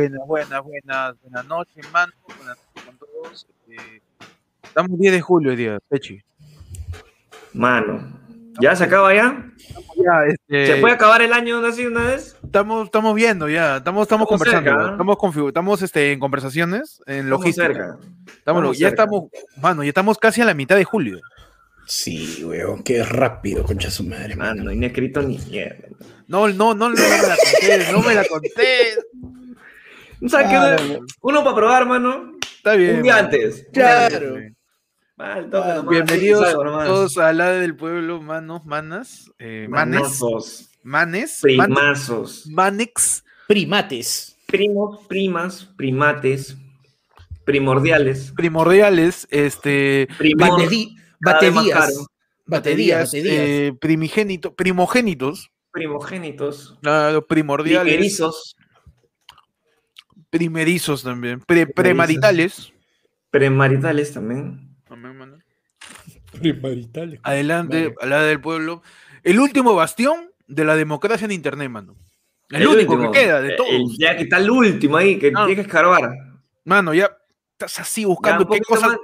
Buenas, buenas, buenas, buenas noches, mano. Buenas noches con todos. Eh, estamos 10 de julio, hoy día, Pechi. Mano, ¿ya se acaba ya? Ya, este, ¿Se puede acabar el año así una vez? Estamos, estamos viendo ya, estamos, estamos Estamos conversando, cerca, estamos, configu- estamos este, en conversaciones, en Estamos logística. cerca. Estamos, ya cerca. estamos, mano, ya estamos casi a la mitad de julio. Sí, weón, qué rápido, concha su madre. Mano, no he escrito ni mierda. No, no, no, no me la conté, no me la conté. ¿Sabes qué? Claro. Uno para probar, mano. Está bien. Un día mano. antes. Claro. Mal, toque Ah, nomás, Bienvenidos sí, salgo nomás. todos a la del pueblo, manos, manas, eh, manes, Manosos, manes, man- primazos, manex, Primates. primos, primas, primates, primordiales, primordiales, este, más Baterías. Baterías, baterías, baterías. eh, primigénito, primogénitos, primogénitos, claro, primordiales, primerizos, primerizos también, pre- premaritales. premaritales también. Primaritales. Adelante, Vale. a la del pueblo. El último bastión de la democracia en internet, mano. El, único último, que queda de todos. el- ya que está el último ahí, que Ah. tiene que escarbar. Mano, ya estás así buscando qué cosa. más,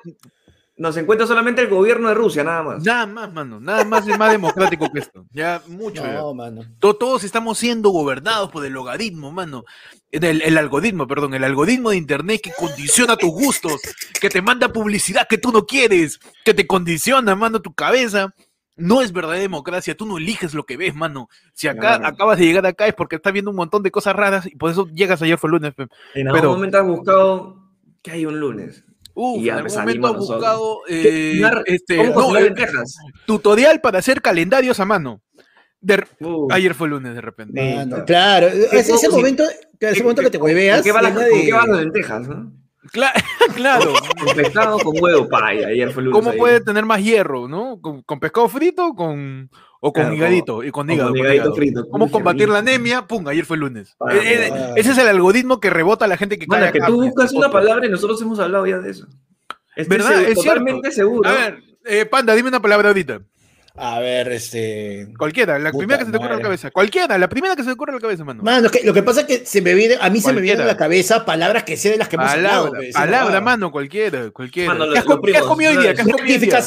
Nos encuentra solamente el gobierno de Rusia, nada más. Nada más, mano. Nada más es más democrático que esto. Ya mucho. ya. No, mano. To- Todos estamos siendo gobernados por el logaritmo, mano. El, el algoritmo, perdón, el algoritmo de internet que condiciona tus gustos, que te manda publicidad que tú no quieres, que te condiciona, mano, tu cabeza. No es verdadera democracia, tú no eliges lo que ves, mano. Si acá Claro. acabas de llegar acá es porque estás viendo un montón de cosas raras y por eso llegas ayer fue lunes. pe. En algún Pero- momento has buscado que hay un lunes. Uf, Y ya en momento buscado ¿Qué- eh, este, ¿Cómo no, eh, tutorial para hacer calendarios a mano. De- Uh, ayer fue lunes de repente. Mano, claro. claro. Es ese momento, que ese momento que te hueveas. ¿Con qué van las, de- qué van las lentejas? ¿no? Cla- claro. Con pescado, con huevo, paya. Ayer fue el lunes. ¿Cómo ahí. puede tener más hierro, no? ¿Con, con pescado frito con, o con Claro, higadito? Y con hígado. con con higadito hígado. frito. ¿Cómo combatir la anemia? Pum, ayer fue lunes. Ah, Eh, eh, ese es el algoritmo que rebota a la gente que Mano, cae es que acá, tú pues, buscas una palabra y nosotros hemos hablado ya de eso. Estoy ¿Verdad? seguro- Es cierto. totalmente seguro. A ver, eh, Panda, dime una palabra ahorita. A ver, este. Cualquiera, la Puta primera que se te ocurra a la cabeza. Cualquiera, la primera que se te ocurra a la cabeza, mano. Mano, que lo que pasa es que se me viene, a mí se me viene a la cabeza palabras que sé de las que hemos hablado. Palabra, pues, palabra, esa mano, cualquiera, cualquiera. Mano, ¿Qué, has, qué comido hoy día? ¿Qué has comido hoy día?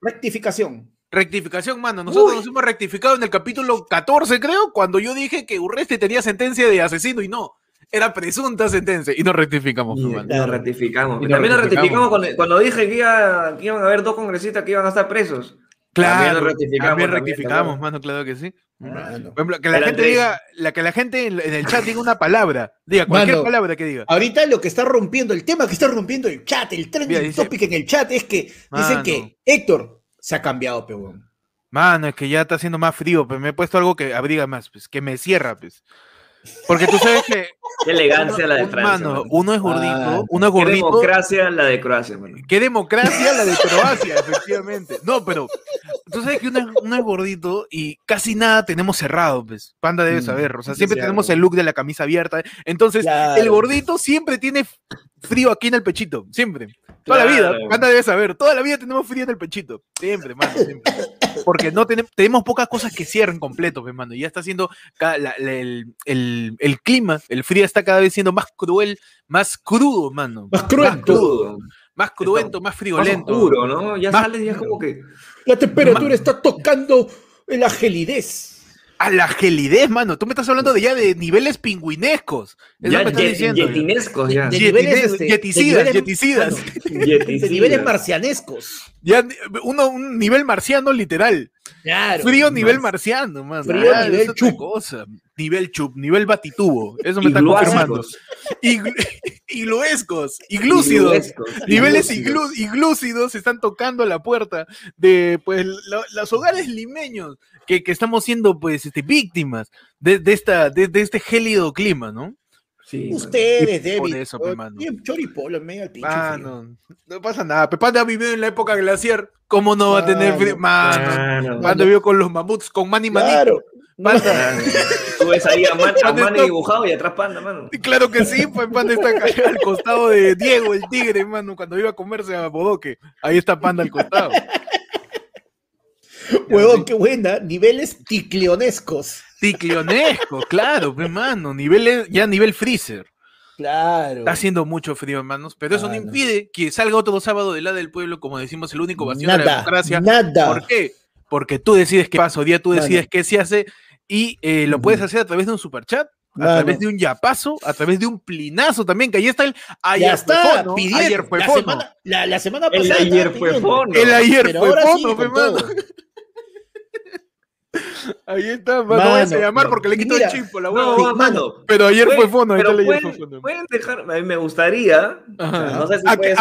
Rectificación. Rectificación. Mano. Nosotros nos hemos rectificado en el capítulo 14, creo, cuando yo dije que Urresti tenía sentencia de asesino y no. Era presunta sentencia. Y nos rectificamos, Y pues, mano. Lo ratificamos. Y también lo rectificamos. cuando, cuando dije que, iba, que iban a haber dos congresistas que iban a estar presos. Claro, También rectificamos, también rectificamos, también. mano, claro que sí. Mano. Que la gente diga, la que la gente en, el chat diga una palabra, diga cualquier Mano. palabra que diga. Ahorita lo que está rompiendo, el tema que está rompiendo el chat, el trending Mira, dice- topic en el chat es que dicen que Héctor se ha cambiado, peón. Mano, es que ya está haciendo más frío, pues me he puesto algo que abriga más, pues, que me cierra, pues. Porque tú sabes que, Qué elegancia la de Francia. mano, mano. uno es gordito, Ah, uno es Qué gordito. democracia la de Croacia, mano. Qué democracia la de Croacia, efectivamente. No, pero tú sabes que uno es, uno es gordito y casi nada tenemos cerrado, pues. Panda debe Mm, saber. O sea, sí, siempre tenemos el look de la camisa abierta. Entonces, Claro. el gordito siempre tiene frío aquí en el pechito. Siempre. Toda la vida. Panda debe saber. Toda la vida tenemos frío en el pechito. Siempre, mano. Siempre. Porque no tenemos, tenemos pocas cosas que cierren completo, pues, mano. Ya está siendo ca- la- la- el, el- el clima, el frío está cada vez siendo más cruel, más crudo, mano. Más cruento. Crudo. Más cruento, más Más friolento. oscuro, ¿no? Ya Más- sales ya como que... La temperatura está tocando la gelidez. A la gelidez, mano. Tú me estás hablando de ya de niveles pingüinescos. Es Ya lo que estás diciendo. yetinescos ya. De Yetine- niveles, este, de yeticidas, niveles- yeticidas. mano, Yeticidas. de niveles marcianescos. Ya uno, un nivel marciano literal. Claro. Frío nivel Más- marciano, mano. Frío Ah, nivel chup. cosa. Nivel chup, nivel batitubo. Eso me está confirmando. Iglu- Igluescos, iglúcidos. Iglúescos. Niveles Iglúcidos. iglúcidos están tocando la puerta de pues lo- los hogares limeños que, que estamos siendo pues este, víctimas de, de esta, de, de este gélido clima, ¿no? Sí, mano. Ustedes, Por David. eso, pe, mano. Bien choripolo en medio del pinche Ah, no, no pasa nada. Pepanda ha vivido en la época glaciar. ¿Cómo no va a tener Mano, frío? Mano, Claro. Panda vivió con los mamuts, con Manny. Claro. Panda- Claro. Tú ves ahí a, Man, a ¿Dónde Manny dibujado y atrás Panda, mano. Y Claro que sí, pues Panda está acá al costado de Diego, el tigre, mano, cuando iba a comerse a Bodoque. Ahí está Panda al costado. Huevón, qué buena. Niveles ticleonescos. Ticlionesco, claro, pues, mano. Niveles, ya nivel freezer. Claro. Está haciendo mucho frío, hermanos, pero eso Ah, no no. impide que salga otro sábado del lado del pueblo, como decimos, el único bastión de la democracia. nada. ¿Por qué? Porque tú decides qué pasa, hoy día tú decides qué se hace y eh, lo puedes hacer a través de un superchat, a través de un yapazo, a través de un plinazo también, que ahí está el ayer ya fue está, fono, pidiendo. ayer fue la, fono. semana, la, la semana El pasada. ayer estaba fue fono. El ayer Pero fue sí, fono, con fe, mano. todo. Ahí está, mano, no vayas a llamar porque le quito mira, el chip por la No, hueva. Sí, mano. Pero ayer fue el ayer pueden, fue fono. pueden dejar, a mí me gustaría, Ajá. no sé si Ah, puede ser-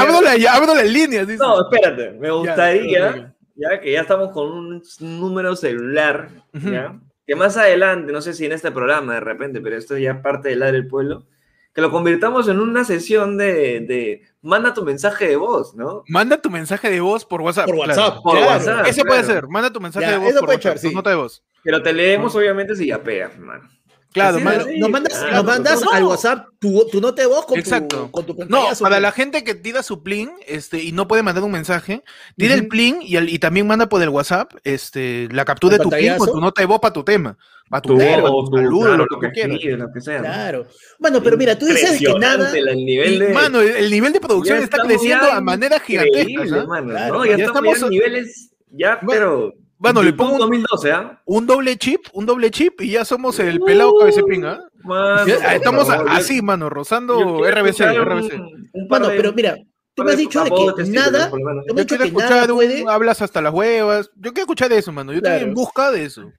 líneas, dice. no, espérate, me gustaría, ya que ya estamos con un número celular, ya, que más adelante, no sé si en este programa de repente, pero esto ya es parte del lado del pueblo, que lo convirtamos en una sesión de, de manda tu mensaje de voz, ¿no? Manda tu mensaje de voz por WhatsApp. Por claro. WhatsApp. Por claro. WhatsApp. Ese puede ser. Manda tu mensaje Ya, de voz eso por puede WhatsApp, ser, sí. tu nota de voz. Pero te leemos obviamente si ya pegas, hermano. Claro, mano. sí. Nos mandas, claro, nos mandas no. al WhatsApp tu, tu nota de voz con Exacto. tu, con tu No, para pues. la gente que tira su plin este, y no puede mandar un mensaje, tira el plin y, y también manda por el WhatsApp este, la captura ¿El de tu plin con pantallazo? tu nota de voz para tu tema. Para tu Tu tema, voz, tu tu- saludo, claro, lo que tú quieras. lo que sea. Claro. Bueno, pero mira, tú dices que nada. El nivel Y, de... mano, el, el nivel de producción está creciendo a manera gigantesca. increíble, ¿sabes? mano, Claro, ¿no? Ya, ya estamos, en niveles, ya, Bueno, pero... bueno, le pongo un- 2012, ¿ah? Un doble chip, un doble chip y ya somos el pelado cabezepín, ¿ah? Mano, Ya- por Estamos favor, yo- así, mano, rozando RBC, RBC. un- un de- pero mira, tú me has de dicho de que nada. Yo has dicho quiero escuchar un puede. hablas hasta las huevas. Yo quiero escuchar eso, mano. Yo estoy en busca de eso.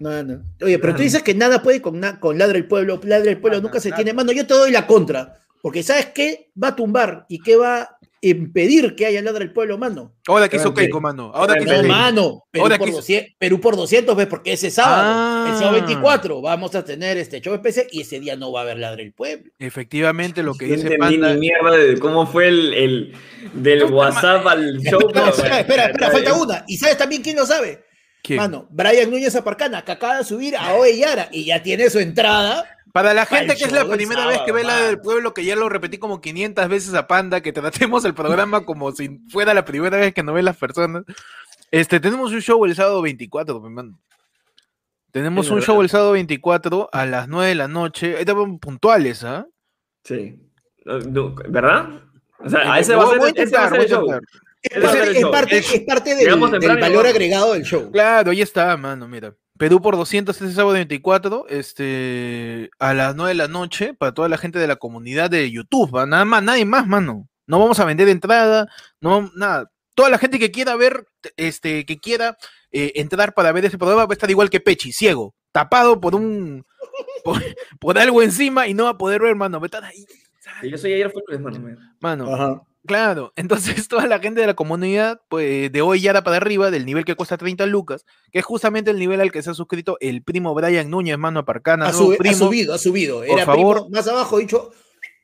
No, no. Oye, pero tú dices que nada puede con, na- con Ladra el Pueblo. Ladra el Pueblo nunca se nada. tiene. Mano, yo te doy la contra. Porque ¿sabes qué? Va a tumbar y qué va a impedir que haya Ladra el Pueblo, mano. Ahora que hizo Grande. Keiko, mano. Ahora que hizo Grande. No, mano. Perú, Ahora por quiso- 200, Perú por 200, ¿ves? Porque ese sábado, Ah. el sábado 24, vamos a tener este show especial y ese día no va a haber Ladra el Pueblo. Efectivamente, lo que No dice Panda. mierda de cómo fue el, el del WhatsApp al show. No, espera, espera, falta una. ¿Y sabes también quién lo sabe? ¿Quién? Mano, Brian Núñez Aparcana, que acaba de subir a Oe Yara y ya tiene su entrada. Para la gente que es la primera vez que ve la del pueblo, que ya lo repetí como 500 veces a Panda, que tratemos el programa como si fuera la primera vez que nos ven las personas. Este, tenemos un show el sábado 24, mi mano. Tenemos Es un verdad. show el sábado 24 a las 9 de la noche. Ahí estaban puntuales, ¿ah? Sí. No, no, ¿Verdad? O sea, a Eh, ese va a voy- ser, voy ese va a intentar, ser el voy a show. intentar. Es parte, es parte, Es- es parte del, del valor agregado del show. Claro, ahí está, mano, mira. Perú por 200 este sábado 24, este, a las 9 de la noche, para toda la gente de la comunidad de YouTube, ¿va? nada más, nadie más, mano. No vamos a vender entrada, no, nada. Toda la gente que quiera ver, este, que quiera eh, entrar para ver ese programa va a estar igual que Pechi, ciego, tapado por un, por, por algo encima y no va a poder ver, mano. Va a estar ahí, Sí, Yo soy ayer fue mano. mano. Ajá. Claro, entonces toda la gente de la comunidad, pues de hoy ya para arriba, del nivel que cuesta 30 lucas, que es justamente el nivel al que se ha suscrito el primo Brian Núñez, mano aparcana, Ha, subido, ha subido. Por Era favor. primo, más abajo, dicho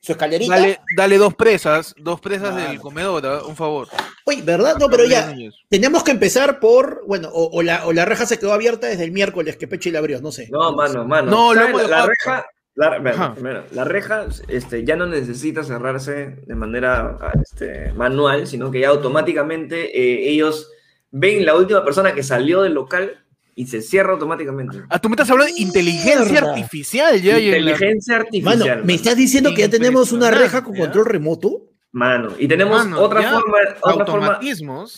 su escalerita. Dale, dale dos presas, dos presas Claro. del comedor, ¿ah? un favor. Oye, ¿verdad? No, pero ya, teníamos que empezar por, bueno, o, o la, o la reja se quedó abierta desde el miércoles que Peche la abrió, no sé. No, mano, mano. No, lo hemos la, reja, la, bueno, Ajá. primero, la reja este, ya no necesita cerrarse de manera este, manual, sino que ya automáticamente eh, ellos ven la última persona que salió del local y se cierra automáticamente. Ah, tú me estás hablando de inteligencia Mierda. artificial ya. la- Inteligencia Mano, artificial. ¿me estás diciendo que ya tenemos una reja con control remoto? Mano, y tenemos Mano, otra, forma, otra, forma,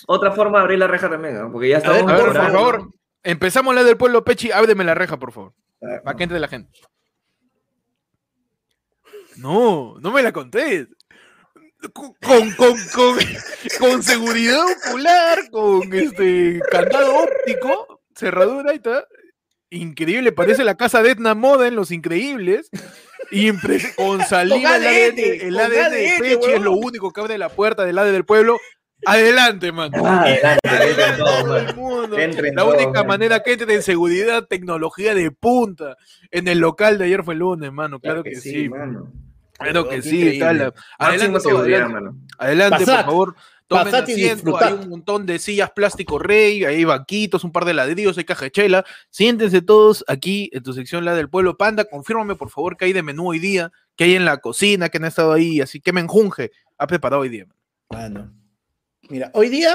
otra forma de abrir la reja también, ¿no? porque ya A estamos ver, A ver, por favor, empezamos la del pueblo Pechi, ábreme la reja, por favor, Ah, para que entre la gente. No, no me la contés. Con, con, con, con, con seguridad ocular, con este candado óptico, cerradura y está. Increíble, parece la casa de Etna Moda en Los Increíbles. Impres- con saliva, el ADN, ADN, el ADN de ADN, Pechi es lo único que abre la puerta del lado del pueblo. Adelante, man. Ah, adelante, que todos, Todo el mundo. Que entren La única manera que entre en seguridad, tecnología de punta. En el local de ayer fue el lunes, mano. Claro, que, sí. mano. Claro que sí. está la- Adelante, todo, adelante, por favor. Tomen asiento, hay un montón de sillas plástico rey, hay banquitos, un par de ladrillos, hay caja de chela. Siéntense todos aquí en tu sección La del Pueblo. Panda, confírmame por favor que hay de menú hoy día, que hay en la cocina, que han estado ahí, así que menjunje ha preparado hoy día. Mano. Mira, hoy día,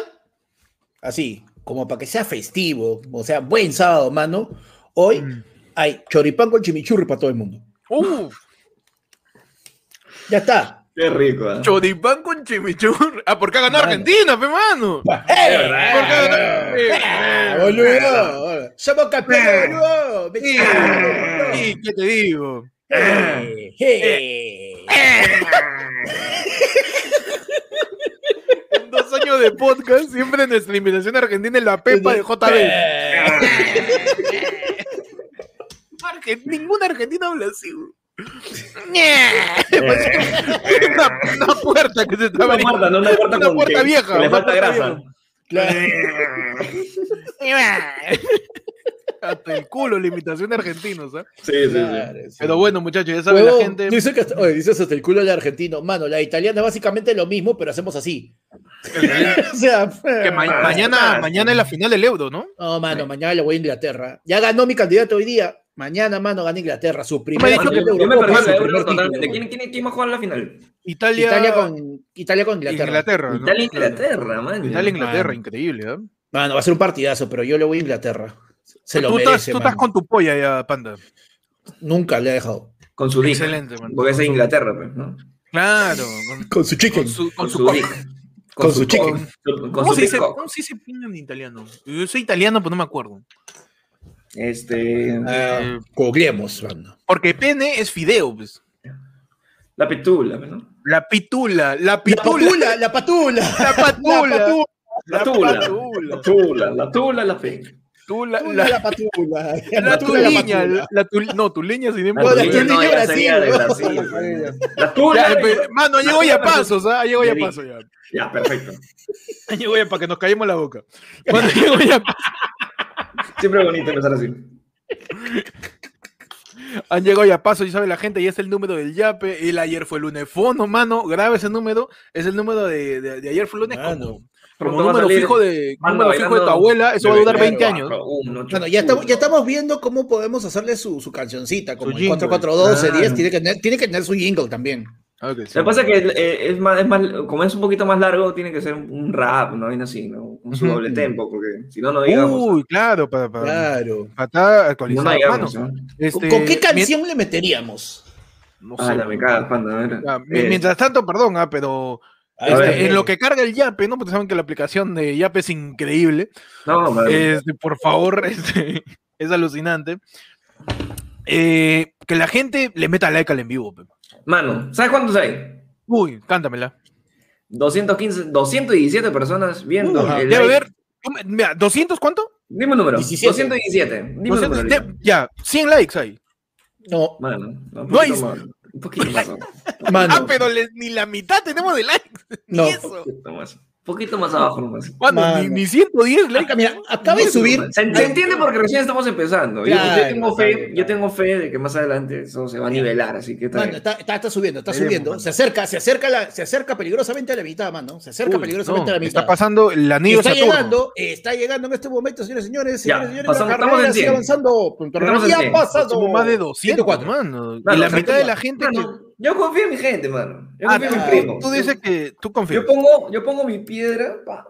así, como para que sea festivo, o sea, buen sábado, mano, hoy Mm. hay choripán con chimichurri para todo el mundo. Uf. Ya está. Qué rico, ¿eh? Choripán con chimichurri. Ah, porque ha ganado Mano. Argentina, pe, mano. ¡Eh! Porque ha ganado- Eh, Ah, eh, boludo! ¡Somos campeones, boludo! ¡Me Sí, ¿qué te digo? Eh, eh. En dos años de podcast, siempre nuestra invitación argentina es la Pepa de JB. Argen- Ningún argentino habla así. güey. una, una puerta que se está Una puerta, no una puerta Una con puerta que- vieja, que Le falta grasa. Hasta el culo la imitación de argentinos, ¿ah? Sí, sí, sí. Claro, sí. Pero bueno, muchachos, ya saben la gente. Dice que hasta, oye, dices hasta el culo del argentino. Mano, la italiana es básicamente lo mismo, pero hacemos así. o sea, Que ma- Ah, mañana, mañana es la final del euro, ¿no? no, mano, mañana le voy a Inglaterra. Ya ganó mi candidato hoy día. Mañana, mano, gana Inglaterra. Su primera dijo Yo, me perdí la primer Euro totalmente. ¿Quién, quién, quién va a jugar la final? Italia, Italia con, Italia con Inglaterra. Inglaterra. ¿no? Italia, Claro. Inglaterra, man. Italia, Inglaterra, increíble, ¿ah? Mano, va a ser un partidazo, pero yo le voy a Inglaterra. Se lo tú merece, estás, tú mano. estás con tu polla ya, panda. Nunca le he dejado. Con su dick. Excelente, man. Porque es de Inglaterra, pues, ¿no? Claro. Con, Con su chicken. con su, con Con su dick. Con su chicken. Con ¿Cómo su se dice? dick ¿Cómo se dice pinga en italiano? Yo soy italiano, pero no me acuerdo. Este. Googleemos, mano. Porque pene es fideo, pues. La petula, pues, ¿no? La pitula, la La pitula, patula, la patula. la patula, La la tula. patula, La tula, la tula, la pe. tula, La, la, patula. la tula, tuliña, la no, tuliña sin La embargo. la tuliña Brasil. La tula. Mano, llegó ya pasos, ¿ah? Llegó ya Ya pasos ya. Ya, perfecto. Llegó ya para que nos callemos la boca. Mano, llegó ya Siempre es bonito empezar así. Han llegado ya paso, y sabe la gente, y es el número del Yape. El ayer fue el lunes. Fono, mano, grave ese número. Es el número de, de- de ayer fue el lunes como, como número fijo de, número fijo de tu abuela. Eso va a durar Claro, 20 años. Bueno, ya estamos, ya estamos viendo cómo podemos hacerle su, su cancioncita, como Su el jingle. 4412, Claro. 10, tiene que, tener, tiene que tener su jingle también. Ah, que sí. Lo que pasa es que eh, es más, es más, como es un poquito más largo, tiene que ser un, un rap, ¿no? Vaina así, ¿no? Con su doble tempo, porque si no, no digamos. Uy, claro, para, para, Claro. para estar no, actualizado. no digamos, mano. ¿no? Este, ¿Con qué canción le meteríamos? No Ah, sé, la me cagas, panda. a mi- Eh, Mientras tanto, perdón, ah, pero A este, ver. en lo que carga el Yape, ¿no? Porque saben que la aplicación de Yape es increíble. No, madre. Este, por favor, este, es alucinante. Eh, que la gente le meta like al en vivo. pe. Mano, ¿sabes cuántos hay? Uy, cántamela. 215, 217 personas viendo. Ajá. el Debe haber, mira, ¿200 cuánto? Dime un número. 17. 217. Dime un 200, número. de- ya, 100 likes hay. No, Mano, no, un No hay- poquito más. Un poquito más. Un mano. Ah, pero le- ni la mitad tenemos de likes. Ni No. eso. Poquito más. Abajo nomás. Ni, ni 110 likes. Acá, mira, acaba de subir. Se, se entiende porque recién estamos empezando. Yo- Claro, yo, tengo fe, claro, yo tengo fe de que más adelante eso se va a nivelar, así que está Mano, bien. está, está, está subiendo, está Veremos, subiendo. mano. Se acerca, se acerca, la, se acerca peligrosamente a la mitad, mano. Se acerca Uy, peligrosamente no, a la mitad. está pasando el anillo está Saturno. llegando, está llegando en este momento, señores y señores, Ya, señores y señores, pasamos- la estamos carrera en sigue 100. avanzando. Estamos en Ya 100. pasado. Más de 200, 104. mano. Y la mitad de la gente yo confío en mi gente, mano. Yo Ah, confío en tú, mi ah, primo. tú dices que tú confías. Yo pongo, yo pongo mi piedra pa,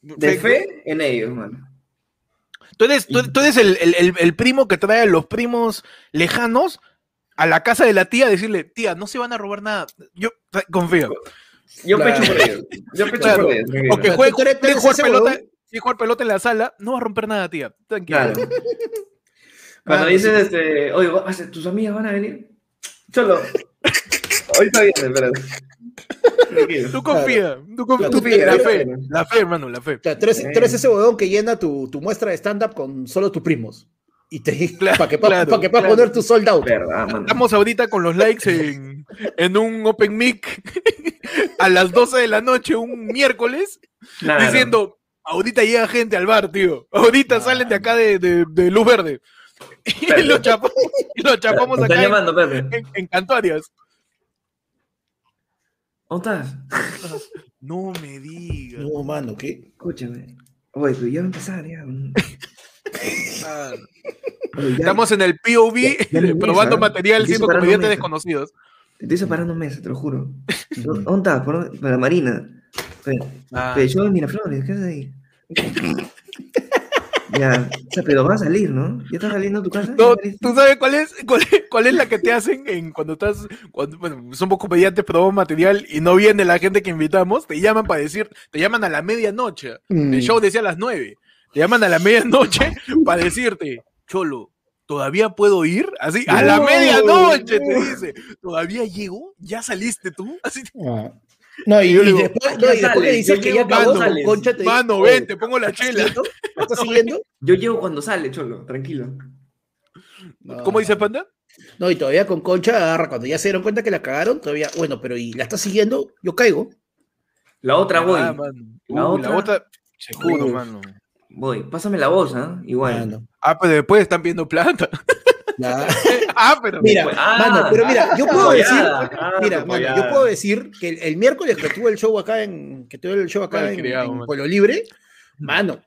de fe en ellos, mano. Tú eres, tú, tú eres el, el- el- el primo que trae a los primos lejanos a la casa de la tía a decirle, tía, no se van a robar nada. Yo confío. Yo Claro. pecho por ellos. Yo pecho Claro. por ellos. O que juegue, eres quiere jugar pelota, jugar pelota en la sala, no va a romper nada, tía. Tranquilo. Claro. Cuando dices, este, oye, tus amigas van a venir. Cholo. Ahorita viene, espérate. Tranquilo. Tú confía. Tú confía. Tú- la fe. La fe, hermano, la fe. O sea, tú, eres, tú eres ese huevón que llena tu, tu muestra de stand-up con solo tus primos. Y te Claro, para que, pa- claro, pa' que puedas claro. poner tu sold out. Verdad. Estamos ahorita con los likes en, en un Open Mic a las 12 de la noche, un miércoles, Claro. diciendo, ahorita llega gente al bar, tío. Ahorita salen de acá de, de- de Luz Verde. Y lo chapamos, y lo chapamos acá en, llamando, en, en Cantuarias. ¿Dónde estás? No me digas. No, mano, ¿qué? Escúchame. Oye, pero ya va a empezar, ya. Ah, Oye, ya- Estamos en el POV ya probando mesa. material siendo comediantes desconocidos. Te estoy separando meses, te lo juro. ¿Dó- ¿Dónde estás? Para la Marina. Pero, Ah. pero yo en Miraflores, ¿qué haces ahí? Ya, o sea, pero va a salir, ¿no? ¿Ya está saliendo a tu casa? ¿Tú sabes cuál es, cuál, es- cuál es la que te hacen en cuando estás, cuando, bueno, somos comediantes, probamos material y no viene la gente que invitamos? Te llaman para decir, te llaman a la medianoche. Mm. El show decía a las nueve. Te llaman a la medianoche para decirte, Cholo, ¿todavía puedo ir? Así, a la No, medianoche te dice, ¿todavía llego? ¿Ya saliste tú? Así, Ah. No, y, Y yo y digo, después, "Ah, no, y después le dices yo que ya acabó, cuando sales". Concha te mano, "Oye, ven, te pongo la ¿me estás chela. siguiendo? ¿Me estás siguiendo? Yo llego cuando sale, Cholo, tranquilo. No. ¿Cómo dice Panda? No, y todavía con Concha agarra, cuando ya se dieron cuenta que la cagaron, todavía, bueno, pero ¿y la estás siguiendo? Yo caigo. La otra voy. Ah. La Uy, la otra- otra, se juro, Uf. mano. Voy. Pásame la voz, ¿ah? Igual. Mano. Ah, pero después están viendo plata. Ya. ah, pero Mira, Ah, mano, pero mira, yo puedo decir, apoyada, ah, mira, mano, yo puedo decir que el, el miércoles que tuve el show acá en, que tuve el show acá en. Pueblo Libre, mano,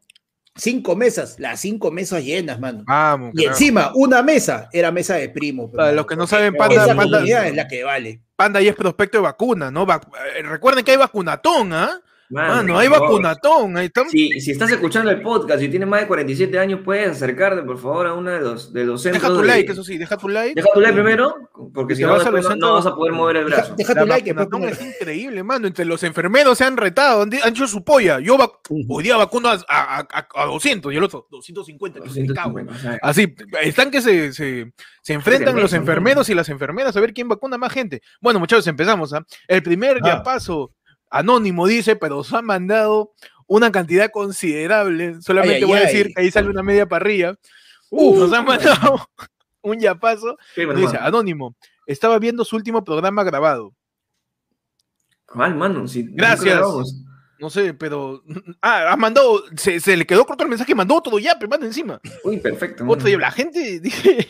cinco mesas, las cinco mesas llenas, mano. Vamos, Y encima, una mesa era mesa de primos. Para los que no saben, Esa Panda, Panda, es la que vale. Panda ya es prospecto de vacuna, ¿no? Eh, recuerden que hay vacunatón, ¿ah? Mano, hay vacunatón. Ahí estamos. Si, si estás escuchando el podcast y tienes más de 47 años, puedes acercarte, por favor, a uno de los, de los centros. Deja tu de- like, eso sí, deja tu like. Deja tu like primero, porque si no, vas a después los no, no centros- vas a poder mover el brazo. deja tu like vacunatón es increíble, mano. Entre los enfermeros se han retado, han, hecho su polla. Yo vac- hoy día vacuno a, a, a- a 200 y el otro 250. que me cago. 250, o sea, Así, están que se, se, se enfrentan Se los enfermeros y las enfermeras a ver quién vacuna más gente. Bueno, muchachos, empezamos. ¿ah? El primer Ah. ya paso anónimo dice, pero os han mandado una cantidad considerable. Solamente Ay, ay, voy a ay. decir que ahí sale una media parrilla. Uf. nos han mandado un yapazo. ¿qué, Nos dice, anónimo, estaba viendo su último programa grabado. ¿Cuál, mano? Si Gracias. No sé, pero. Ah, ha mandado. Se, se le quedó corto el mensaje mandó todo ya, pero manda encima. Uy, perfecto. Otro día, la gente dice.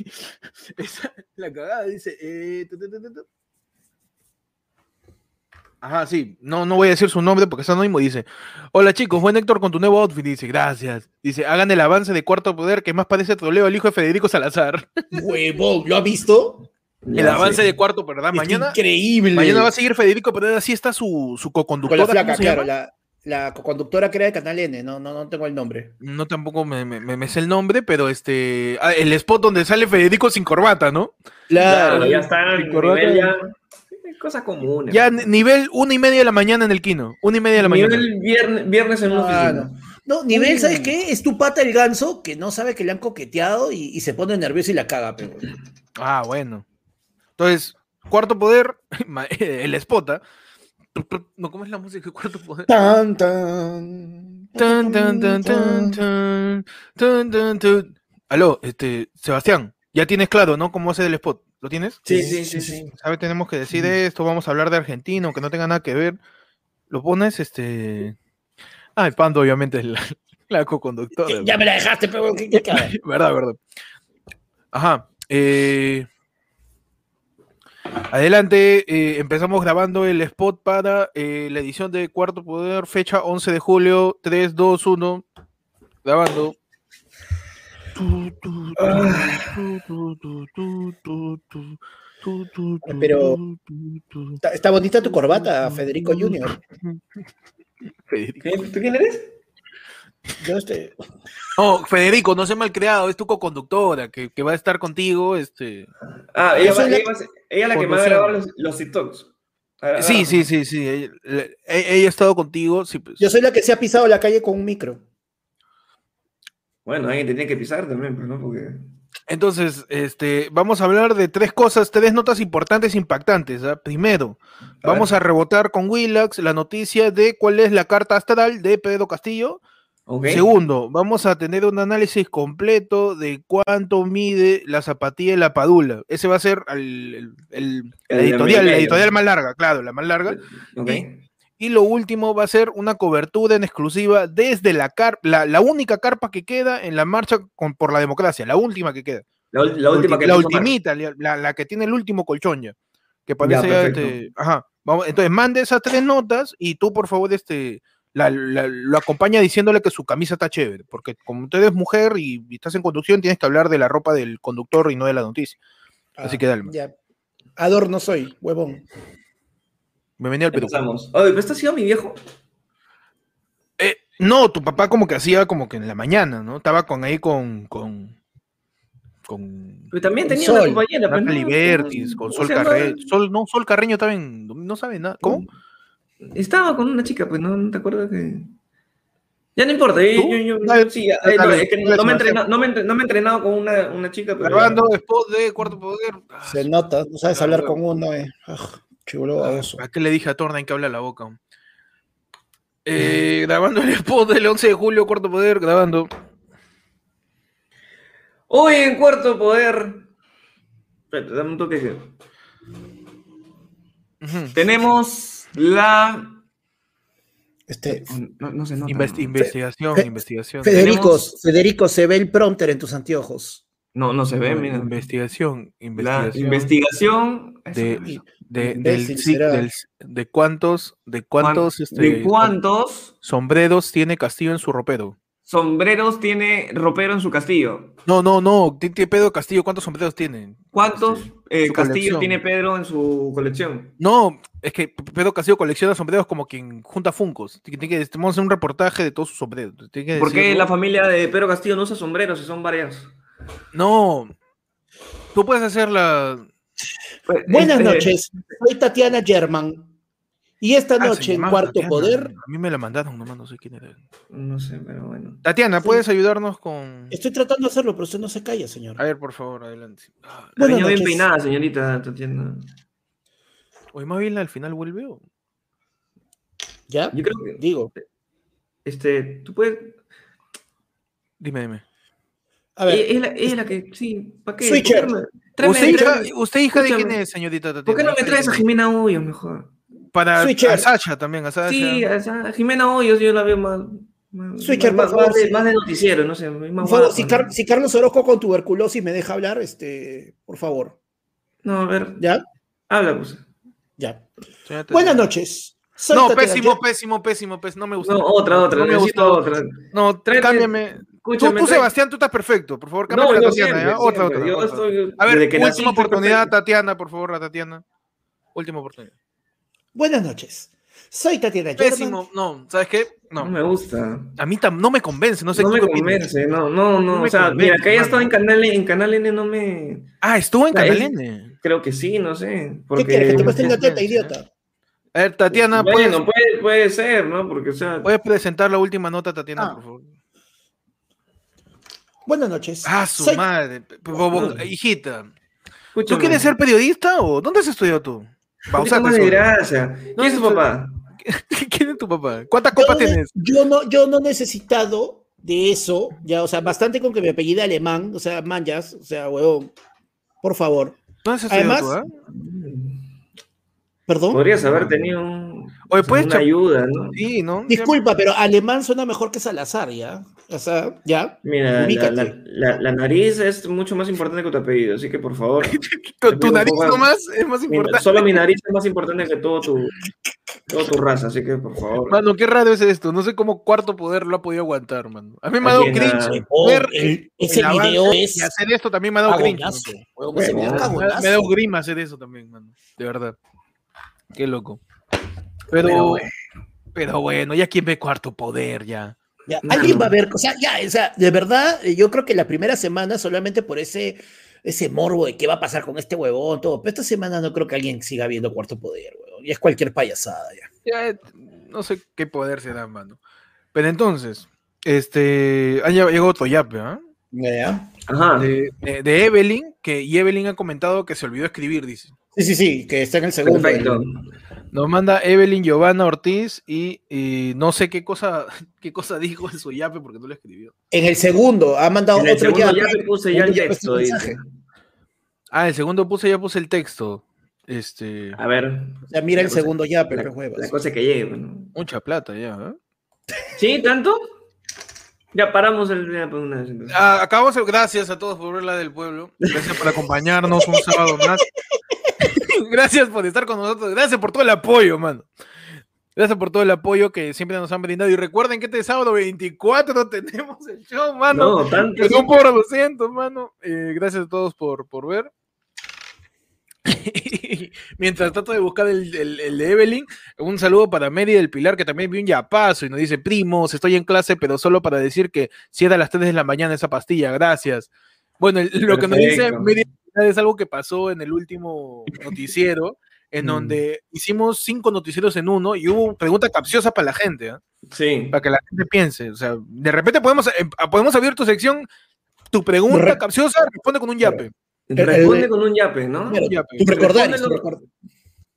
esa- la cagada dice. eh, tu, tu, tu, tu, tu. Ajá, sí. No, no voy a decir su nombre porque es anónimo. Dice: Hola chicos, buen Héctor con tu nuevo outfit. Dice: Gracias. Dice: Hagan el avance de cuarto poder que más parece troleo al hijo de Federico Salazar. Huevón, ¿lo ha visto? Ya, el avance de cuarto, ¿verdad? Es Mañana. increíble. Mañana va a seguir Federico, pero así está su, su Con co-conductora. la ¿cómo flaca, claro, la, la conductora que era de Canal N, no, no, no tengo el nombre. No tampoco me, me- me- sé el nombre, pero este. ah, el spot donde sale Federico sin corbata, ¿no? Claro, Claro, ya está. Sí, en corbata. Nivel. Cosas comunes. Ya nivel una y media de la mañana en el Kino. Una y media de la mañana. Nivel viernes, viernes en una Ah, oficina. no. No, nivel, Uh. ¿sabes qué? Es tu pata el ganso que no sabe que le han coqueteado y, y se pone nervioso y la caga, pero. Ah, bueno. Entonces, cuarto poder, el spota. No, ¿cómo es la música de cuarto poder? Tan, tan. Tan, tan, tan, tan, tan, tan, tan, tan. Aló, este, Sebastián, ya tienes claro, ¿no? ¿Cómo hacer el spot? ¿Lo tienes? Sí, sí, sí, sí. ¿Sabe? Tenemos que decir esto, vamos a hablar de Argentina, aunque no tenga nada que ver. Lo pones, este. Ah, el Pando, obviamente, es la, la co-conductora. Ya me la dejaste, pero ¿qué, qué caga? verdad, verdad. Ajá. eh, adelante, eh, empezamos grabando el spot para eh, la edición de Cuarto Poder, fecha 11 de julio, 3, 2, 1. Grabando. Pero- Está, está bonita tu corbata, Federico Junior. ¿Tú quién eres? Yo este, No, Federico, no seas malcriado, es tu co-conductora que, que va a estar contigo. Este... Ah, ella, va- la- ella ella que me va a Conducción. grabar los, los TikToks. Ah, Sí, ah, sí, sí, sí. Ella, le- e- ella ha estado contigo. Sí, pues. yo soy la que se ha pisado la calle con un micro. Bueno, alguien tenía que pisar también, pues, ¿no? Porque. Entonces, este, vamos a hablar de tres cosas, tres notas importantes, impactantes. ¿ah? Primero, A vamos ver. a rebotar con Willax la noticia de cuál es la carta astral de Pedro Castillo. Ok. Segundo, vamos a tener un análisis completo de cuánto mide la zapatilla de la padula. Ese va a ser el, el- el- la El editorial, la editorial más larga, claro, la más larga. Ok. Y- lo último va a ser una cobertura en exclusiva desde la carpa, la, la única carpa que queda en la marcha con- por la democracia, la última que queda. La, última que la ultimita, la, que tiene el último colchón ya. Que parece ya, este, ajá. Vamos, entonces mande esas tres notas y tú, por favor, este, la, la- lo acompaña diciéndole que su camisa está chévere. Porque como tú eres mujer y, y estás en conducción, tienes que hablar de la ropa del conductor y no de la noticia. Así Ah, que dale. Ya. Adorno soy, huevón. Bienvenido al Perú. Empezamos. Oye, ¿pero esto ha sido mi viejo? Eh, No, tu papá como que hacía como que en la mañana, ¿no? Estaba con ahí con, con, con Pero también Con tenía una Sol. compañera. pues, Nata ¿no? Libertis, con O Sol sea, no- Carreño. Sol, no, Sol Carreño también, no sabe nada. ¿Cómo? Estaba con una chica, pues, ¿no, ¿No te acuerdas que...? Ya no importa, yo, ¿Tú? yo, yo- Dale, sí, eh, dale, no, dale, es que dale, no, me he entrenado, no, me he entre- no me he entrenado con una, una chica, pero... Grabando spot de Cuarto Poder. Se nota, no sabes hablar con uno, eh. Ah, chulo baboso. ¿A qué le dije a Torna en que habla la boca? Eh, grabando el spot del 11 de julio, Cuarto Poder, grabando. Hoy en Cuarto Poder... Espérate, dame un toque. Tenemos la... Este, No, no se nota. Investi- ¿no? investigación, Fe- investigación. Federico, Federico, se ve el prompter en tus anteojos. No, no se ve, No, mira. Investigación, La investigación. investigación... de- de, del, Imbécil sí, será. del- de cuántos, de cuántos, este, ¿De cuántos sombreros tiene Castillo en su ropero. sombreros tiene ropero en su castillo? No, no, no, tiene Pedro Castillo, ¿cuántos sombreros tiene? ¿Cuántos Sí, eh, colección. tiene Pedro en su colección? No, es que Pedro Castillo colecciona sombreros como quien junta funcos. Tiene que, tenemos hacer un reportaje de todos sus sombreros. Tiene que ¿Por qué la familia de Pedro Castillo no usa sombreros si son varias? No, tú puedes hacer la... Pues, Buenas este, noches, soy Tatiana German. Y esta Ah, noche en Cuarto Tatiana. Poder A mí me la mandaron, nomás no sé quién era. No sé, pero bueno. Tatiana, Sí. ¿puedes ayudarnos con...? estoy tratando de hacerlo, pero usted no se calla, señor. A ver, por favor, adelante. Ah, La niña bien peinada, señorita Tatiana. Oye, más bien al final vuelve o... ¿Ya? Yo creo que, Digo. este, tú puedes... Dime, dime. A ver, Es la, es la que, sí, ¿para qué? Switcher. ¿Por qué no me- tráeme- ¿Usted, hija, tráeme- ¿Usted hija de quién es, señorita Tatiana? ¿Por qué no me traes a? Jimena Hoyos mejor? Para Switcher. a Sasha también, a Sasha. Sí, sea, Jimena Hoyos yo la veo más... más- Switcher, más, más sí. más de noticiero, no sé. Más por favor, si, ¿no? Car- si Carlos Orozco con tuberculosis me deja hablar, este, por favor. No, a ver, ¿Ya? habla, pues. Ya. Señorita Buenas noches. Soy No, Tatiana pésimo, pésimo, pésimo, pésimo. No me gusta. No, otra, otra, No me gusta. otra. No, cámbiame. Tú, Escúchame, tú, Sebastián, tú estás perfecto. Por favor, No, cámbiame yo a Tatiana. Otra, siempre. otra, otra. estoy- A ver, nací última oportunidad, perfecto. Tatiana, por favor, a Tatiana. Última oportunidad. Buenas noches. Soy Tatiana. Pésimo, no, ¿sabes qué? No No, me gusta. a mí tam- no me convence, no sé No me opinas. convence, no, no, no. No o sea, mira, que haya estado en Canal, en Canal N no me. Ah, estuvo en Canal es- N. Creo que sí, no sé. ¿Qué quieres? Que te muestre una convence, teta, idiota. A ver, Tatiana, Bueno, ¿puedes, puede, puede ser, ¿no? Porque, o sea. puedes presentar la última nota, Tatiana, Ah. por favor? Buenas noches. Ah, su Soy- madre. Hijita, ¿tú quieres ser periodista o dónde has estudiado tú? Bausate de gracia. ¿Quién es tu papá? ¿Quién es tu papá? ¿Cuántas Yo copas no- tienes? Yo no, yo no he necesitado de eso, ya, o sea, bastante con que me apellide alemán, o sea, manjas, o sea, huevón, por favor. ¿Dónde has estudiado Además- tú, ah? ¿Perdón? Podrías haber tenido un, o ¿puedes una ayuda, ¿no? Sí, ¿no? Disculpa, pero alemán suena mejor que Salazar, ¿ya? O sea, ¿ya? Mira, la, Ubícate. la, la- la nariz es mucho más importante que tu apellido, así que por favor. Tu, tu nariz poco- nomás es más importante. solo mi nariz es más importante que todo tu, toda tu raza, así que por favor. Mano, qué raro es esto. No sé cómo Cuarto Poder lo ha podido aguantar, mano. A mí me ha dado cringe. Oh, ver el- ese el video Y es hacer esto también me ha dado cringe. Me me ha dado grima hacer eso también, mano. De verdad. Qué loco. Pero, Pero pero, bueno. ya quién ve Cuarto Poder, ya. Ya, alguien no. va a ver, o sea, ya, o sea, de verdad, eh, yo creo que la primera semana solamente por ese, ese morbo de qué va a pasar con este huevón, todo, pero esta semana no creo que alguien siga viendo Cuarto Poder, huevón, y es cualquier payasada ya. Ya, eh, no sé qué poder se da, mano. Pero entonces, este, ha lleg- llegado otro yape, ¿ah? ¿Ya? Ajá. De, de- de Evelyn, que y Evelyn ha comentado que se olvidó escribir, dice. Sí, sí, sí, que está en el segundo. Perfecto. Nos manda Evelyn Giovanna Ortiz y, y no sé qué cosa, qué cosa dijo en su yape porque no lo escribió. En el segundo, ha mandado En el otro segundo ya. ya puse ya el texto, puse el dice. mensaje. Ah, el segundo puse, ya puse el texto. Este, A ver, O sea, mira el cosa- segundo ya, la, pero huevas. la cosa que llegue. Bueno. mucha plata ya, ¿eh? ¿Sí? ¿Tanto? Ya paramos el día por una vez. entonces. Ah, acabamos, el- gracias a todos por ver la del pueblo. Gracias por acompañarnos un sábado más. gracias por estar con nosotros. Gracias por todo el apoyo, mano. Gracias por todo el apoyo que siempre nos han brindado. Y recuerden que este sábado 24 tenemos el show, mano. No, tanto. Es un por ciento, mano. Eh, gracias a todos por, por ver. Mientras trato de buscar el, el- el de Evelyn, un saludo para Mary del Pilar, que también vi un yapazo y nos dice, primos, estoy en clase, pero solo para decir que si era a las 3 de la mañana esa pastilla, gracias. Bueno, el- lo que nos dice Pilar es algo que pasó en el último noticiero, en Mm. donde hicimos cinco noticieros en uno y hubo pregunta capciosa para la gente, ¿ah? Sí. para que la gente piense. O sea, de repente podemos, eh, podemos abrir tu sección, tu pregunta Re- capciosa, responde con un yape. Responde con un yape, ¿no? Yape. tú recordares, tú Respóndelo. record-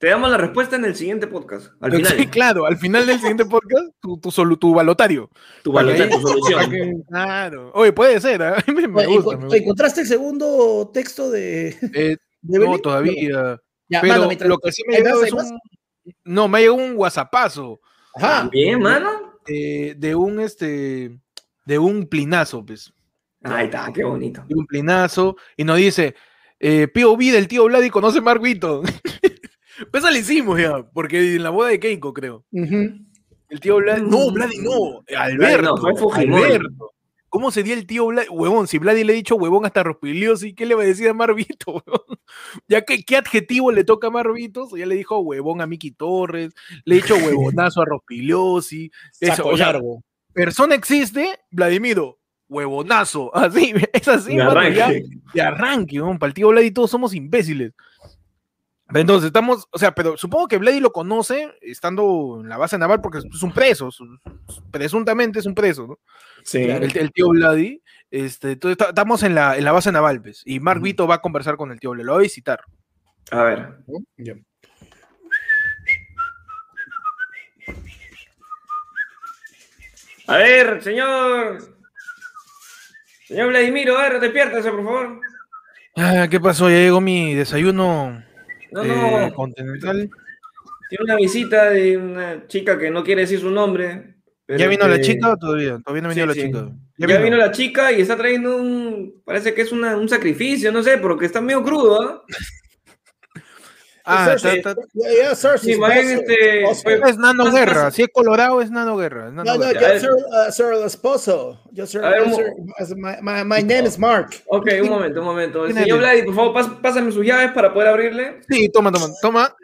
Te damos la respuesta en el siguiente podcast. Al final. Sí, claro, al final del siguiente podcast, tu, tu, solu- tu balotario. Tu que- tu solución. que- Claro. Oye, puede ser, ¿ah? me, me Oye, gusta. ¿encont- me gusta. ¿Encontraste el segundo texto de, Eh, de no, todavía. Ya, Pero mano, lo que sí me ¿Hay llegó es un. No, me llegó un WhatsAppazo Ajá. Bien, mano. eh, de un este. De un plinazo, pues. Ahí está, qué bonito. De un plinazo. Y nos dice. Eh, Pío Vida, el tío Vladi conoce Mark Vito. pues eso le hicimos ya, porque en la boda de Keiko, creo. El tío Vladi. No, Vladi no. Alberto. no, fue Fujimori. Alberto. ¿Cómo sería el tío Vladi? Huevón, si Vladi le ha dicho huevón hasta Rospiliosi, ¿qué le va a decir a Marvito? huevón? Ya que, ¿qué adjetivo le toca a Marvito? Ya le dijo huevón a Miki Torres, le ha dicho huevonazo a Rospiliosi. Eso, Saco o sea, largo. persona existe, Vladimiro, huevonazo. Así, es así, De mano, ya, arranque. de arranque, huevón. Para el tío Vladi todos somos imbéciles. Entonces estamos, o sea, pero supongo que Vladi lo conoce estando en la base naval porque es un preso, su- presuntamente es un preso, ¿no? Sí. el, el tío Vladi. Este, entonces ta- estamos en la, en la base naval, pues, y Mark. Vito va a conversar con el tío Vladi, lo va a visitar. A ver. Ya. A ver, señor. Señor Vladimiro, a ver, despiértese, por favor. Ah, ¿Qué pasó? Ya llegó mi desayuno No, eh, no. continental. Tiene una visita de una chica que no quiere decir su nombre. ¿Ya vino la chica o todavía? Todavía no ha Sí, venido la sí. chica. Ya, vino? la chica y está trayendo un. Parece que es una- un sacrificio, no sé, porque está medio crudo, ¿ah? Ah, Yes, está, sir, está- sí. Yeah, yeah, sir, Sí, esposo, este, fue- es nano guerra. Si es colorado, es nano guerra. es nano No, no, guerra. yo soy, uh, soy el esposo. Yo soy, ver, yo soy- my, my, my name is Mark. Ok, un momento, un momento. ¿Quién Señor? Vladi, por favor, pásame sus llaves para poder abrirle. Sí, toma, toma, toma.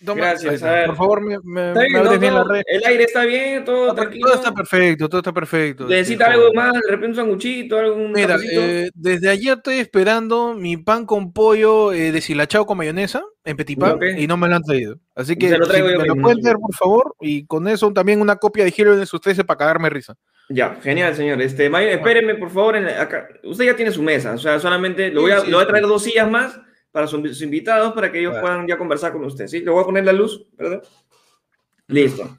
Gracias, a ver. Por favor, me, me, la red. El aire está bien, todo tranquilo. Todo está perfecto, todo está perfecto. ¿Necesita algo más? ¿De repente un sanguchito? ¿Algún Mira, eh, desde ayer estoy esperando mi pan con pollo eh, deshilachado con mayonesa en petit pan y no me lo han traído. Así que Se lo traigo si yo me lo pueden traer, por favor, y con eso también una copia de Hero de sus 13 para cagarme risa. Ya, genial, señor. Este, Mayo, espéreme, por favor. en la- acá. Usted ya tiene su mesa. O sea, solamente le voy a, Sí, sí, le voy a traer dos sillas más para sus, invitados para que ellos Claro. puedan ya conversar con usted. ¿Sí? Le voy a poner la luz, ¿verdad? Listo.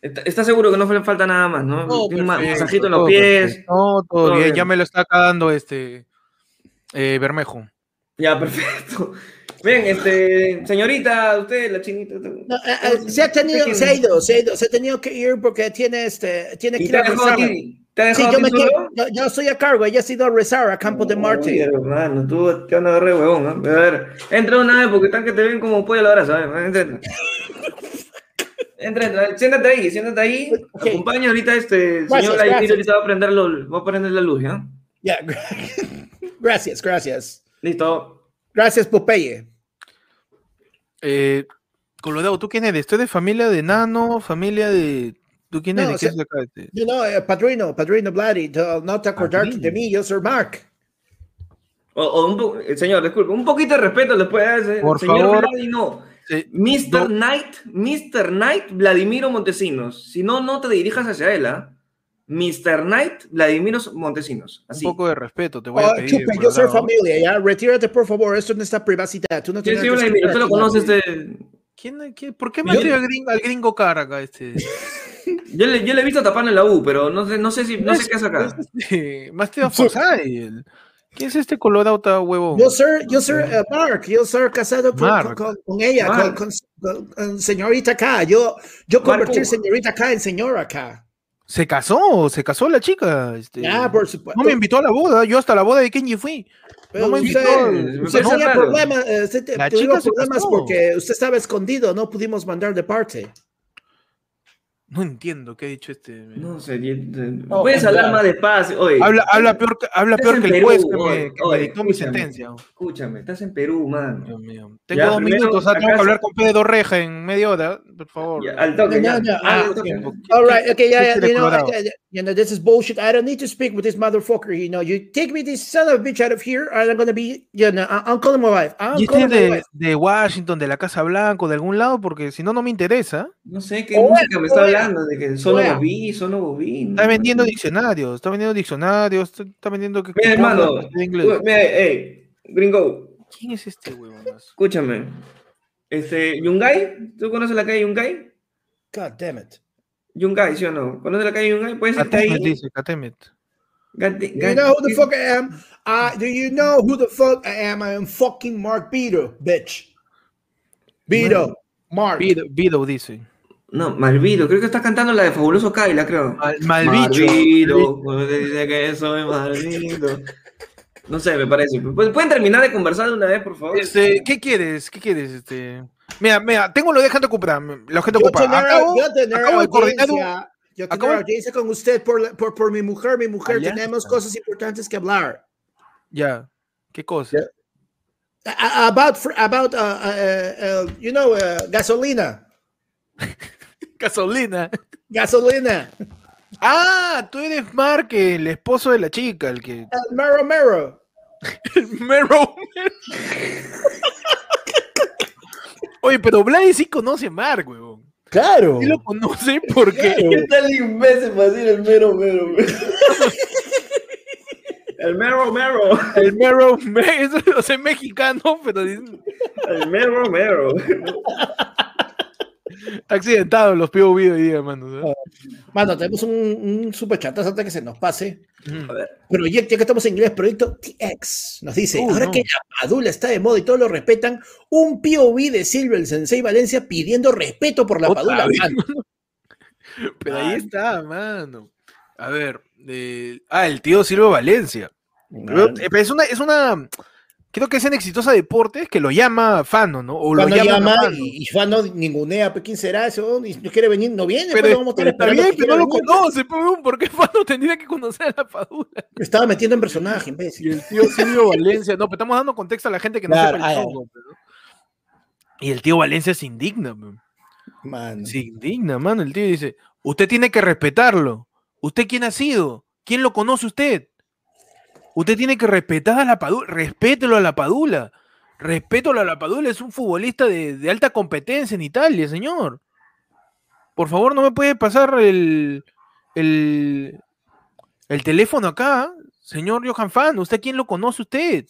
¿Está, está seguro que no le falta nada más, no? Tiene un masajito en los pies. perfecto. No, todo, Todo bien, bien. ya me lo está cagando este eh, Bermejo. Ya, perfecto. Bien, este, señorita, usted, la chinita. No, eh, eh, se ha tenido, se ha ido, se ha ido, se ha tenido que ir porque tiene este, tiene que ¿Y ir te Sí, yo me quedo, yo, yo estoy a cargo, ella ha ido a rezar a Campo de Marte. Hermano, tú te van a agarrar de huevón, ¿no? A ver, entra una vez porque están que te ven como pollo a la brasa, ¿sabes? Entra, entra. Entra, entra. Siéntate ahí, siéntate ahí. Ok. Acompaña ahorita este Gracias, señor Vladimir, gracias. ahorita va a prender, lo- va a prender la luz, ¿ya? Ya, gracias, gracias. Listo. Gracias, Popeye. Eh, Colorado, ¿tú quién eres? ¿Tú eres familia de Nano? ¿Familia de.? ¿Tú quién No, eres? o ¿Qué sea- es de acá? Este? You know, eh, padrino, padrino Bloody, to- no te acordarte Padrino. de mí, yo soy Mark. O, o un eh, señor, disculpe, un poquito de respeto después de ese. Por señor favor. Vladi, no. Sí, Mr. no, Knight, Mr. Knight Vladimiro Montesinos. Si no, no te dirijas hacia él, ¿ah? Mr. Knight Vladimiro Montesinos. un Así. poco de respeto, te voy a Oh, pedir. chupe, yo soy Colorado. familia, ya, retírate por favor, esto no está privacidad, tú no Sí, tienes sí, que Vladimiro, usted lo escribir conoce, aquí. este. ¿Quién, quién- por qué me Yo- al gringo, al gringo cara acá? Este? Yo le, yo le he visto tapar en la U, pero no sé, no sé si, no sé qué hace acá. Este, Más te va a ¿Quién es este Colorado huevón? Yo soy, yo soy eh, Mark, yo soy casado con, Mark. con- con- con ella, con, Mark. con- con- señorita acá. Yo, yo Marco. convertir señorita acá en señora acá. Se casó, se casó la chica. Este, Ya, por supuesto. no me invitó a la boda, yo hasta la boda de Kenji fui. Pero no me usted, invitó. me usted parece tenía raro. problemas, eh, usted te- La chica se problemas casó. porque usted estaba escondido, no pudimos mandar de parte. No entiendo qué ha dicho este. No sé, No, puedes claro. hablar más despacio. Oye, Habla, habla peor, que- habla peor que el Perú, juez que me, oye, que me oye, dictó mi sentencia. escúchame, estás en Perú, man. Dios mío. Tengo Ya, dos primero, minutos, ah, tengo que hablar con Pedro Reja en media hora, por favor. Ya, al toque, ya. no, no, Ah, al toque. tiempo. All right, okay, yeah, ¿Qué yeah, quiere you know, Colorado? I- I- you know, this is bullshit. I don't need to speak with this motherfucker. You know, you take me this son of a bitch out of here, and I'm gonna be, you know, I'm calling my wife. I'm ¿Y este calling my de, wife. de Washington, de la Casa Blanca, de algún lado? Porque si no, no me interesa. No sé qué Oye, música me está oye. hablando, de que solo bobí, solo bobí. Está vendiendo diccionarios, está vendiendo diccionarios, está, está vendiendo que Mira, hermano, Mira, hey, gringo, ¿Quién es este huevonazo? escúchame. Este, Yungay, ¿tú conoces la calle Yungay? God damn it. Yungay, ¿sí o no? ¿Conoces la calle Yungay? Puedes Catemet, ahí. dice, Catemet. You know who the fuck I am? Uh, do you know who the fuck I am? I am fucking Mark Beto, bitch. Beto, Mark. Vido, Vido dice. No, Malvido, creo que estás cantando la de Fabuloso Kaila, creo. Mal. Malvido, dice que soy Malvido. No sé, me parece. ¿Pueden pueden terminar de conversar de una vez, por favor? Este, ¿Qué quieres? ¿Qué quieres? Este... Mira, mira, tengo lo de gente ocupada. La gente Yo ocupada. tener, Acabo, yo tener acabo de coordinar un- yo de- audiencia con usted por, por, por mi mujer, mi mujer, Alianza. tenemos cosas importantes que hablar. Ya. ¿Qué cosa? A- About, fr- about uh, uh, uh, you know, uh, gasolina. Gasolina. Gasolina. Ah, tú eres Mark, el esposo de la chica, el que. El mero mero. Mero. Oye, pero Blay sí conoce a Mark, weón. Claro. Sí lo conoce porque. Claro. tal imbécil para decir el mero mero? el mero mero. El Mero, me- eso lo sé mexicano, pero El mero mero. Está accidentado los POV hoy día, hermano. ¿sabes? Mano, tenemos un, un super chatazo antes que se nos pase. Proyecto, ya que estamos en inglés, proyecto TX nos dice, Uh, ahora no. que la padula está de moda y todos lo respetan, un POV de Silver el Sensei Valencia pidiendo respeto por la Otra padula. vez. mano. Pero ahí Mano. está, mano. A ver. eh, ah, el tío Silvio Valencia. Mano. eh, es una, es una. Creo que es en Exitosa Deportes que lo llama Fano, ¿no? O lo Cuando llaman a llama Fano. y, y Fano ningunea, pues, ¿quién será eso? Y no quiere venir, no viene, pues, Pero, lo vamos a pero estar está esperando bien, que pero no lo venir. conoce, pues, ¿por qué Fano tendría que conocer a la Padula? Me estaba metiendo en personaje, Y imbécil. el tío Silvio Valencia, no, pero estamos dando contexto a la gente que no Claro, sepa el ah, pero- Y el tío Valencia se indigna, man. Mano. se indigna, mano. El tío dice, usted tiene que respetarlo. ¿Usted quién ha sido? ¿Quién lo conoce usted? Usted tiene que respetar a la Padula. Respételo a la Padula. Respételo a la Padula. Es un futbolista de, de alta competencia en Italia, señor. Por favor, no me puede pasar el, el, el teléfono acá, señor Johan Fan. ¿Usted quién lo conoce usted?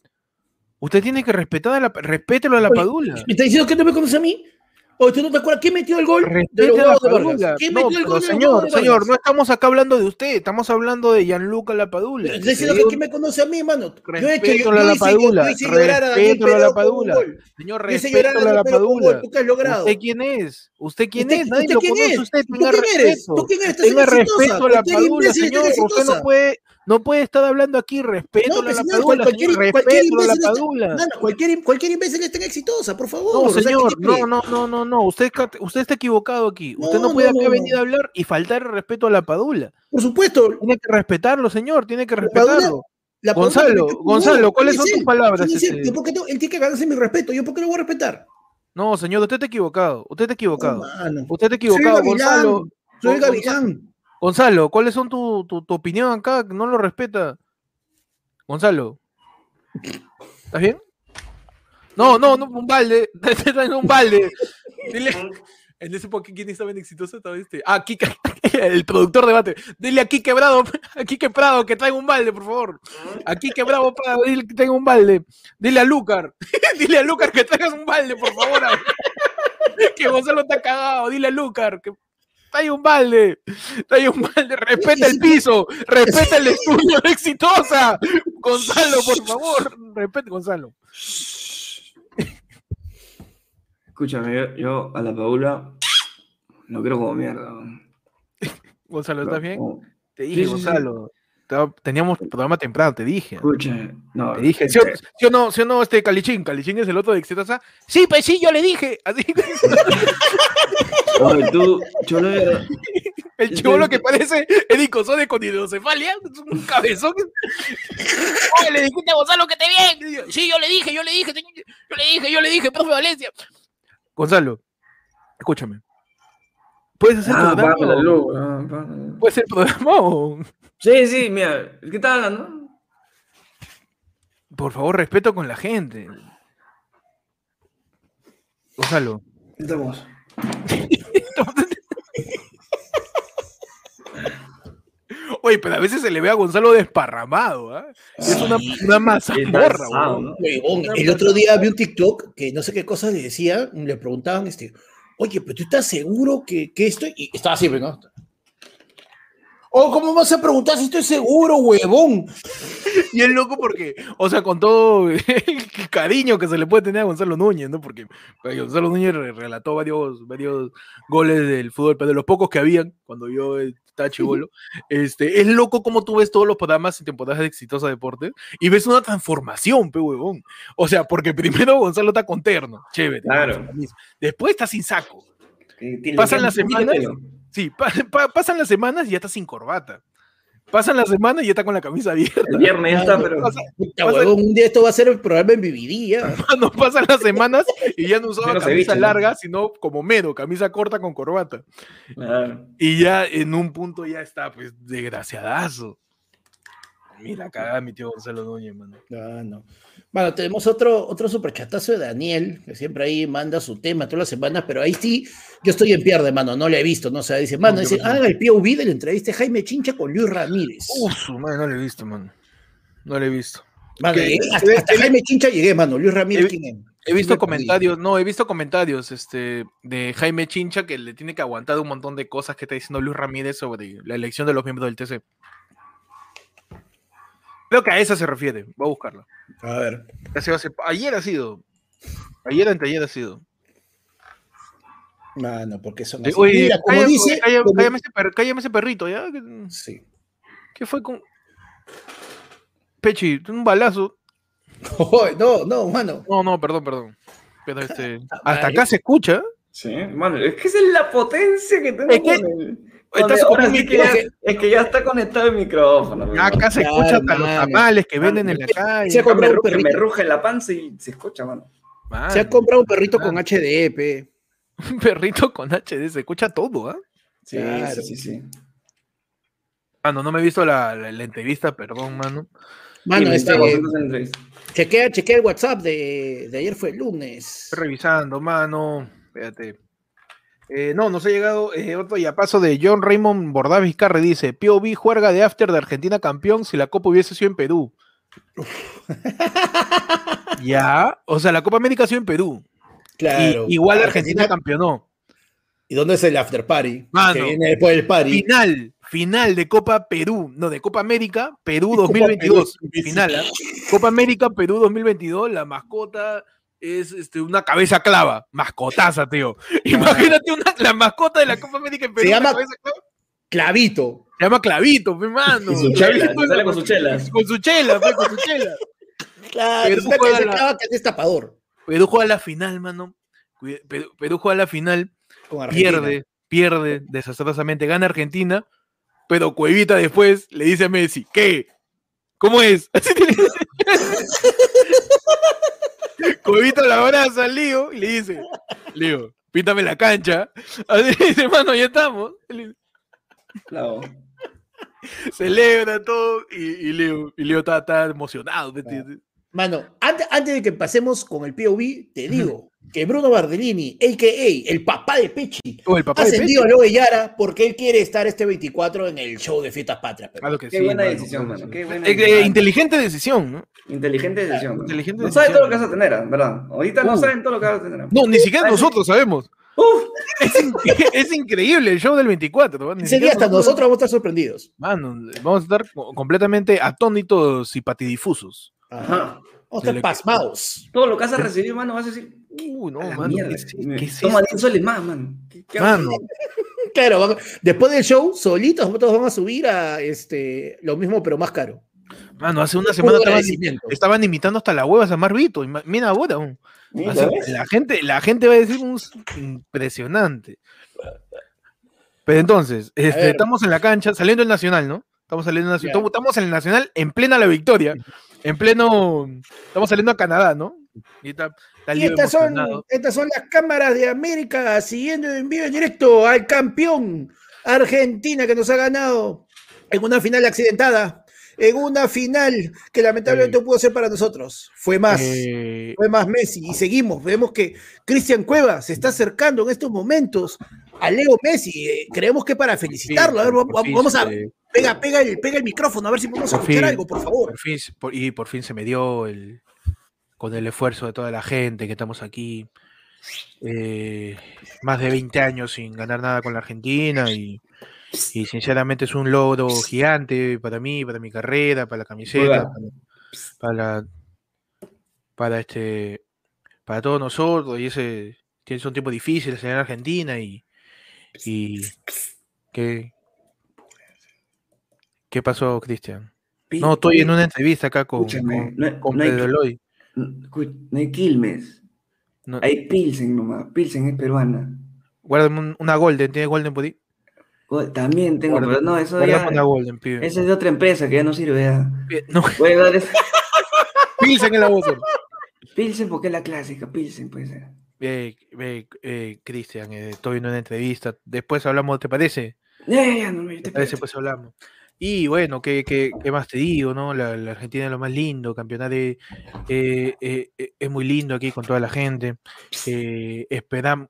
Usted tiene que respetar a la, respételo a la Oye, Padula. ¿Me está diciendo que no me conoce a mí? ¿O tú no te acuerdas quién metió el gol? de Respete los a la huevos de Padula. Vargas? ¿Quién No, metió el gol de los señor, huevos de señor, no estamos acá hablando de usted, estamos hablando de Gianluca Lapadula. Estoy diciendo que quién me conoce a mí, mano. Yo he hecho, yo, la hice, yo, hice llorar a Daniel respétalo a la Peredo con un Padula. gol. Señor, llorar a respétalo a la Daniel Peredo con un gol. Padula. ¿Tú qué has logrado? ¿Usted quién es? ¿Usted quién ¿Usted- es? Nadie usted lo quién conoce es? usted. ¿Tú quién eres? respeto. ¿Tú quién eres? Tenga respeto a la Cualquier Padula, imbécil está señor. Usted no puede, no puede estar hablando aquí. Respeto No, a la señor, Padula, cualquier, señor. cualquier Respétalo a la imbécil está- Padula. mano, cualquier, cualquier imbécil está exitosa, por favor. No, o sea, ¿qué señor, no, no, no, no, no. Usted, usted está equivocado aquí. Usted no puede no, acá venir a hablar y faltar el respeto a la Padula. Por supuesto. Tiene que respetarlo, señor, tiene que La Padula- respetarlo. La Gonzalo, Gonzalo. ¿cuáles ¿Quién son tus palabras, este? Yo, ¿por qué no? Él tiene que ganarse mi respeto. ¿Yo por qué lo voy a respetar? No, señor, usted está equivocado. Usted está equivocado. Usted está equivocado. Gonzalo. Soy Gavilán. Gonzalo, ¿cuáles son tu, tu, tu opinión acá? No lo respeta. Gonzalo. ¿Estás bien? No, no, no, un balde. Un balde. Dile. En ese porque quién estaba en exitoso este. Ah, Kike, el productor de debate. Dile aquí quebrado, aquí quebrado que traiga un balde, por favor. Aquí quebrado Prado, dile que traiga un balde. Dile a Lucar, dile a Lucar que traigas un balde, por favor. que Gonzalo está cagado. Dile a Lucar que traiga un balde. Traiga un balde. Respeta el piso. Respeta el estudio de exitosa. Gonzalo, por favor. Respete, Gonzalo. Escúchame, yo, yo a la Paula lo quiero como mierda. Gonzalo, ¿estás bien? Te Sí, dije, sí, sí. Gonzalo. Estaba- Teníamos programa temprano, te dije. Escucha, no. Te dije, ¿sí o, sí o no, sí o no, este Calichín? Calichín es el otro de Exitosa. Sí, pues sí, yo le dije. Así. Oye, tú, Cholo. El chivolo que parece Eddie Cosone con hidrocefalia, un cabezón. Oye, le dijiste a Gonzalo que te bien. Sí, yo le dije, yo le dije, yo le dije, yo le dije, profe Valencia. Gonzalo, escúchame. ¿Puedes hacer Ah, programa? la luz, ah. ¿Puedes hacer programa o- Sí, sí, mira, ¿qué estás hablando? Por favor, respeto con la gente. Gonzalo. Estamos. Oye, pero a veces se le ve a Gonzalo desparramado, ¿ah? Es una, una mazamorra, el otro día vi un TikTok que no sé qué cosas le decían, le preguntaban, este, oye, pero tú estás seguro que, que esto, y estaba así, pues, ¿no? Oh, ¿cómo vas a preguntar si estoy seguro, huevón? Y es loco porque, o sea, con todo el cariño que se le puede tener a Gonzalo Núñez, ¿no? Porque oye, Gonzalo Núñez re- relató varios, varios goles del fútbol, pero de los pocos que habían cuando yo estaba chivolo, este, es loco como tú ves todos los programas y temporadas de Exitosa Deportes y ves una transformación, pe huevón. O sea, porque primero Gonzalo está con terno, chévere. Claro. Después está sin saco. Pasan las semanas. pelo. Sí, pa- pa- pasan las semanas y ya está sin corbata. Pasan las semanas y ya está con la camisa abierta. El viernes ya está, pero. Pasa- Puta, Pasa- huevón, un día esto va a ser el programa en Vividía. Mano, pasan las semanas y ya no usaba camisa ¿no? larga, sino como mero, camisa corta con corbata. Claro. Y ya en un punto ya está, pues, desgraciadazo. Mira, cagada mi tío Gonzalo Núñez, mano. Ah, no. Bueno, tenemos otro, otro superchatazo de Daniel, que siempre ahí manda su tema todas las semanas, pero ahí sí, yo estoy en pierde, mano, no le he visto, no sé, dice, mano, ¿qué dice, hagan el POV de la entrevista de Jaime Chincha con Luis Ramírez. Uf, su madre, no lo he visto, mano. No lo he visto. Mano, llegué- hasta, Jaime Chincha llegué, mano, Luis Ramírez, He- ¿quién es? He visto comentarios, no, he visto comentarios este, de Jaime Chincha que le tiene que aguantar un montón de cosas que está diciendo Luis Ramírez sobre la elección de los miembros del TC. Creo que a esa se refiere. Voy a buscarla. A ver. Hace- hace- Ayer ha sido. Ayer anteayer ha sido. Mano, porque son así. Oye, Mira, como cállame, dice, cállame- como- cállame ese per- cállame ese perrito, ¿ya? ¿Qué- Sí. ¿Qué fue con. Pechi, un balazo. No, no, mano. No, no, perdón, perdón. Pero este. Hasta acá se escucha. Sí, mano, es que esa es la potencia que tengo Es que- un sí que ya- es que ya está conectado el micrófono. Acá se escucha hasta los tamales que venden en la se calle. ha Acá me, comprado un ruge, me perrito. ruge la panza y se escucha, mano. Se ha comprado un perrito Ah. con HDP. un perrito con HD, se escucha todo, ¿ah? Sí, Claro. sí, sí, sí. Mano, no me he visto la, la- la entrevista, perdón, mano. Mano, Sí, este, chequea, chequea el WhatsApp de, de ayer fue el lunes. Estoy revisando, mano. Espérate. Eh, no, nos ha llegado eh, otro yapazo de John Raymond Bordás Vizcarre. Dice: POV juerga de after de Argentina campeón si la Copa hubiese sido en Perú. ya, o sea, la Copa América ha sido en Perú. Y- Claro. igual Argentina, campeonó. ¿Y dónde es el after party? Mano. que viene después del party. Final, final de Copa Perú, no, de Copa América, Perú Copa 2022. Perú. Final, ¿ah? Copa América, Perú 2022, la mascota es este, una cabeza clava, mascotaza, tío. Imagínate una, la mascota de la Copa América en Perú. Se llama- cabeza clava. Clavito. Se llama Clavito, mi mano. Y su chela, sale con su chela. Con su chela, con su chela. Claro, Perú juega se la- clava que es destapador. Perú juega la final, mano. Perú, Perú juega la final, Con pierde, pierde desastrosamente, gana Argentina, pero Cuevita después le dice a Messi, ¿qué? ¿Cómo es? Cuevita la abraza al Lío y le dice, Lío, píntame la cancha. Así dice, hermano, ya estamos. Claro. Celebra todo y, y Leo, y Leo está, está emocionado. Mano, antes, antes de que pasemos con el POV, te digo que Bruno Bardellini, a.k.a. el papá de Pechi, Oh, el papá ha de ascendido a Pechi. Lobo de Yara porque él quiere estar este 24 en el show de Fiestas Patrias. pero- Claro que Qué sí, buena mano, decisión, mano. Qué buena Eh, eh, decisión. inteligente decisión, ¿no? Inteligente decisión. Inteligente no sabes decisión. todo lo que vas a tener. ¿verdad? Ahorita no Uh. saben todo lo que vas a tener. No, ni siquiera nosotros sabemos. Uf, Es, in- es increíble el show del 24. ¿no? Ese día hasta nosotros vamos a estar sorprendidos. Mano, vamos a estar co- completamente atónitos y patidifusos. Ajá. Vamos a estar pasmados. Todo lo que vas a recibir, mano, vas a decir. Uy, no, "A la mano. mierda, ¿qué qué Toma esto? 10 soles más, mano. ¿Qué- qué Mano, Claro, después del show, solitos todos van a subir a este, lo mismo, pero más caro. mano, hace una Un semana estaban, estaban imitando hasta la hueva a Samar Vito. Mira ahora. Mira, la, gente, la gente va a decir un impresionante. Pero entonces, este, estamos en la cancha, saliendo el Nacional, ¿no? Estamos saliendo del Nacional, estamos en el Nacional en plena la victoria, en pleno, estamos saliendo a Canadá, ¿no? Y está, está Y Leo estas son, estas son las cámaras de América siguiendo en vivo en directo al campeón Argentina que nos ha ganado en una final accidentada, en una final que lamentablemente no pudo ser para nosotros. Fue más. Eh, fue más Messi y seguimos. Vemos que Cristian Cueva se está acercando en estos momentos a Leo Messi. Eh, creemos que para felicitarlo. A ver, vamos, vamos a. Pega, pega, el, pega el micrófono, a ver si podemos Por escuchar fin. algo, por favor. por fin, por- y por fin se me dio el, con el esfuerzo de toda la gente que estamos aquí. eh, más de 20 años sin ganar nada con la Argentina y, y sinceramente es un logro gigante para mí, para mi carrera, para la camiseta, para, para, para este para todos nosotros y ese que son tiempos difíciles en Argentina y, y ¿qué, ¿qué pasó, Cristian? No, estoy en una entrevista acá con, Escúchame, con, no- con no hay- Pedro Eloy. No, hay Quilmes. No, Hay Pilsen nomás. Pilsen es peruana. guárdame un- una Golden, ¿tienes Golden por ahí? También tengo, pero no, eso ya. una Golden, pibe. Esa es de otra empresa que ya no sirve ya. Eh, No, Voy a dar esa- Pilsen en la voz. Pilsen porque es la clásica, Pilsen puede ser. Eh, eh, eh, Cristian, eh, estoy en una entrevista. Después hablamos, ¿te parece? Ya, ya, ya, no me te ¿Te parece? Pues hablamos. Y bueno, ¿qué, qué, qué más te digo, no? La, la Argentina es lo más lindo, campeonato eh, eh, eh, es muy lindo aquí con toda la gente. Esperamos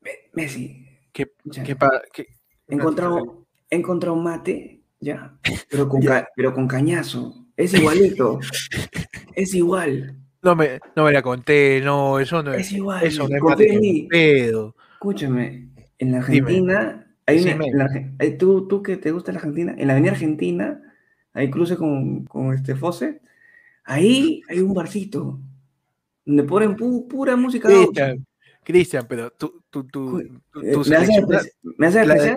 Me- Messi. que, que, que- he encontrado, he encontrado un mate, ya, pero con, ca- pero con cañazo. Es igualito. es igual. no me, no me la conté, no, eso no Es es, igual. eso no es mate. Escúchame, en la. Argentina, hay una- la eh, ¿tú, tú que te gusta la Argentina, en la avenida Argentina, hay cruce con, con este Fose, ahí hay un barcito, donde ponen pu- pura música. Cristian, pero tú, tú, tú, Eh, ¿Me haces despreciar?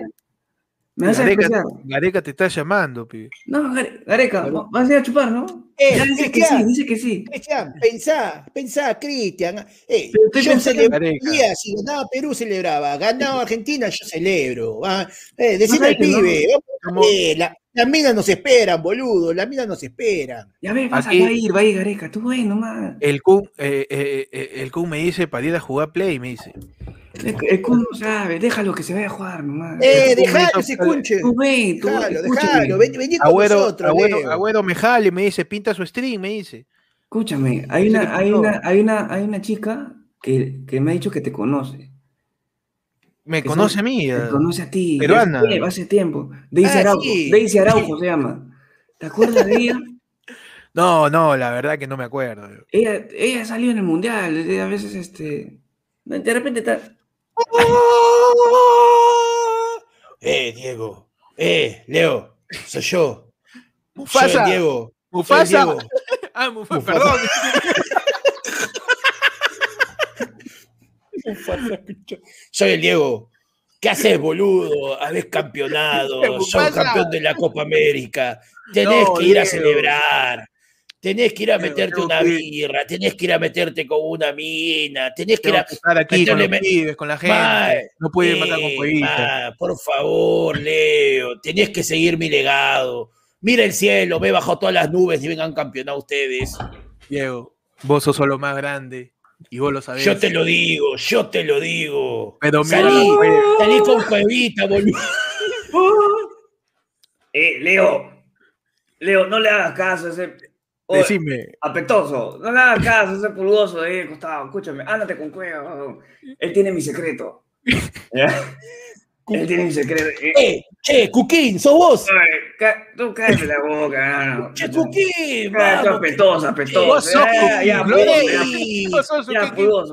¿Me haces la- despreciar? ¿Me haces Gareca, te está llamando, pibe. No, Gare- Gareca, va- vas a ir a chupar, ¿no? Eh, Ya dice que sí, dice que sí. Cristian, pensá, pensá, Cristian. Eh, yo celebraría, si ganaba Perú, celebraba. Ganaba Argentina, yo celebro. ah. Eh, decime al no. pibe. vamos a Como- ver, la- las minas nos esperan, boludo. Las minas nos esperan. Ya ves, vas a, Aquí- va a ir, va a ir Gareca, tú ves nomás. El Kun, eh, eh, eh, el Kun me dice para ir a jugar Play, me dice. El, el Kun no sabe, déjalo que se vaya a jugar nomás. Eh, El Kun me dejalo, hizo- se escuche. Tú ves, tú Déjalo, déjalo. Ven, vení con Agüero, nosotros, Agüero. Agüero me jale, me dice, pinta su stream, me dice. Escúchame, hay una, hay una, hay una, hay una chica que, que me ha dicho que te conoce. Me conoce sabe- a mí. Te eh. conoce a ti. Peruana. Hace, tiempo, hace tiempo. Daisy Ah, Araujo. sí. Daisy Araujo se llama. ¿Te acuerdas de ella? No, no, la verdad que no me acuerdo. ella, ella salió en el mundial. A veces, este. De repente está. Eh, Diego. Eh, Leo. Soy yo. Soy Mufasa. Diego. Soy el Mufasa. Diego. Ah, Mufasa, Mufasa. perdón. Mufasa, escucha. Soy el Diego. ¿Qué haces, boludo? Habés campeonado. Sos campeón de la Copa América. Tenés No, que ir a celebrar. Tenés que ir a meterte una birra. Tenés que ir a meterte con una mina. Tenés que ir a. estar aquí con los pibes, con la gente. No puede matar con jueguitas. ma, por favor, Leo, tenés que seguir mi legado. Mira el cielo, ve bajo todas las nubes y vengan campeonar ustedes. Diego, vos sos lo más grande y vos lo sabés. Yo te lo digo, yo te lo digo. Pero salí, salí con cuevita, boludo. Eh, Leo. Leo, no le hagas caso a ese. decime, apetoso. No le hagas caso a ese pulgoso de ahí al costado. Escúchame, ándate con cueva. Él tiene mi secreto. Él tiene mi secreto. Eh, Eh, che, Cuquín, sos vos. Ca- Tú cállate la boca, no, no. Che, Cuquín, apetoso, apetoso. Vos sos Cuquín, ya, vos un ya,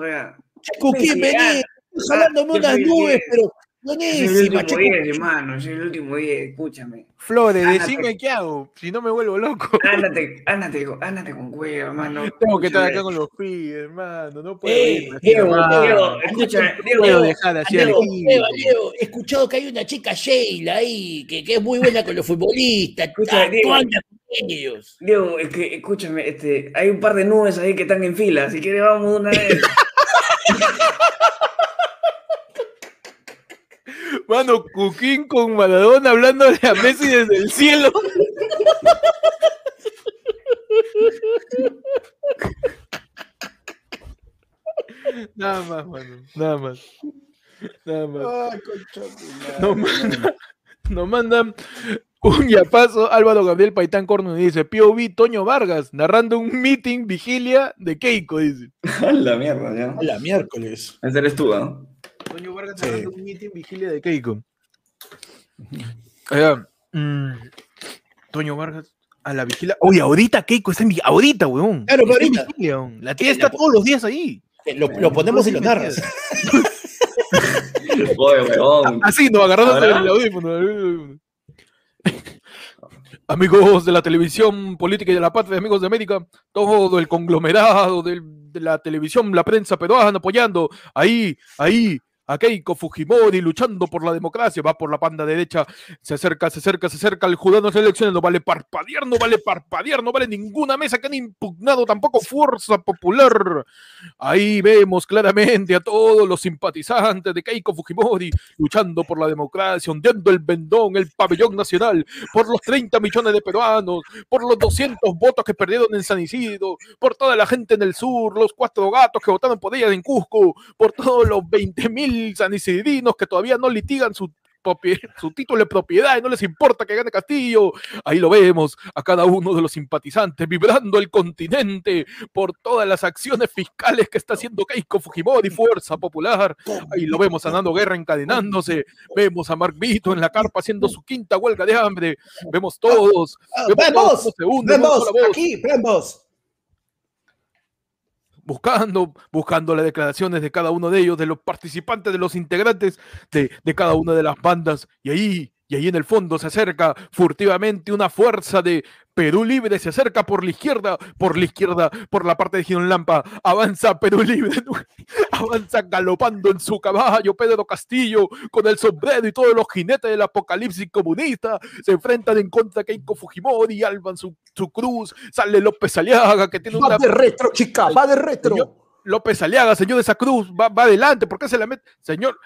ya. Che, Cuquín, vení. ah, jalándome yo unas nubes, diez. Pero Es el último che, día, Cuquín. hermano. Es el último día, escúchame. Flores, Ándate. decime qué hago, si no me vuelvo loco. Ándate, ándate, ándate con cueva, hermano. Tengo que estar acá con los pibes, hermano. No puedo Eh, así Diego. Diego, escúchame, No Diego, dejar así Diego. Diego, he escuchado que hay una chica Sheila ahí, que, que es muy buena con los futbolistas, Escucha, Diego. ellos. Diego, es que, escúchame, este, hay un par de nubes ahí que están en fila. Si quieres, vamos de una vez. Mano, Cuquín con Maradona hablándole a Messi desde el cielo. Nada más, mano. Nada más. Nada más. De No madre. manda, nos mandan un yapazo. Álvaro Gabriel Paitán Corno dice: POV Toño Vargas narrando un meeting vigilia de Keiko. Dice: A la mierda, ya. A la miércoles. Ese eres tú, ¿no? Toño Vargas Sí. narrando un meeting vigilia de Keiko. Allá, mm, Toño Vargas a la vigilia. Oye, ahorita Keiko está en vi- Ahorita, weón. Claro, ahorita. vigilia, weón. La tía está todos los días ahí. Eh, Lo, lo ponemos y lo narras. Oye, weón. Así, no, agarrándose ¿Ahora? el audífono. Amigos de la televisión política y de la patria, amigos de América, todo el conglomerado del- de la televisión, la prensa peruana apoyando ahí, ahí, a Keiko Fujimori luchando por la democracia, va por la banda derecha, se acerca, se acerca, se acerca el jurado de las elecciones, no vale parpadear, no vale parpadear, no vale ninguna mesa que han impugnado, tampoco Fuerza Popular. Ahí vemos claramente a todos los simpatizantes de Keiko Fujimori luchando por la democracia, hundiendo el vendón, el pabellón nacional, por los 30 millones de peruanos, por los 200 votos que perdieron en San Isidro, por toda la gente en el sur, los cuatro gatos que votaron por ella en Cusco, por todos los 20 mil sanisidrinos que todavía no litigan su su título de propiedad y no les importa que gane Castillo. Ahí lo vemos a cada uno de los simpatizantes vibrando el continente por todas las acciones fiscales que está haciendo Keiko Fujimori, Fuerza Popular. Ahí lo vemos a Nando Guerra encadenándose. Vemos a Mark Vito en la carpa haciendo su quinta huelga de hambre. Vemos todos. Ah, Vemos ven todos sola voz, aquí, ven vos. Buscando, buscando las declaraciones de cada uno de ellos, de los participantes, de los integrantes de, de cada una de las bandas. Y ahí, y ahí en el fondo se acerca furtivamente una fuerza de Perú Libre, se acerca por la izquierda, por la izquierda, por la parte de Girón Lampa, avanza Perú Libre, avanza galopando en su caballo Pedro Castillo, con el sombrero y todos los jinetes del apocalipsis comunista, se enfrentan en contra de Keiko Fujimori, alban su, su cruz, sale López Aliaga, que tiene una Va de retro, chica, va de retro. López Aliaga, señor de esa cruz, va, va adelante, ¿por qué se la mete? Señor,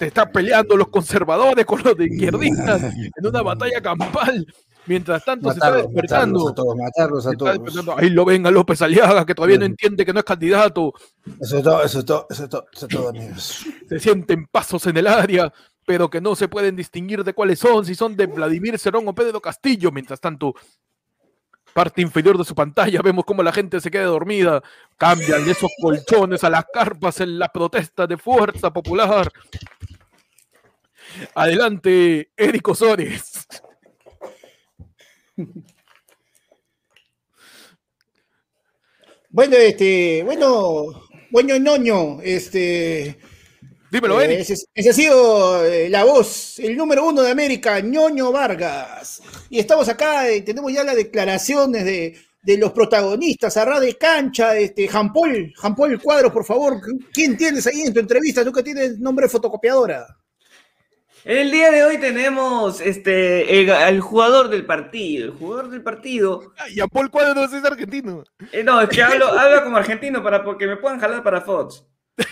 te está peleando los conservadores con los de izquierdistas en una batalla campal. Mientras tanto se está despertando. matarlos a todos, matarlos a se está todos. despertando. Ahí lo ven a López Aliaga, que todavía no entiende que no es candidato. Eso es todo, eso es todo, eso es todo, eso es todo, amigos. Se sienten pasos en el área, pero que no se pueden distinguir de cuáles son, si son de Vladimir Cerón o Pedro Castillo. Mientras tanto, parte inferior de su pantalla, vemos cómo la gente se queda dormida, cambian de esos colchones a las carpas en la protesta de Fuerza Popular. Adelante, Eric Osores. Bueno, este, bueno, bueno, ñoño, este, Dímelo, eh, Eric. ese, ese ha sido eh, la voz, el número uno de América, ñoño Vargas. Y estamos acá, y tenemos ya las declaraciones de, de los protagonistas, a ras de cancha, este, Jampol, Jampol Cuadros, por favor, ¿quién tienes ahí en tu entrevista? Tú que tienes nombre de fotocopiadora. El día de hoy tenemos este, el, al jugador del partido. El jugador del partido. Y a Paul Cuadros es argentino. eh, no, es que hablo, hablo como argentino para porque me puedan jalar para Fox.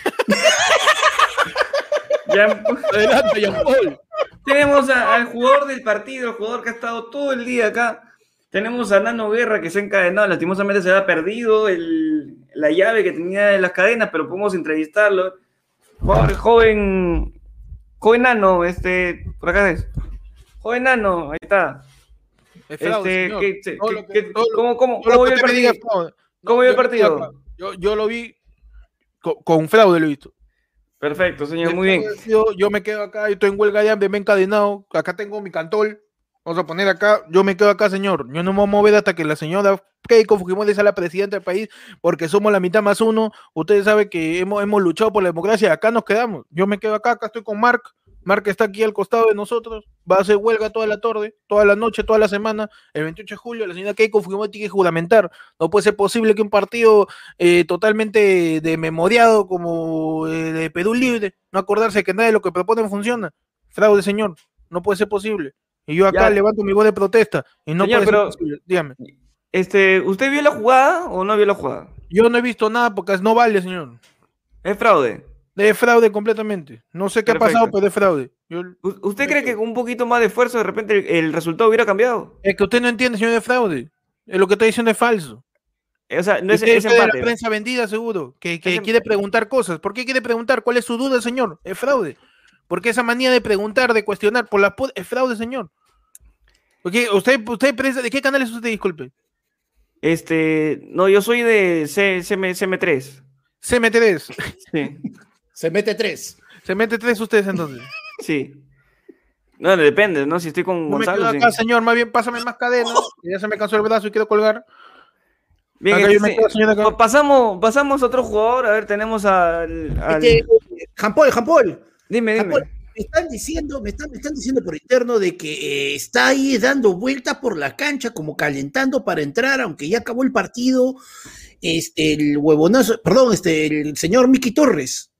Adelante, Jean Paul. tenemos a- al jugador del partido, el jugador que ha estado todo el día acá. Tenemos a Nano Guerra que se ha encadenado, lastimosamente se ha perdido el- la llave que tenía en las cadenas, pero podemos entrevistarlo. Joven, joven Nano, este, por acá es. Joven Nano, ahí está. Es fraude, Este, señor. ¿qué- Todo qué- lo que- qué- todo lo- ¿Cómo, cómo, cómo vio el partido? ¿Cómo vio el partido? Yo, yo lo vi con, con fraude, lo he visto. Perfecto, señor, muy bien. Yo, yo me quedo acá, yo estoy en huelga de hambre, me he encadenado. Acá tengo mi cantol. Vamos a poner acá, yo me quedo acá, señor. Yo no me voy a mover hasta que la señora Keiko Fujimori sea la presidenta del país, porque somos la mitad más uno. Ustedes saben que hemos, hemos luchado por la democracia, acá nos quedamos. Yo me quedo acá, acá estoy con Mark. Mark está aquí al costado de nosotros. Va a hacer huelga toda la tarde, toda la noche, toda la semana. El 28 de julio, la señora Keiko Fujimori tiene que juramentar. No puede ser posible que un partido eh, totalmente dememoriado como eh, de Perú Libre, no acordarse que nada de lo que proponen funciona. Fraude, señor, no puede ser posible. Y yo acá Ya. levanto mi voz de protesta y no Señor, pero-. Dígame. Este, ¿usted vio la jugada o no vio la jugada? Yo no he visto nada porque no vale, señor. Es fraude. De fraude completamente. No sé qué ha pasado, pero de fraude. Yo- ¿U- ¿Usted cree que con un poquito más de esfuerzo de repente el, el resultado hubiera cambiado? es que usted no entiende, señor, de fraude. Es lo que está diciendo es falso. Eh, O sea, no es, Usted es es de la prensa vendida, seguro, que, que Es quiere preguntar cosas. ¿Por qué quiere preguntar? ¿Cuál es su duda, señor? Es fraude. Porque esa manía de preguntar, de cuestionar por la pod- es fraude, señor. Porque usted, usted ¿de qué canal es usted? Disculpe. Este, no, yo soy de C, CM, CM3. CMT3. Sí, Se mete tres. Se mete tres ustedes entonces. sí. No, depende, ¿no? Si estoy con No me Gonzalo. quedo sí. señor. Más bien, pásame más cadenas. que ya se me cansó el brazo y quiero colgar. Bien, Acá este, yo me sí. quedo, señor, acá. Pasamos, pasamos a otro jugador. A ver, tenemos al. al- Este, Jampol, Jampol. Dime, dime. Jampol, Me están diciendo, me están, me están diciendo por interno de que eh, está ahí dando vueltas por la cancha, como calentando para entrar, aunque ya acabó el partido. Este, el huevonazo, perdón, este, el señor Miki Torres.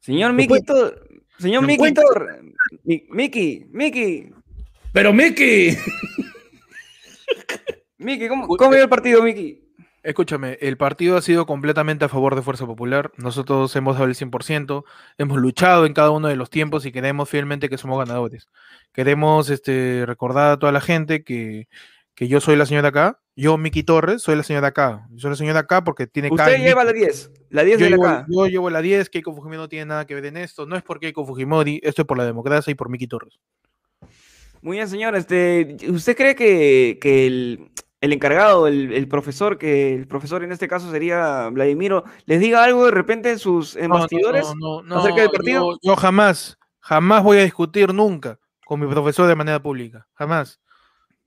Señor ¿Me Miki puede- Tor- Señor ¿Me Miki puede- Tor- Mi- Miki, Miki, Pero Miki, Miki, ¿cómo, cómo vio el partido, Miki? Escúchame, el partido ha sido completamente a favor de Fuerza Popular. Nosotros hemos dado el 100%, hemos luchado en cada uno de los tiempos y queremos fielmente que somos ganadores. Queremos este, recordar a toda la gente que, que yo soy la señora acá, yo, Miki Torres, soy la señora acá. Soy la señora acá porque tiene Usted lleva la 10, la 10 yo, de la llevo, acá. yo llevo la 10, Keiko Fujimori no tiene nada que ver en esto. No es por Keiko Fujimori, esto es por la democracia y por Miki Torres. Muy bien, señor. Este, ¿Usted cree que, que el, el encargado, el, el profesor, que el profesor en este caso sería Vladimiro, les diga algo de repente en sus en No, no, bastidores? no, no, acerca del no, partido? Yo, yo jamás, jamás voy a discutir nunca con mi profesor de manera pública. Jamás.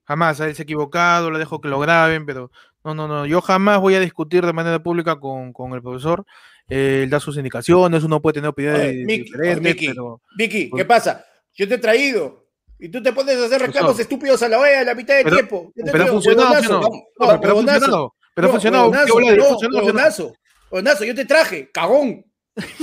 Jamás. Él se ha equivocado, le dejo que lo graben, pero no, no, no. Yo jamás voy a discutir de manera pública con, con el profesor. Eh, él da sus indicaciones, uno puede tener opiniones Oye, diferentes, pero Pues- ¿qué pasa? Yo te he traído y tú te pones a hacer reclamos estúpidos a la hora a la mitad del Pero- tiempo. Yo pero ha funcionado, ¿sí o huevonazo, no? no, No, pero ha funcionado. Pero ha no, funcionado. huevonazo, Vladi, no, funcionado, ¿sí o no? yo te traje, cagón,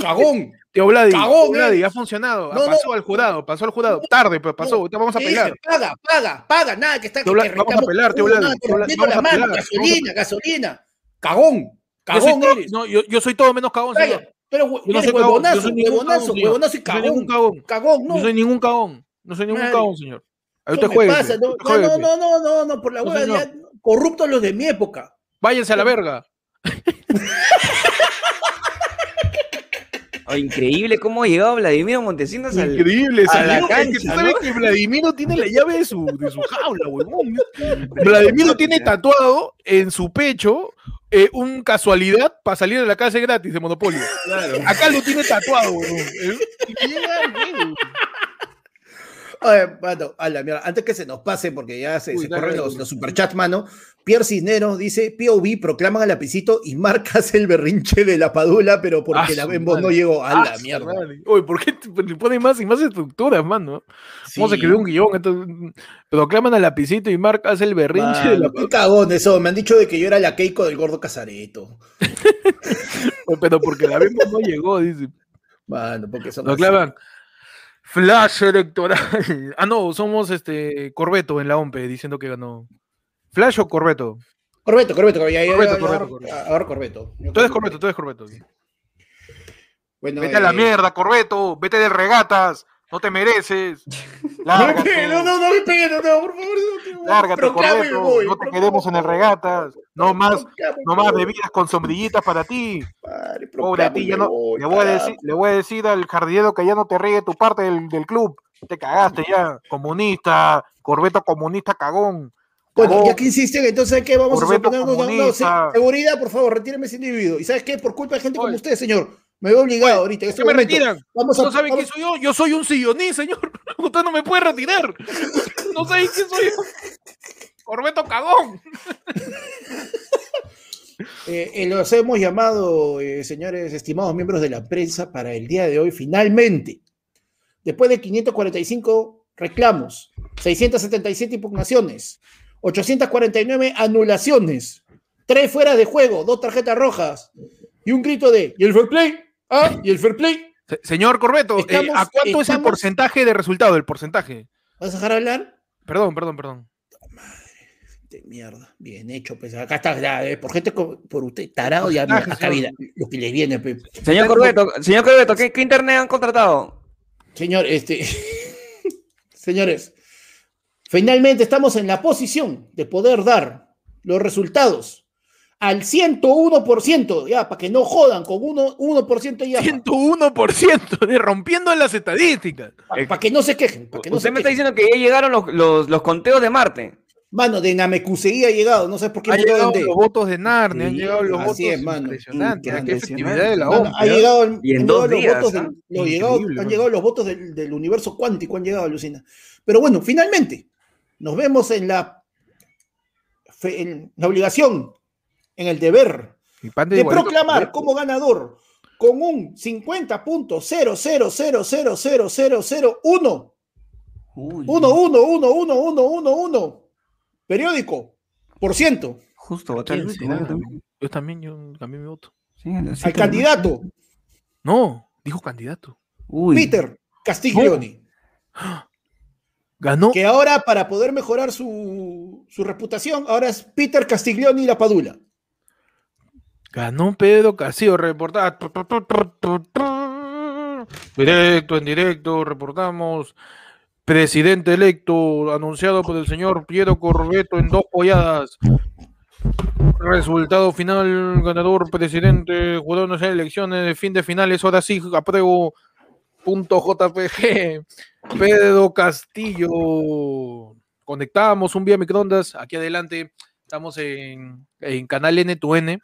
cagón. Tío Vladi, Cagón, tío Vladi, eres. ha funcionado. No, no. pasó al jurado, pasó al jurado. Tarde, pero pasó. No, Ahorita vamos a ¿Qué pelear. Paga, paga, paga, nada que está que Vladi, vamos a pelear, tío no, Vladi, Vladi, vamos a mano, gasolina, gasolina, cagón, Yo cagón todo, eres. no, yo, yo soy todo menos cagón, señor. Pero Yo no soy yo huevonazo, huevonazo, huevonazo y No cagón, cagón. no. No soy ningún cagón. No soy ningún cagón, señor. Ahí Eso usted me juegue. pasa, no, usted no, no, no, no, no, por la No, hueá, ya, corruptos los de mi época. Váyanse a la verga. Oh, increíble cómo ha llegado Vladimiro Montesinos al. Increíble. a la. Es que cancha, tú sabes que Vladimiro tiene la llave de su, de su jaula, huevón. Vladimiro tiene tatuado en su pecho eh, un casualidad para salir de la casa gratis de Monopolio. Acá lo tiene tatuado, huevón. Eh, y llega, huevón. Oye, mano, a la mierda, antes que se nos pase, porque ya se, Uy, se dale, corren los, los superchats, mano. Pierre Cisneros dice: POV proclaman al lapicito y marcas el berrinche de la padula, pero porque Ah, la su Bembo no llegó. A Ah, la su mierda. madre. Oye, ¿por qué le ponen más y más estructuras, mano? Vamos a Sí. escribir un guion. Entonces, proclaman al lapicito y marcas el berrinche de la Mano, qué cagón eso. Me han dicho de que yo era la Keiko del gordo Casareto. Pero porque la Bembo no llegó, dice. Mano, porque son. Proclaman flash electoral. Ah, no, somos este Corbeto en la OMPE diciendo que ganó. ¿Flash o Corbeto? Corbeto, Corbeto, Corbeto. Corbeto, ahora- Corbeto. Ahora Corbeto. Yo Tú eres Corbeto, tú eres Corbeto. Bueno, Vete a la eh, mierda, Corbeto. Vete de regatas. No te mereces. Lárgate. no, no, no me pegue, no, no, por favor. No, no, Lárgate, proclame, Corbeto. voy, no te queremos en el regatas. No más, no más bebidas con sombrillitas para ti. Pobre ti, ya no, voy, le, voy a decir, le voy a decir al jardinero que ya no te riegue tu parte del, del club. Te cagaste ya. Comunista, Corbeto comunista cagón. Bueno, ya que insisten, entonces ¿qué vamos Corbeto a suponer? No, se- seguridad, por favor, retíreme ese individuo. ¿Y sabes qué? Por culpa de gente como usted, señor, me veo obligado ahorita. En este ¿Qué me momento. retiran? Vamos a, ¿No saben vamos- quién soy yo? Yo soy un silloní, señor. Usted no me puede retirar. No saben quién soy yo. Corbeto cagón. eh, eh, los hemos llamado, eh, señores estimados miembros de la prensa, para el día de hoy, finalmente. Después de 545 reclamos, 677 impugnaciones, 849 anulaciones, tres fuera de juego, dos tarjetas rojas y un grito de ¿y el fair play? ¿Ah? ¿Y el fair play? Se- señor Corbeto, eh, ¿a cuánto es el porcentaje de resultado? El porcentaje. ¿Vas a dejar hablar? Perdón, perdón, perdón. De mierda, bien hecho, pues acá está, ya, eh, por gente co- por usted, tarado, ya mira, acá viene lo que les viene, pues. Señor Corbeto, señor Corbeto, ¿qué, qué internet han contratado? Señor, este, señores, finalmente estamos en la posición de poder dar los resultados al 101%, ya, para que no jodan con uno, 1% ya, 101% de rompiendo las estadísticas. para que no se quejen, para que no Usted se me está quejen. diciendo que ya llegaron los, los, los conteos de Marte. Mano, de Namekusei ha llegado, no sé por qué Han llegado de- los votos de Narnia, han Sí, llegado los así votos es, mano. efectividad de la Mano, OMP. ha ¿eh? llegado, Y en han llegado dos los votos ¿ah? del- lo llegado- Increíble, han llegado los votos del, del universo cuántico, han llegado, alucina. Pero bueno, finalmente, nos vemos en la, fe- en la obligación, en el deber de proclamar que- como ganador con un 50.000000001 Uy, 1, 1, 1, 1, 1, 1, 1 periódico por ciento Justo, yo también. Yo también, yo cambié mi voto. Sí, al candidato No, dijo candidato. Uy, Peter Castiglioni. Ganó. que ahora para poder mejorar su, su reputación, ahora es Peter Castiglioni y la Padula. Ganó Pedro Castillo, reportar. Directo, en directo, reportamos. Presidente electo, anunciado por el señor Piero Corbeto en dos polladas. Resultado final, ganador, presidente, jurado de elecciones, fin de finales, ahora sí, apruebo. Punto JPG. Pedro Castillo. Conectamos un vía microondas. Aquí adelante estamos en, en canal N2N.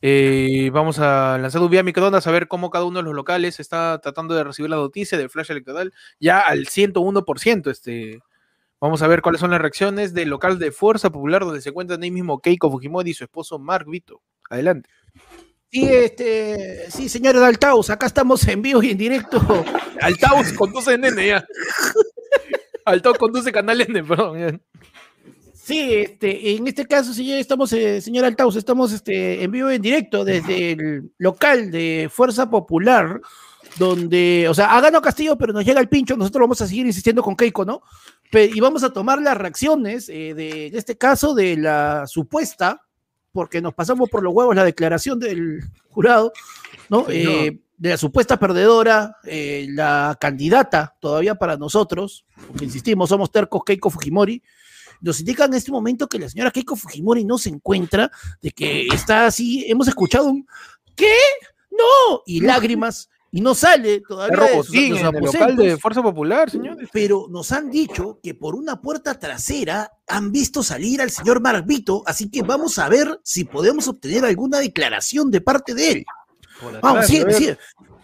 Eh, vamos a lanzar un vía microondas a ver cómo cada uno de los locales está tratando de recibir la noticia del flash electoral ya al 101%. Este, vamos a ver cuáles son las reacciones del local de Fuerza Popular donde se encuentran ahí mismo Keiko Fujimori y su esposo Mark Vito. Adelante. Sí, este, sí, señores Altaus, acá estamos en vivo y en directo. Altaus conduce N ya. Altaus conduce canal N, perdón. Sí, este, en este caso, señor, estamos, eh, señor Altaus, estamos este, en vivo en directo desde el local de Fuerza Popular, donde, o sea, ha ganado Castillo, pero nos llega el pincho, nosotros vamos a seguir insistiendo con Keiko, ¿no? Pe- y vamos a tomar las reacciones eh, de, en este caso, de la supuesta, porque nos pasamos por los huevos la declaración del jurado, ¿no? Eh, de la supuesta perdedora, eh, la candidata todavía para nosotros, porque insistimos, somos tercos Keiko Fujimori, nos indican en este momento que la señora Keiko Fujimori no se encuentra, de que está así, hemos escuchado un ¿qué? ¡No! y lágrimas, y no sale todavía Perro de sus- Botín, de sus en el local de Fuerza Popular, señores. pero nos han dicho que por una puerta trasera han visto salir al señor Marvito, así que vamos a ver si podemos obtener alguna declaración de parte de él. Vamos, sígueme, ver. sígueme.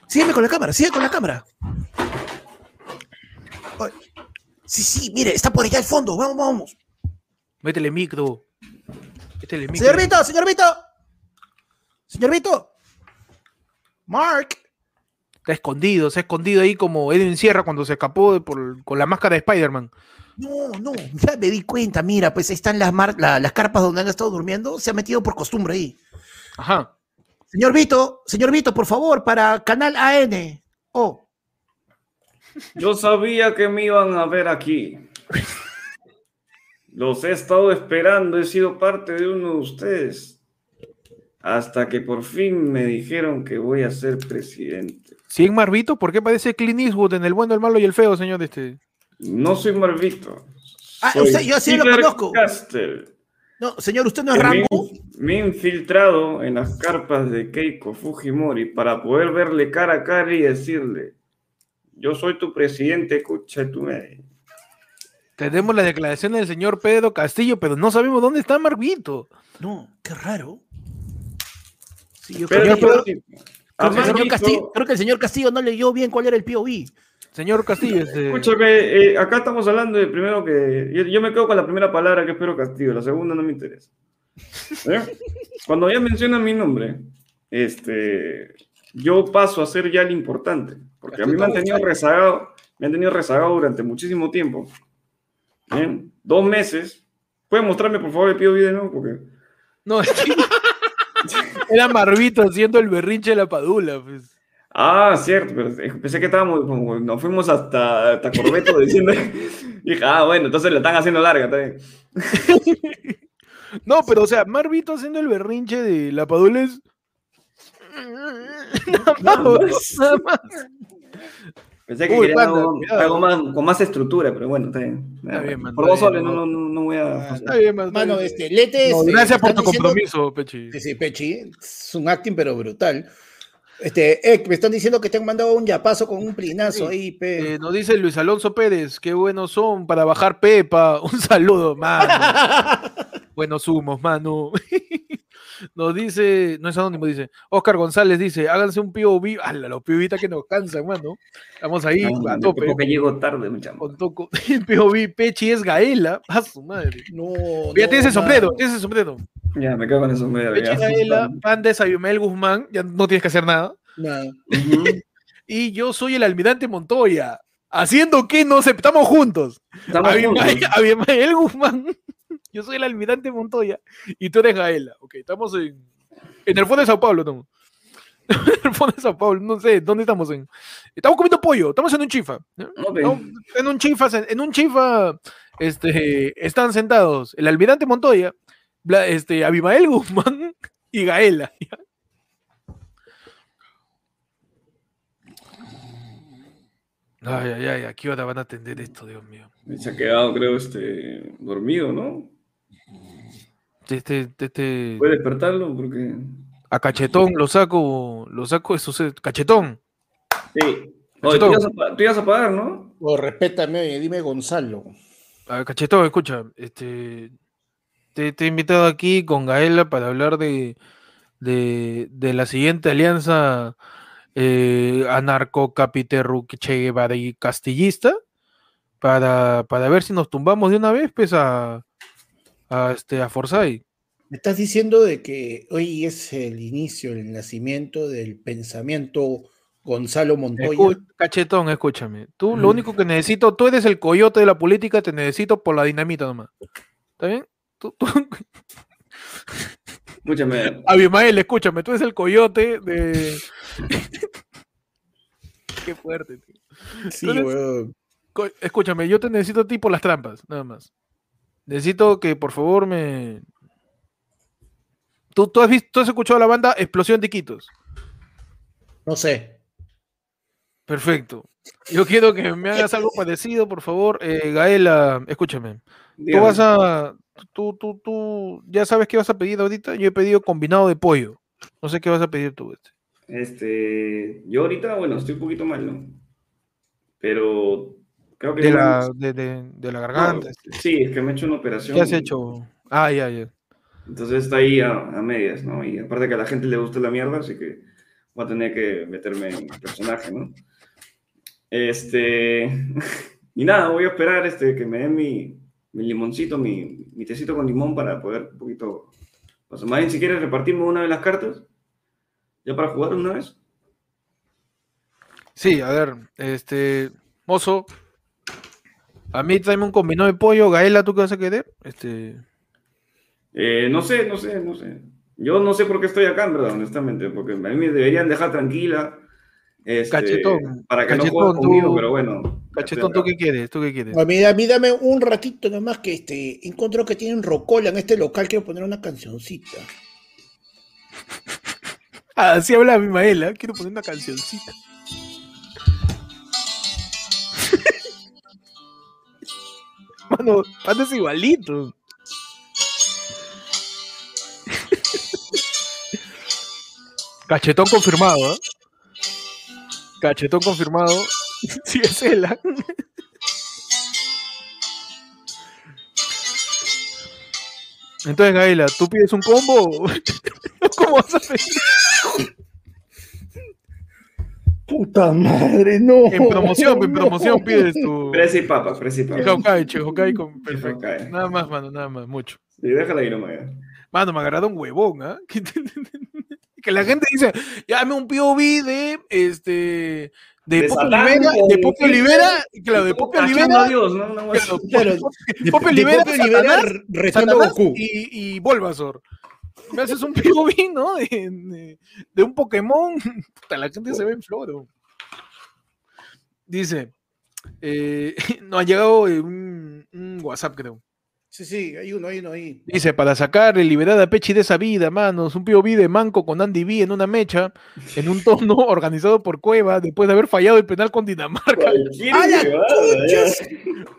Sígueme con la cámara, sígueme con la cámara. Sí, sí, mire, está por allá al fondo, vamos, vamos. Métele micro. Métele micro. Señor Vito, señor Vito. Señor Vito. Mark. Está escondido, se ha escondido ahí como Edwin Sierra cuando se escapó por- con la máscara de Spider-Man. No, no, ya me di cuenta, mira, pues ahí están las, mar- la- las carpas donde han estado durmiendo, se ha metido por costumbre ahí. Ajá. Señor Vito, señor Vito, por favor, para Canal AN. Oh, Yo sabía que me iban a ver aquí. Los he estado esperando, he sido parte de uno de ustedes. Hasta que por fin me dijeron que voy a ser presidente. ¿Sí, en Marvito? ¿Por qué parece Clint Eastwood en El bueno, el malo y el feo, señor? Este? No soy Marvito. Ah, soy usted- yo sí lo conozco. Castle. no, señor, ¿usted no es que me, Rambo? me he infiltrado en las carpas de Keiko Fujimori para poder verle cara a cara y decirle: Yo soy tu presidente, escucha tu madre. Tenemos la declaración del señor Pedro Castillo, pero no sabemos dónde está Marvito. No, qué raro. Sí, yo Pero creo, yo que, creo que el señor Castillo, creo que el señor Castillo no leyó bien cuál era el POV. Señor Castillo, este, Escúchame, eh, acá estamos hablando de primero que. Yo, yo me quedo con la primera palabra que espero Castillo, la segunda no me interesa. ¿Eh? Cuando ya mencionan mi nombre, este, yo paso a ser ya el importante, porque a mí me han tenido rezagado, me han tenido rezagado durante muchísimo tiempo. ¿Bien? Dos meses. ¿Pueden mostrarme por favor el POV de nuevo? Porque no, es que- era Marvito haciendo el berrinche de la padula. Pues. Ah, cierto, pero eh, pensé que estábamos, como nos fuimos hasta, hasta Corbeto diciendo, dije, ah, bueno, entonces la están haciendo larga también. No, pero o sea, Marvito haciendo el berrinche de la Padula es. Nada Nada más, más. nada más. Pensé que Uy, querían panda, algo, más, con más estructura, pero bueno, está bien. Está bien, man, Por dos soles no, no. no, voy a. Ah, Está bien, man, está Mano, bien. este, Lete. No, este, gracias por tu diciendo- compromiso, Pechi. Sí, sí, Pechi. Es un acting, pero brutal. Este, eh, me están diciendo que te han mandado un yapazo con un plinazo Sí. ahí, pe. Eh, nos dice Luis Alonso Pérez, qué buenos son para bajar Pepa. Un saludo, mano. buenos humos, mano. Nos dice, no es anónimo, dice, Oscar González dice, háganse un POV. ¡Hala, los POV que nos cansan, mano! Estamos ahí No, a tope. Porque llego tarde. Con toco. POV Pechi es Gaela. A su madre. No, Ya no, tienes el sombrero, tienes el sombrero. Ya, me quedo con eso. medio, Pechi ya. Gaela, Panda es Abimael Guzmán, ya no tienes que hacer nada. Nada. Y yo soy el almirante Montoya. Haciendo que no sé, estamos juntos. Estamos Abimael, juntos. Abimael Guzmán, yo soy el almirante Montoya y tú eres Gaela. Ok, estamos en, en el fondo de Sao Paulo, estamos. en el fondo de Sao Paulo, no sé, ¿dónde estamos? En, estamos comiendo pollo, estamos en un chifa. En un chifa, en un chifa, este, están sentados el almirante Montoya, este, Abimael Guzmán y Gaela. ¿ya? Ay, ay, ay, ¿a qué hora van a atender esto, Dios mío? Se ha quedado, creo, este, dormido, ¿no? Este, este, Voy a despertarlo porque. a cachetón lo saco, lo saco de su set- cachetón. Sí. Oye, tú ibas, a, pa- tú ibas a pagar, ¿no? O respétame, oye, dime Gonzalo. A ver, cachetón, escucha, este, te, te he invitado aquí con Gaela para hablar de, de, de la siguiente alianza eh, anarco-capiterru-che castillista para, para ver si nos tumbamos de una vez, pues, a, a, este, a Forsyth. Me estás diciendo de que hoy es el inicio, el nacimiento del pensamiento Gonzalo Montoya. Escu- cachetón, escúchame. Tú, lo único que necesito, tú eres el coyote de la política, te necesito por la dinamita nomás. ¿Está bien? Tú, tú- Escúchame. Abimael, escúchame, tú eres el coyote de. Qué fuerte, tío. Sí. Co- Escúchame, yo te necesito a ti por las trampas, nada más. Necesito que por favor me. ¿Tú, tú, has visto, tú has escuchado la banda Explosión de Quitos. No sé. Perfecto. Yo quiero que me hagas algo parecido, por favor. Eh, Gaela, escúchame. Tú vas a. Tú, tú, tú. Ya sabes qué vas a pedir ahorita. Yo he pedido combinado de pollo. No sé qué vas a pedir tú. este. Este, yo ahorita, bueno, estoy un poquito mal, ¿no? Pero creo que De la, de, de- de la no, garganta. sí, es que me he hecho una operación. ¿Qué has hecho? Ah, ya, ya. Entonces está ahí a, a medias, ¿no? Y aparte que a la gente le gusta la mierda, así que voy a tener que meterme en el personaje, ¿no? Este. Y nada, voy a esperar este, que me den mi, mi limoncito, mi, mi tecito con limón para poder un poquito. O sea, más bien, si quieres repartirme una de las cartas, ya para jugar una vez. Sí, a ver, este. Mozo. A mí tráeme un combinado de pollo. Gaela, ¿tú qué vas a querer? Este. Eh, no sé, no sé, no sé. Yo no sé por qué estoy acá, en verdad, honestamente, porque a mí me deberían dejar tranquila. este, Cachetón, Para que no cachetón, juegues conmigo, tú- pero bueno. Cachetón, ¿tú qué quieres? ¿Tú qué quieres? A mí, a mí dame un ratito nomás que este, encuentro que tienen rocola en este local, quiero poner una cancioncita. Así habla mi Maela. Quiero poner una cancioncita. Mano, andas igualito. Cachetón confirmado, ¿eh? Cachetón confirmado. Sí, es él. Entonces, Gaela, ¿tú pides un combo? ¿Cómo vas a pedir? Puta madre, no. En promoción, en no. promoción pides tu. Fresa y papa, fresa y papa. Hawkeye, che, Hawkeye con. Perfecto. Hawkeye. Nada más, mano, nada más, mucho. Sí, déjala ahí nomás. ya. Mano, me agarraron huevón, ¿ah? Que, que la gente dice, llame un POV de este. De, De Pope Olivera, de Pope Olivera, claro, de Pope Olivera, Dios, ¿no? Hueá claro, Pope Olivera, Satanás, Goku. y, y Bulbasaur. Me haces un POV, ¿no? De, un Pokémon. Puta, la gente se ve en floro. Dice, eh, no ha llegado eh, un WhatsApp, creo. Sí, sí, hay uno, hay uno ahí. Dice, para sacar el liberada Pechi de esa vida, manos, un POV de Manco con Andy B en una mecha, en un tono organizado por Cueva, después de haber fallado el penal con Dinamarca. ¡A ya.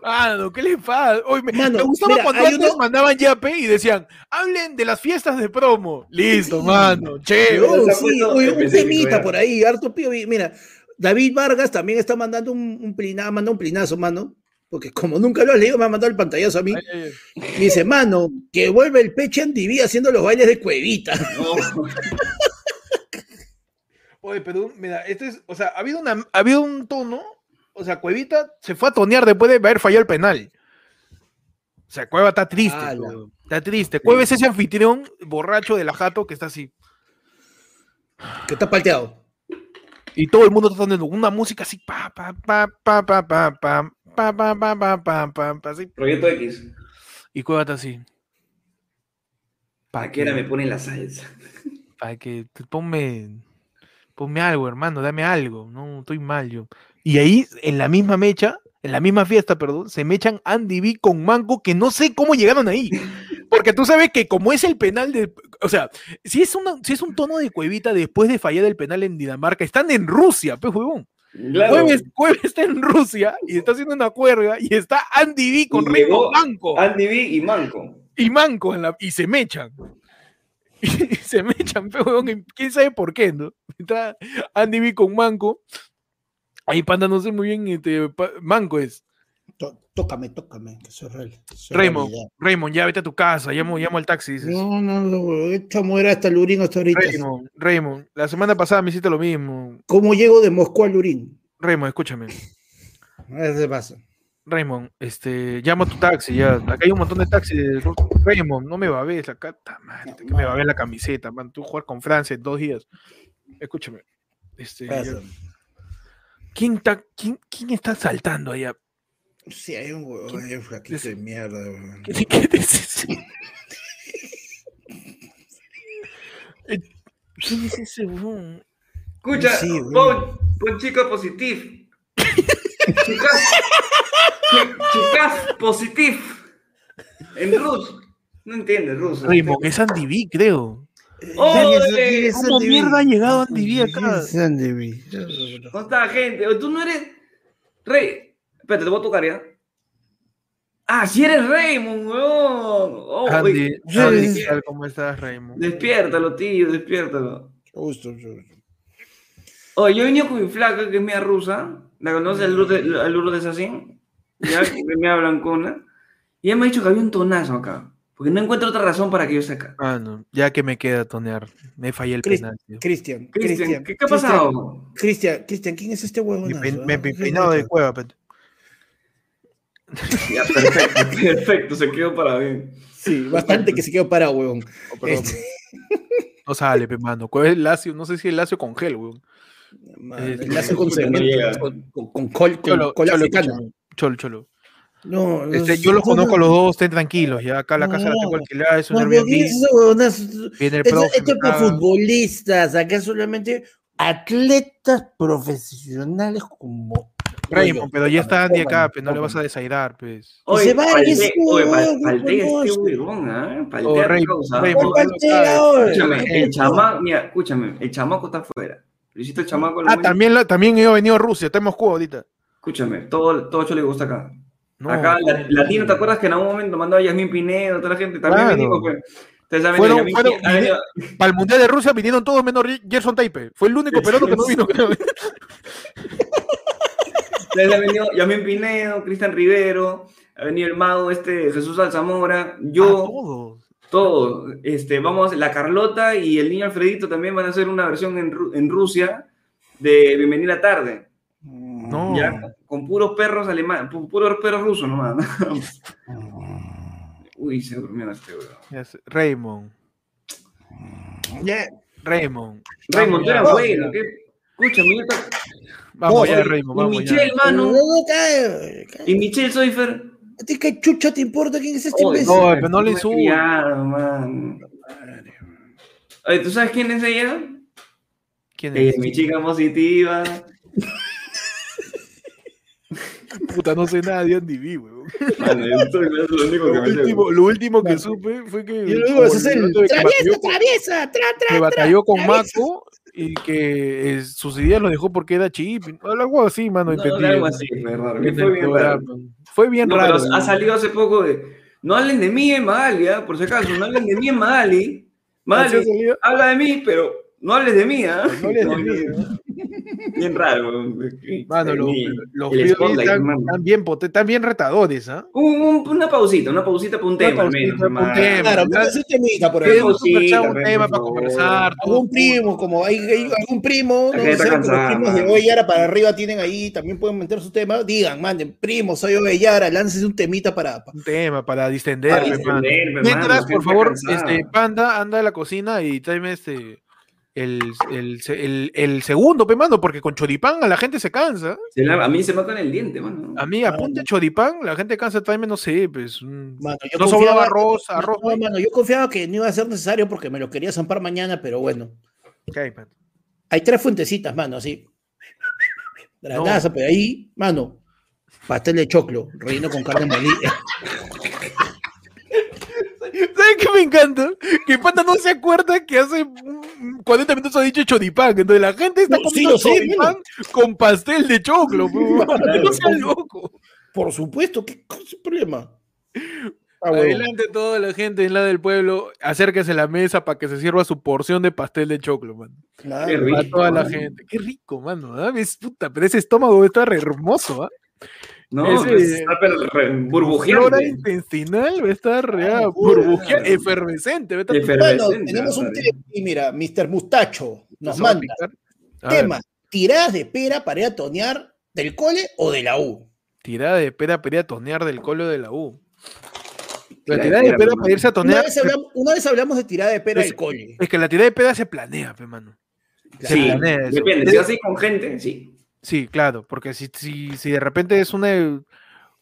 Mano, ¿qué le pasa? Oye, me, Mano, me gustaba mira, cuando antes uno- mandaban yape y decían, hablen de las fiestas de promo. Listo, mano, che. Oh, sí, oye, un temita por ahí, harto pío. Mira, David Vargas también está mandando un, un plina- manda un plinazo, mano. Porque como nunca lo has leído, me ha mandado el pantallazo a mí. Ay, ay, ay. Y dice, mano, que vuelve el Peche Andiví haciendo los bailes de cuevita. No. Oye, pero mira, este es, o sea, ha habido, una, ha habido un tono, o sea, Cuevita se fue a tonear después de haber fallado el penal. O sea, Cueva está triste, weón, está triste. Cueva es ese anfitrión borracho de la jato que está así. Que está palteado. Y todo el mundo está teniendo una música así, pa, pa, pa, pa, pa, pa, pa, pa, pa, pa, pa, pa, pa, pa, así. Proyecto X. Y Cueva está así. ¿A ¿Para qué hora me ponen la salsa? Para que ponme, ponme algo, hermano, dame algo. No, estoy mal yo. Y ahí, en la misma mecha, en la misma fiesta, perdón, se mechan Andy B con Manco, que no sé cómo llegaron ahí. Porque tú sabes que como es el penal de. O sea, si es, una, si es un tono de cuevita después de fallar el penal en Dinamarca, están en Rusia, pues, huevón. Claro. Jueves, Jueves está en Rusia y está haciendo una cuerda y está Andy B con llegó Manco Andy B y Manco. y Manco en la, y se mechan. Y se mechan, y quién sabe por qué, ¿no? Está Andy B con Manco. Ahí panda no sé muy bien, este, Manco es. Tó- tócame, tócame, que eso es real. Raymond. Raymond, ya vete a tu casa, llamo, llamo al taxi, dices. No, no, no, esta mujer hasta Lurín hasta ahorita. Raymond, Raymond, la semana pasada me hiciste lo mismo. ¿Cómo llego de Moscú a Lurín? Raymond, escúchame. Qué pasa. Raymond, este, llama a tu taxi ya. Acá hay un montón de taxis. Raymond, no me va a ver acá. ta madre, que me va a ver la camiseta, man. Tú jugar con Francia en dos días. Escúchame. Este, ¿quién, está, quién, quién está saltando allá? Sí, hay un hay un flaquito de mierda. huevón. ¿Qué, qué es ese? Eh, ¿Quién es ese huevón? Escucha, Sí, pon, pon chico positivo. Chicas, chi- chicas positif. En ruso. No entiendes ruso. Raymond, es Andy B, creo. ¡Ole! ¿Cómo mierda ha llegado Andy B acá? Es Andy B. ¿Cómo está, gente? Tú no eres. Rey. Espérate, te voy a tocar ya. Ah, si eres Raymond, weón. Oh, Andy, Andy, sí. ¿cómo estás, Raymond? Despiértalo, tío, despiértalo. Mucho gusto. Oye, yo he venido con mi flaca, que es mía rusa. ¿La conoces? El Lourdes, así. Ya, que es mía blancona. Y ella me ha dicho que había un tonazo acá. Porque no encuentro otra razón para que yo acá. Ah, no, ya que me queda tonear. Me fallé el Cris- penal. Cristian, Cristian. ¿qué, qué ha pasado? Cristian, Cristian, ¿quién es este huevón? Me, pe- me pe- peinado de cueva, pe- Ya, perfecto, perfecto, se quedó para bien. Sí, bastante que se quedó parado, huevón. Oh, perdón, Este- No sale, pe, mano. Cueva es lacio, no sé si es lacio con gel, weón. Man, Eh, enlace con puta, no cemento, con, con, con col, con Cholo, cola cholo, cholo, cholo. No, no, Este, yo los no, conozco no, los dos, estén tranquilos. Ya acá la casa la tengo No. alquilada, es un No, no, el Esto, profe. esto es para futbolistas, acá solamente atletas profesionales como. Raymond, pero ya está Andy acá, pe, no le vas a desairar, pues. se va, ese oye, este huevón, ¿ah? Oh. Escúchame, el chamaco, mira, escúchame, el chamaco está afuera. Luisito el chamaco. Ah, también, también yo he venido a Rusia, está en Moscú ahorita. Escúchame, todo, todo hecho le gusta acá. No, acá, la- Latino, ¿te acuerdas que en algún momento mandó a Yasmín Pinedo, toda la gente? También Claro. venimos, pues. Fueron- fueron- venido- Para el Mundial de Rusia vinieron todos menos Gerson Taipe. Fue el único peruano que no vino, creo. Ustedes han venido Yasmín Pinedo, Cristian Rivero, ha venido el mago este, Jesús Alzamora, Ah, yo, todos. todos. Este, vamos, la Carlota y el niño Alfredito también van a hacer una versión en, Ru- en Rusia de Bienvenida tarde. No. Ya, con puros perros alemanes, pu- puros perros rusos nomás. Uy, se durmió este weón. Raymond. Raymond. Raymond, tú eras bueno. Escúchame, yo Vamos ya, Raymond, y vamos ya. Michelle, mano. No, no, cae, cae. Y Michelle Soifer. ¿A ti qué chucha te importa quién es este Oye, imbécil? no, pero no le me subo. criado, man. Oye, ¿tú sabes quién es ella? ¿Quién es? es mi chica positiva. Puta, no sé nada de Andy B, weón. Es lo único que me último, lo último que supe fue que. Y luego es el traviesa, traviesa, tra, tra, que batalló con traviesa. Y que eh, sus ideas lo dejó porque era chip. Algo así, mano, No, entendí. algo así, fue raro. bien raro. Fue bien No, raro. pero ha salido hace poco de. No hablen de mí en Magali, ¿ah? por si acaso, no hablen de mí en Magali. Ha Magali, salido. habla de mí, pero no hables de mí, ¿ah? No hables de No, mí, Bien raro. Mano, los, los spotlight, están, bien, están bien retadores, ¿ah? Un- un- una pausita, una pausita para un tema, al pausita menos. un tema. Claro, ese temita por ahí. Un un tema para conversar. Algún primo, como hay, hay algún primo, no sé, los primos de. Ovellara para arriba tienen ahí, también pueden meter su tema, digan, manden, primo, soy Ovellara, láncese un temita para... pa- Un tema para distender, Para pe, mano. distender, pe, mano, Mientras, por favor, este, Panda, anda a la cocina y tráeme este. El, el, el, el segundo, pe, mano, porque con choripán a la gente se cansa. Se la- a mí se me con el diente, mano. A mí, apunte choripán, la gente cansa, tráeme, no sé, pues. un- Mano, yo no sobraba confiaba- arroz, arroz. No, mano, yo confiaba que no iba a ser necesario porque me lo quería zampar mañana, pero bueno. Ok, man. Hay tres fuentecitas, mano, así. Granaza, pero ahí, mano, pastel de choclo, relleno con carne molida. ¿Sabes qué me encanta? Que Panda no se acuerda que hace mm, 40 minutos ha dicho choripán. Entonces la gente está No, sí comiendo sé, choripán con pastel de choclo. No seas loco. Por supuesto, ¿qué cuál es el problema? Ah. Adelante toda la gente en la del pueblo, acérquese a la mesa para que se sirva su porción de pastel de choclo, man. Nada, Qué rico. Para toda la gente. Qué rico, mano. ¿ah? Es puta, pero ese estómago debe estar hermoso, ¿ah? No, Ese- pues, está pero re- Flora intestinal va a estar ya, Ah, burbujea- puta. efervescente. Va a estar Efer- Bueno, tenemos un tema y mira, Mr. Mustacho nos manda tema, tiradas de pera para ir a tonear del cole o de la U. tirada de pera para ir a tonear del colo de la U. La tirada de pera, para irse a Una tonear. vez, hablamos, una vez hablamos de tirada de pera Es- del cole. Es que la tirada de pera se planea, pe, mano. Se Sí, planea eso. depende. Si vas así con gente, sí. Sí, claro, porque si, si, si de repente es una,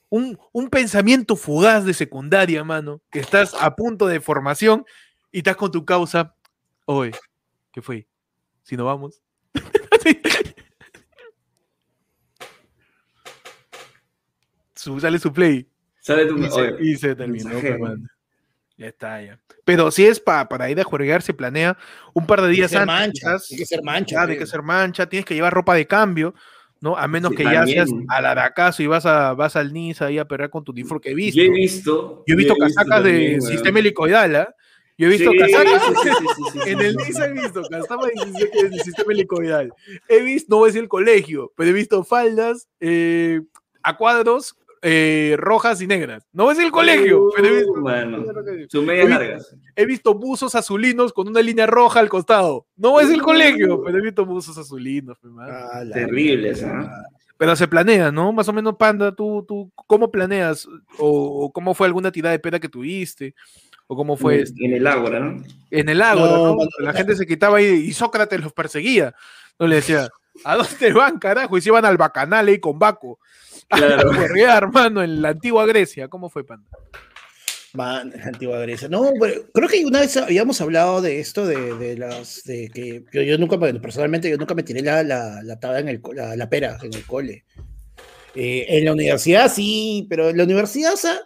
un, un pensamiento fugaz de secundaria, mano, que estás a punto de formación y estás con tu causa, oye, ¿qué fue? Si no vamos. Su- sale su play Sale tu. y se, y se terminó. Ya está, ya. Pero si es pa- para ir a jugar, se planea un par de que días ser antes. mancha, quizás. hay que ser mancha. Claro, hay pe. que ser mancha, tienes que llevar ropa de cambio, ¿no? A menos Sí, que ya seas al aracazo y vas, a, vas al Niza ahí a perder con tu uniforme que he visto. Yo he visto. Yo he visto casacas de sistema helicoidal, ¿ah? Yo he visto Sí, casacas. sí, sí, sí, sí, sí, En el. Niza he visto casacas de de sistema helicoidal. He visto, no voy a decir el colegio, pero he visto faldas eh, a cuadros eh, rojas y negras. No decir el colegio, pero he visto. Uh. Sus medias He visto- largas. He visto buzos azulinos con una línea roja al costado. No decir el colegio, pero he visto buzos azulinos. Ah, Terribles. Pero se planea, ¿no? Más o menos, Panda, ¿tú, tú cómo planeas? O, o cómo fue alguna tirada de pera que tuviste? ¿O cómo fue En- este? En el ágora, ¿no? en el ágora, No, ¿no? mano, La gente se quitaba ahí y Sócrates los perseguía. No le decía, ¿a dónde van, carajo? Y se iban al bacanal ahí con Baco. Claro. A hermano, en la antigua Grecia. ¿Cómo fue, Panda? Man, antigua Grecia. No, pero creo que una vez habíamos hablado de esto, de, de las, de que yo, yo nunca, me- personalmente, yo nunca me tiré la, la, la tabla en el, la, la pera en el cole. Eh, en la universidad sí, pero en la universidad, o sea,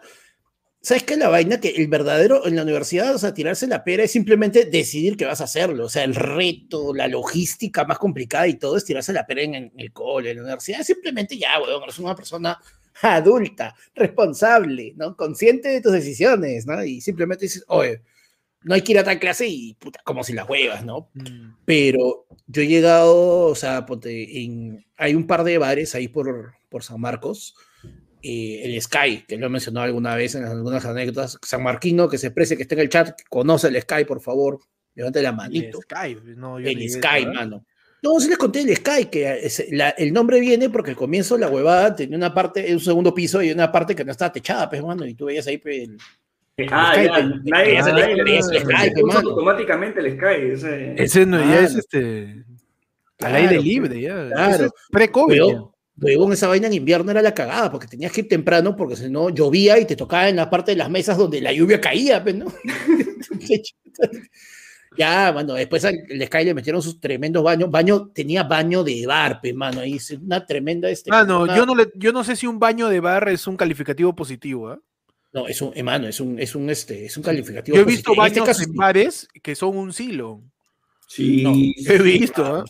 ¿sabes qué es la vaina? Que el verdadero, en la universidad, o sea, tirarse la pera es simplemente decidir que vas a hacerlo. O sea, el reto, la logística más complicada y todo es tirarse la pera en, en el cole. En la universidad simplemente ya, weón, eres una persona adulta, responsable, ¿no? Consciente de tus decisiones, ¿no? Y simplemente dices, oye, no hay que ir a tal clase y puta, como si las huevas, ¿no? Pero yo he llegado, o sea, ponte, en, hay un par de bares ahí por, por San Marcos, eh, el Sky, que lo he mencionado alguna vez en algunas anécdotas, San Marquino, que se precie que esté en el chat, que conoce el Sky, por favor, levante la manito. Sky, no, yo El Sky, idea, mano. No, sí les conté el Sky, que es- la- el nombre viene porque al comienzo la huevada tenía una parte, un segundo piso y una parte que no estaba techada, pues, mano, y tú veías ahí, pues, el- Ah, Sky, ya. el- Nadie, el- el- el Sky, automáticamente el Sky. ese- Ese no, ya es Claro. este. Al Claro, aire libre, ya. claro. Ese es Pre-COVID. Huevón, huevón, esa vaina en invierno era la cagada, porque tenías que ir temprano, porque si no llovía y te tocaba en la parte de las mesas donde la lluvia caía, pues, ¿no? Ya, mano, después al el Sky le metieron sus tremendos baños. Baño, tenía baño de bar, pe, mano, ahí es una tremenda este. Mano, una- yo no, le, yo no sé si un baño de bar es un calificativo positivo. ¿ah? No, es un, hermano, es un, es un, este, es un calificativo. Yo he visto positivo. En este baños caso, en sí. bares que son un silo. Sí, No, He visto, mano.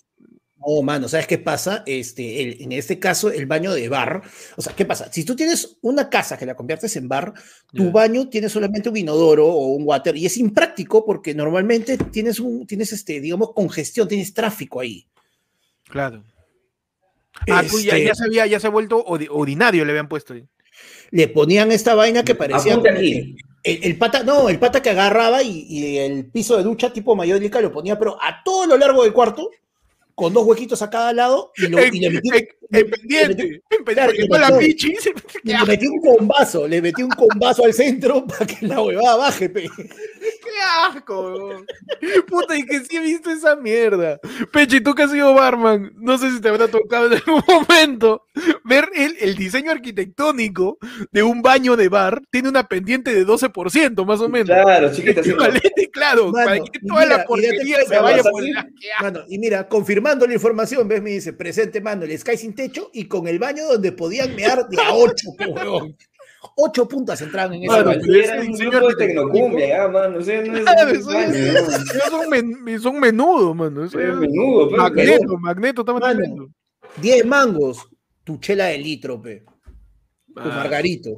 No, mano, ¿sabes qué pasa? Este, el- en este caso, el baño de bar. O sea, ¿qué pasa? Si tú tienes una casa que la conviertes en bar, tu baño tiene solamente un inodoro o un water y es impráctico porque normalmente tienes un, tienes este, digamos, congestión, tienes tráfico ahí. Claro. Ah, tú ya, Este, ya se había, ya se ha vuelto ordinario, le habían puesto. ahí. Le ponían esta vaina que parecía aquí. que- el, el pata, no, el pata que agarraba y, y el piso de ducha tipo mayólica lo ponía, pero a todo lo largo del cuarto, con dos huequitos a cada lado, y, lo, En, y le metí, en- en pendiente, claro, le con la metió- pichi. y le metí un combazo, le metí un combazo al centro para que la huevada baje, pe. ¡Qué asco! Puta, y que sí he visto esa mierda. Pechi, tú que has sido barman, no sé si te habrá tocado en algún momento ver el, el diseño arquitectónico de un baño de bar. Tiene una pendiente de 12%, más o menos. Claro, chiquita, sí. Equivalente, claro, Mano, para que y toda mira, la porquería se vaya por la... Mano, y mira, confirmando la información, ves, me dice, presente, mano, el Sky sin techo y con el baño donde podían mear de a ocho, huevón. Ocho puntas entraban en ese baño. pero Era ese un diseño grupo de arquitectónico- tecnocumbia, ya, mano. O sea, no es Claro, un menudo, mano. Es menudo, pero- Magneto, Magneto, estamos Mano. tremendo. 10 mangos, tu chela de litro, pe, tu Ah. margarito.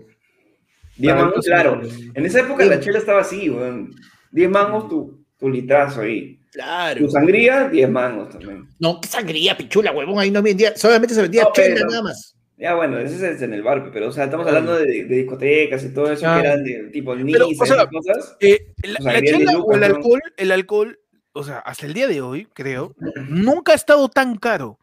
Diez Claro, mangos, claro. En esa época la chela estaba así, weón. 10 mangos tu, tu litrazo ahí. Claro. Tu sangría, 10 mangos también. No, qué sangría, pichula, huevón, ahí no vendía, solamente se vendía No, pero- nada más. Ya, bueno, ese es en el bar, pero, o sea, estamos hablando de, de discotecas y todo eso Ah. que eran de tipo Pero, Niza o sea, cosas. Eh, la, la chela o el alcohol, el alcohol, o sea, hasta el día de hoy, creo, nunca ha estado tan caro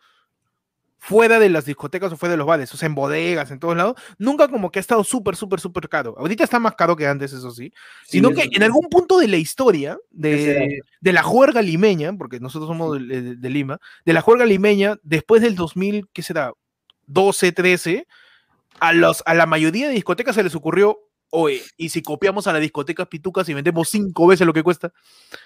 fuera de las discotecas o fuera de los bares, o sea, en bodegas, en todos lados, nunca como que ha estado súper, súper, súper caro. Ahorita está más caro que antes, eso sí, Sí, sino eso que en algún punto de la historia de, de la juerga limeña, porque nosotros somos de, de- de Lima, de la juerga limeña, después del 2000, ¿qué será? 12, 13, a, los, a la mayoría de discotecas se les ocurrió, oye, y si copiamos a las discotecas pitucas y vendemos cinco veces lo que cuesta,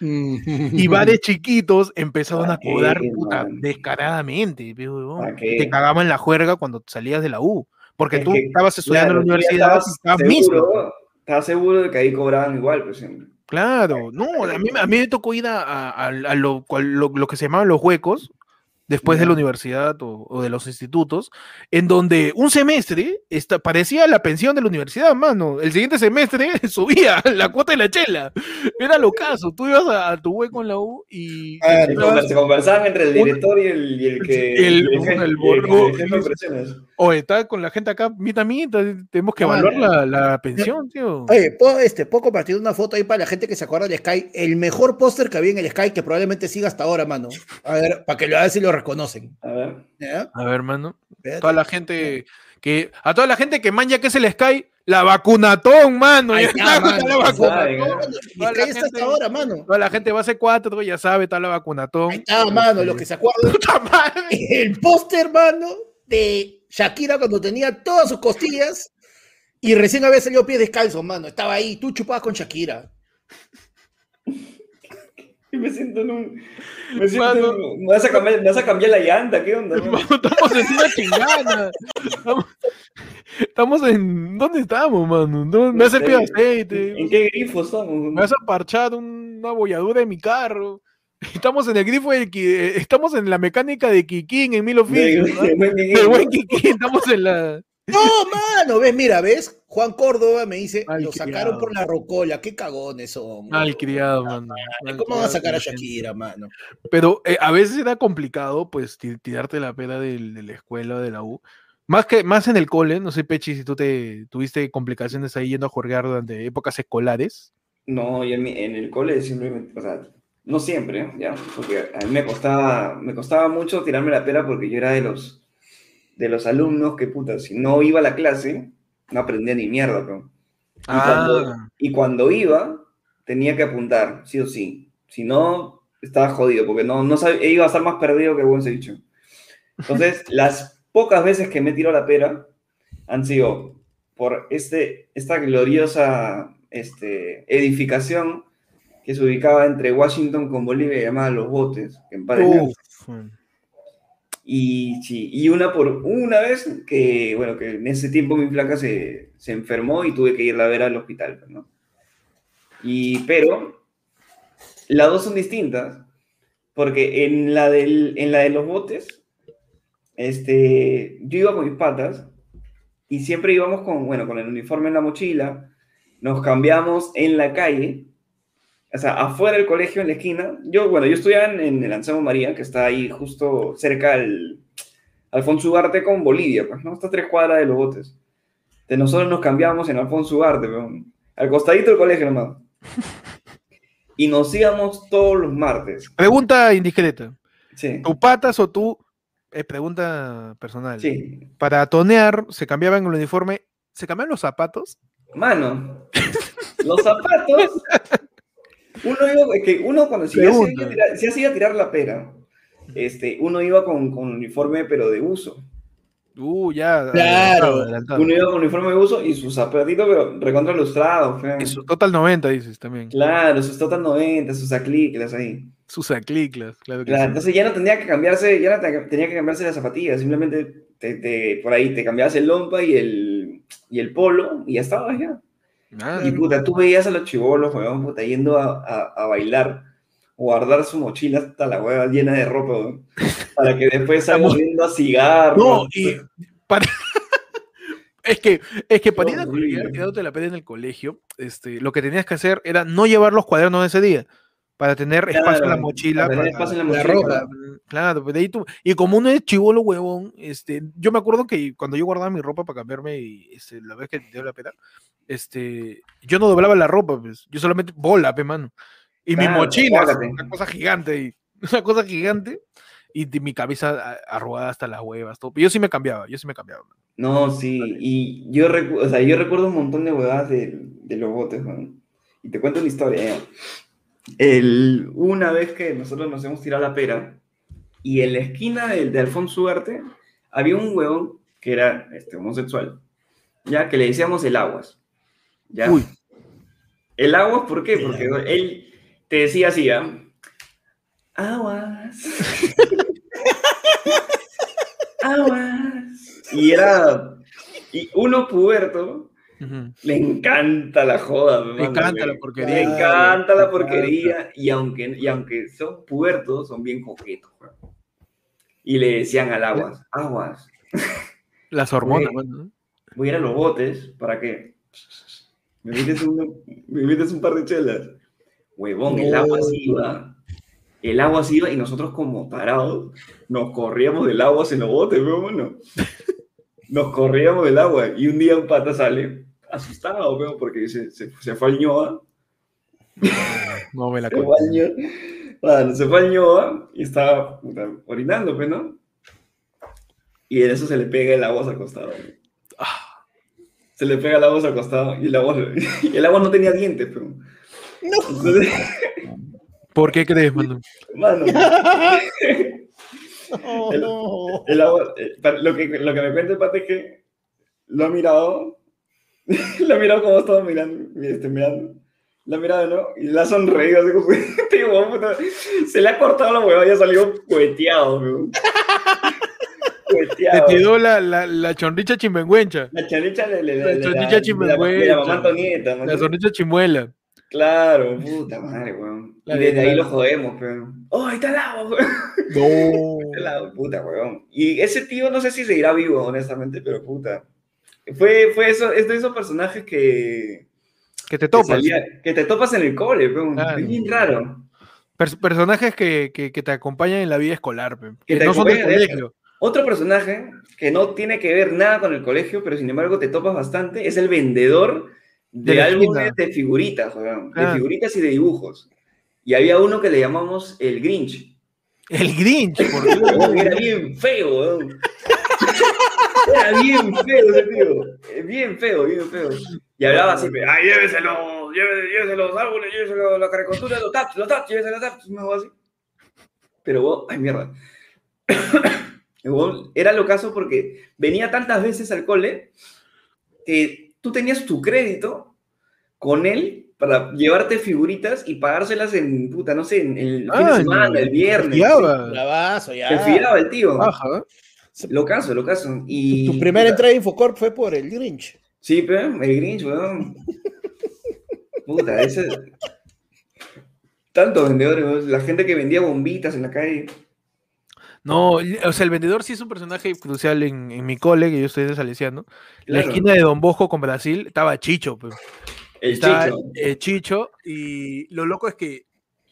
y bares chiquitos empezaron a ¿Pa' qué, cobrar puta, descaradamente, te cagaban la juerga cuando salías de la U, porque Es tú que, estabas estudiando en la universidad estabas estabas seguro, estabas seguro de que ahí cobraban igual, pues siempre. Claro, no, a mí, a mí me tocó ir a, a- a- a lo, lo- lo que se llamaban los huecos, después de la universidad o, o de los institutos, en donde un semestre esta, parecía la pensión de la universidad, mano. El siguiente semestre subía la cuota de la chela. Era lo caso. Tú ibas a, a tu hueco en la U y. Ah, Se, se conversaban entre el Un- director y el, y el que. el- y el y. Oye, está con la gente acá, mitad mitad, tenemos que Ah, evaluar la, la pensión, tío. Oye, ¿puedo, este, ¿puedo compartir una foto ahí para la gente que se acuerda del Sky? El mejor póster que había en el Sky, que probablemente siga hasta ahora, mano. A ver, para que lo vean si lo reconocen. A ver. ¿Ya? A ver, hermano. Espérate. Toda la gente que. A toda la gente que manja que es el Sky, la vacunatón, mano. Ya está, mano, la. Mano, Toda la Sky está gente- hasta ahora, mano. Toda la gente base 4, ya sabe, está la vacunatón. Ahí está, mano, los que se acuerdan. Puta madre. El póster, mano, de Shakira cuando tenía todas sus costillas y recién había salido pies descalzos, mano. Estaba ahí, tú chupabas con Shakira. Y me siento en un. Me siento. Mano. en- me, vas a cambiar, me vas a cambiar la llanta, ¿qué onda? mano? Estamos en una chingada. Estamos, estamos en. ¿Dónde estamos, mano? No, me pie de aceite. ¿En qué grifo estamos? Me vas a parchar una bolladura de mi carro. Estamos en el grifo de Qui- eh, Estamos en la mecánica de Kikín en mil oficios. ¿no? de buen. Kikín, estamos en la. No, mano, ves, mira, ves, Juan Córdoba me dice, Mal lo sacaron criado. por la rocola, qué cagones son. Mal criado, mano. Mal ¿Cómo van a sacar a. Shakira, mano? Pero eh, a veces era complicado, pues, ti- tirarte la pena del- de la escuela, de la U. Más que más en el cole, no sé, Pechi, si tú te tuviste complicaciones ahí yendo a jugar durante épocas escolares. No, yo en, mi- en el cole simplemente, o sea, no siempre, ¿ya? Porque a mí me costaba, me costaba mucho tirarme la pera porque yo era de los, de los alumnos que, puta, si no iba a la clase, no aprendía ni mierda, pero. Y, cuando, y cuando iba, tenía que apuntar, sí o sí. Si no, estaba jodido, porque no, no sab- iba a estar más perdido que buen ceviche. Entonces, las pocas veces que me tiro la pera han sido por este, esta gloriosa este, edificación que se ubicaba entre Washington con Bolivia, llamada Los Botes, en paz. Y sí, y una por una vez que, bueno, que en ese tiempo mi flaca se, se enfermó y tuve que irla a ver al hospital, pues, ¿no? Y, pero, las dos son distintas, porque en la, del, en la de los botes, este, yo iba con mis patas y siempre íbamos con, bueno, con el uniforme en la mochila, nos cambiamos en la calle, o sea, afuera del colegio, en la esquina. Yo, bueno, yo estudiaba en, en el Anselmo María, que está ahí justo cerca al Alfonso Ugarte con Bolivia, pues, ¿no? Está a tres cuadras de los botes. De nosotros nos cambiamos en Alfonso Ugarte, weón. al costadito del colegio nomás. Y nos íbamos todos los martes. Pregunta indiscreta. Sí, ¿Tu patas o tú? Es pregunta personal. sí. Para tonear, se cambiaban el uniforme. ¿Se cambiaban los zapatos? Mano, los zapatos. Uno iba, es que uno cuando si ya se, iba a tirar, si ya se iba a tirar la pera, este, uno iba con, con uniforme pero de uso. Uh, ya. Claro. adelantado. Uno iba con uniforme de uso y sus zapatitos pero recontra lustrados. feo. Y su Total 90, dices también. Claro, sus Total 90, sus acliclas ahí. Sus acliclas, claro que Claro, sí. entonces ya no tenía que cambiarse, ya no te- tenía que cambiarse las zapatillas, simplemente te, te- por ahí te cambiabas el lompa y el, y el polo y ya estabas ya. Ah, Y puta, tú veías a los chivolos, weón, puta, yendo a, a, a bailar, guardar su mochila hasta la hueva llena de ropa, weón, para que después salga Estamos- viendo a cigarros. No, y para- es que, es que para ir a quedándote la pena en el colegio, este, lo que tenías que hacer era no llevar los cuadernos de ese día, para tener espacio en la mochila. para tener espacio en la la mochila. ropa. Claro, pues de ahí tú, y como uno es chivolo huevón, este, yo me acuerdo que cuando yo guardaba mi ropa para cambiarme y este, la vez que dio la pena, este, yo no doblaba la ropa, pues, yo solamente bola, pe mano. Y mi mochila, bólate. una cosa gigante, y, una cosa gigante, y de mi cabeza a- arrugada hasta las huevas, todo. Pero yo sí me cambiaba, yo sí me cambiaba. No, sí, y yo, o sea, yo recuerdo un montón de huevadas de, de los botes. Y te cuento una historia, ya. El, una vez que nosotros nos hemos tirado la pera, y en la esquina del, de Alfonso Ugarte había un huevón que era este, homosexual, ya que le decíamos el aguas. ¿Ya? Uy. El aguas, ¿por qué? Porque él te decía así, ¿ah? Aguas. aguas. Y era. Y uno puberto Ujú. le encanta la joda. Le encanta la porquería. Le encanta la porquería. Y aunque, y aunque son pubertos, son bien coquetos. weón. Y le decían al aguas, aguas, Las hormonas, Oye. mano. voy a ir a los botes para que me invites un, me invites un par de chelas. Huevón, el agua sí iba. El agua sí iba y nosotros como parados nos corríamos del agua en los botes, weón, ¿no? Nos corríamos del agua y un día un pata sale asustado, weón, porque se, se, se fue al ñoa, No me la cuento. bueno, se fue al ñoa y estaba orinando, pues, ¿no? Y en eso se le pega el agua al costado. Ah, Se le pega el agua al costado y el agua, y el agua no tenía dientes, pero... Entonces, ¿Por qué crees, mano? mano, No. el agua, eh, lo, que, lo que me cuenta el pata es que lo ha mirado, lo ha mirado como estaba mirando, este, mirando, lo ha mirado, ¿no? Y le ha sonreído, así como, este se le ha cortado la hueva y ha salido cueteado, weón. Te tiró la, la, la chonricha chimbenguencha. La chanicha le, le, La la- de la chimbenguencha. mamá Antonieta, ¿no? La chonricha chimuela. Claro, puta madre, weón. La Y de- desde ahí la- lo jodemos, pero. ¡Oh, ahí está el agua, weón! No. El agua, puta, weón. Y ese tío no sé si seguirá vivo, honestamente, pero puta. Fue, fue eso, es de esos personajes que. Que te que topas. salía- que te topas en el cole, weón. Claro. Es bien raro. Pers- personajes que, que, que te acompañan en la vida escolar, pe, Que que no son del colegio. Otro personaje que no tiene que ver nada con el colegio, pero sin embargo te topas bastante, es el vendedor de, álbumes de figuritas, weón. De Ah. figuritas y de dibujos. Y había uno que le llamamos el Grinch. El Grinch, por Dios. Era bien feo. Era bien feo ese tío. Eh, Bien feo, bien feo. Y hablaba así, ay, lléveselo, llévese, llévese los árboles, lléveselo la caricatura, los taps, los taps, llévese los taps, así. Pero ay, mierda. Era lo caso porque venía tantas veces al cole que tú tenías tu crédito con él para llevarte figuritas y pagárselas en, puta, no sé, en el fin Ah, de semana, el viernes. Fiaba. Bravazo, ya. Se fiaba el tío. Ajá. Lo caso, lo caso. Y, Tu primera puta, entrada a Infocorp fue por el Grinch. Sí, pero el Grinch, weón. Puta, ese. Tantos vendedores, weón. La gente que vendía bombitas en la calle. No, o sea, el vendedor sí es un personaje crucial en, en mi cole, que yo estoy de Salesiano. La Claro. esquina de Don Bosco con Brasil estaba Chicho, pues. El Estaba, Chicho. eh, Chicho, y lo loco es que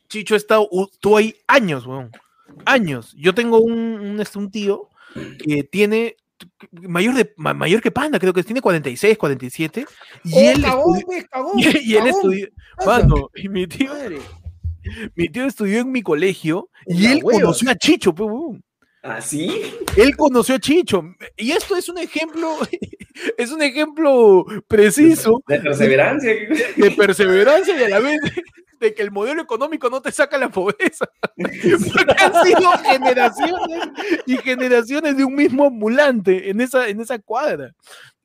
Chicho está, estuvo ahí años, weón. Años. Yo tengo un, un, este, un tío que tiene mayor, de, ma- mayor que Panda, creo que tiene 46, 47. Y Oh, él cagón, estudió- pues, cagón, y, y él estudió. Mano, y mi tío, Madre. Mi tío estudió en mi colegio y él hueva. conoció a Chicho, pues, weón. ¿Ah, sí? Él conoció a Chicho. Y esto es un ejemplo, es un ejemplo preciso De perseverancia. de perseverancia y a la vez de que el modelo económico no te saca la pobreza. Porque han sido generaciones y generaciones de un mismo ambulante en esa, en esa cuadra.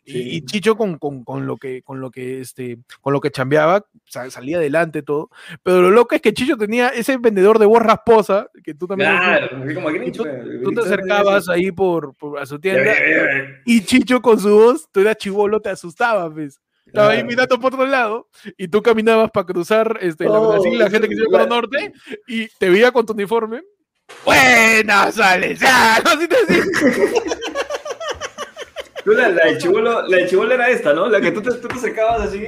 Y, Sí. y Chicho con, con- con lo que con lo que este con lo que chambeaba sa- salía adelante todo pero lo loco es que Chicho tenía ese vendedor de voz rasposa que tú también Claro, así como Grinch. tú, tú te acercabas ahí por, por- a su tienda y Chicho con su voz, tú eras chivolo, te asustaba, ¿ves? Estaba ahí mirando por otro lado y tú caminabas para cruzar este, la Oh, Brasil, la gente que se iba para el norte y te veía con tu uniforme. Buenas, Salesiano, así te. Tú, la, la del chibolo, la del chibolo era esta, ¿no? La que tú te, tú te acercabas así.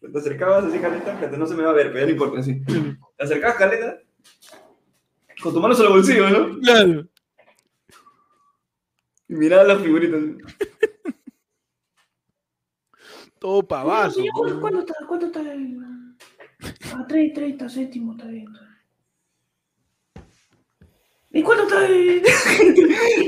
Te acercabas así, Caleta, que no se me va a ver, pero ya no importa, así. Te acercabas, Caleta, con tus manos en los bolsillos, ¿no? Claro. Y mirabas las figuritas. Todo pavazo. Señor, ¿cuánto, está? ¿Cuánto está? el- Ah, 3, 30 céntimos, está bien. ¿Y cuánto está? el-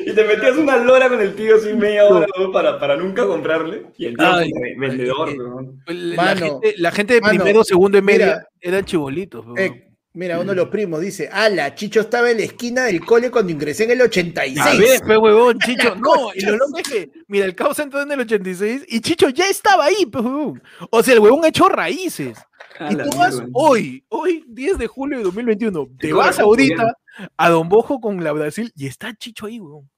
Y te metías una lora con el tío así media hora ¿no? para, para nunca comprarle. Y el tío, Ay. vendedor, Eh, ¿no? La, Mano, gente, la gente de mano, primero, segundo y media mira. eran chibolitos. weón. Eh, mira, uno de los primos dice, ala, Chicho estaba en la esquina del cole cuando ingresé en el 86. A ver, pe huevón, Chicho. No, y lo loco es que, mira, el caos entró en el 86 y Chicho ya estaba ahí, pe huevón. O sea, el huevón ha hecho raíces. A Y tú vas mierda. hoy, hoy 10 de julio de 2021, te vas ahorita a Don Bojo con la Brasil y está Chicho ahí, weón.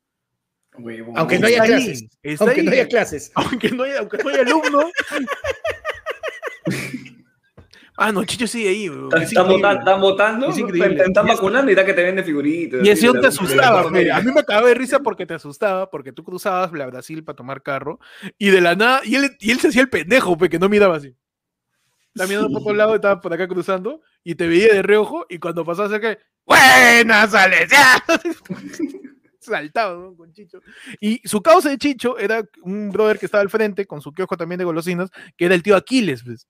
Huevón. Aunque no haya Está ahí, clases. está Aunque no haya clases. Aunque no haya, aunque no haya alumno. ah, no, Chicho sigue ahí, weón. Están, votando, están, vacunando y da que te vende figuritas. Y aún te asustaba, fe. A mí me acababa de risa porque te asustaba, porque tú cruzabas la Brasil para tomar carro y de la nada, y él, y él se hacía el pendejo, pe, que no miraba así. Estaba mirando por otro lado, estaba por acá cruzando y te veía de reojo y cuando pasaba cerca, ¡Buenas, Salesiano! Saltaba ¿no? con Chicho. Y su causa de Chicho era un brother que estaba al frente con su kiosco también de golosinas, que era el tío Aquiles. Pues.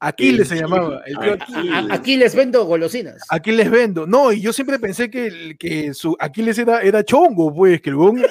Aquiles se llamaba, el tío Aquiles. A- aquí les vendo golosinas. Aquí les vendo. No, y yo siempre pensé que, que su Aquiles era, era chongo, pues, que el huevón de,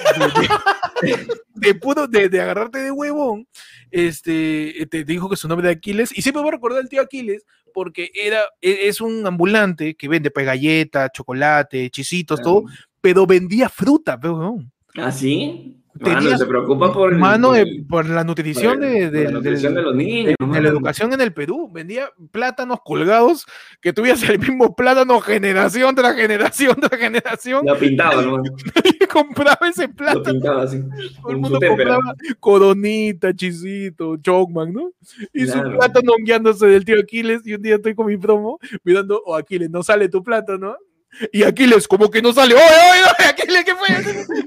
de- de puro, de, de agarrarte de huevón, este, te dijo que su nombre era Aquiles, y siempre voy a recordar al tío Aquiles, porque era, e- es un ambulante que vende pues, galletas, chocolate, chisitos, todo, pero vendía fruta, pues, huevón. ¿Ah, sí? Mano, se preocupa por, el- Mano, por de- el- por la nutrición por el- de, la nutrición de los niños. de, la educación en el Perú. Vendía plátanos colgados que tuviese el mismo plátano generación tras generación tras generación. Lo pintaba, ¿no? Compraba ese Lo plátano. pintaba así. Todo el mundo compraba coronita, chisito, chocman, ¿no? Y su plátano guiándose del tío Aquiles. Y un día estoy con mi promo mirando, oh Aquiles, no sale tu plátano. Y Aquiles, como que no sale. ¡Oye, oye, oye! Aquiles, ¿qué fue?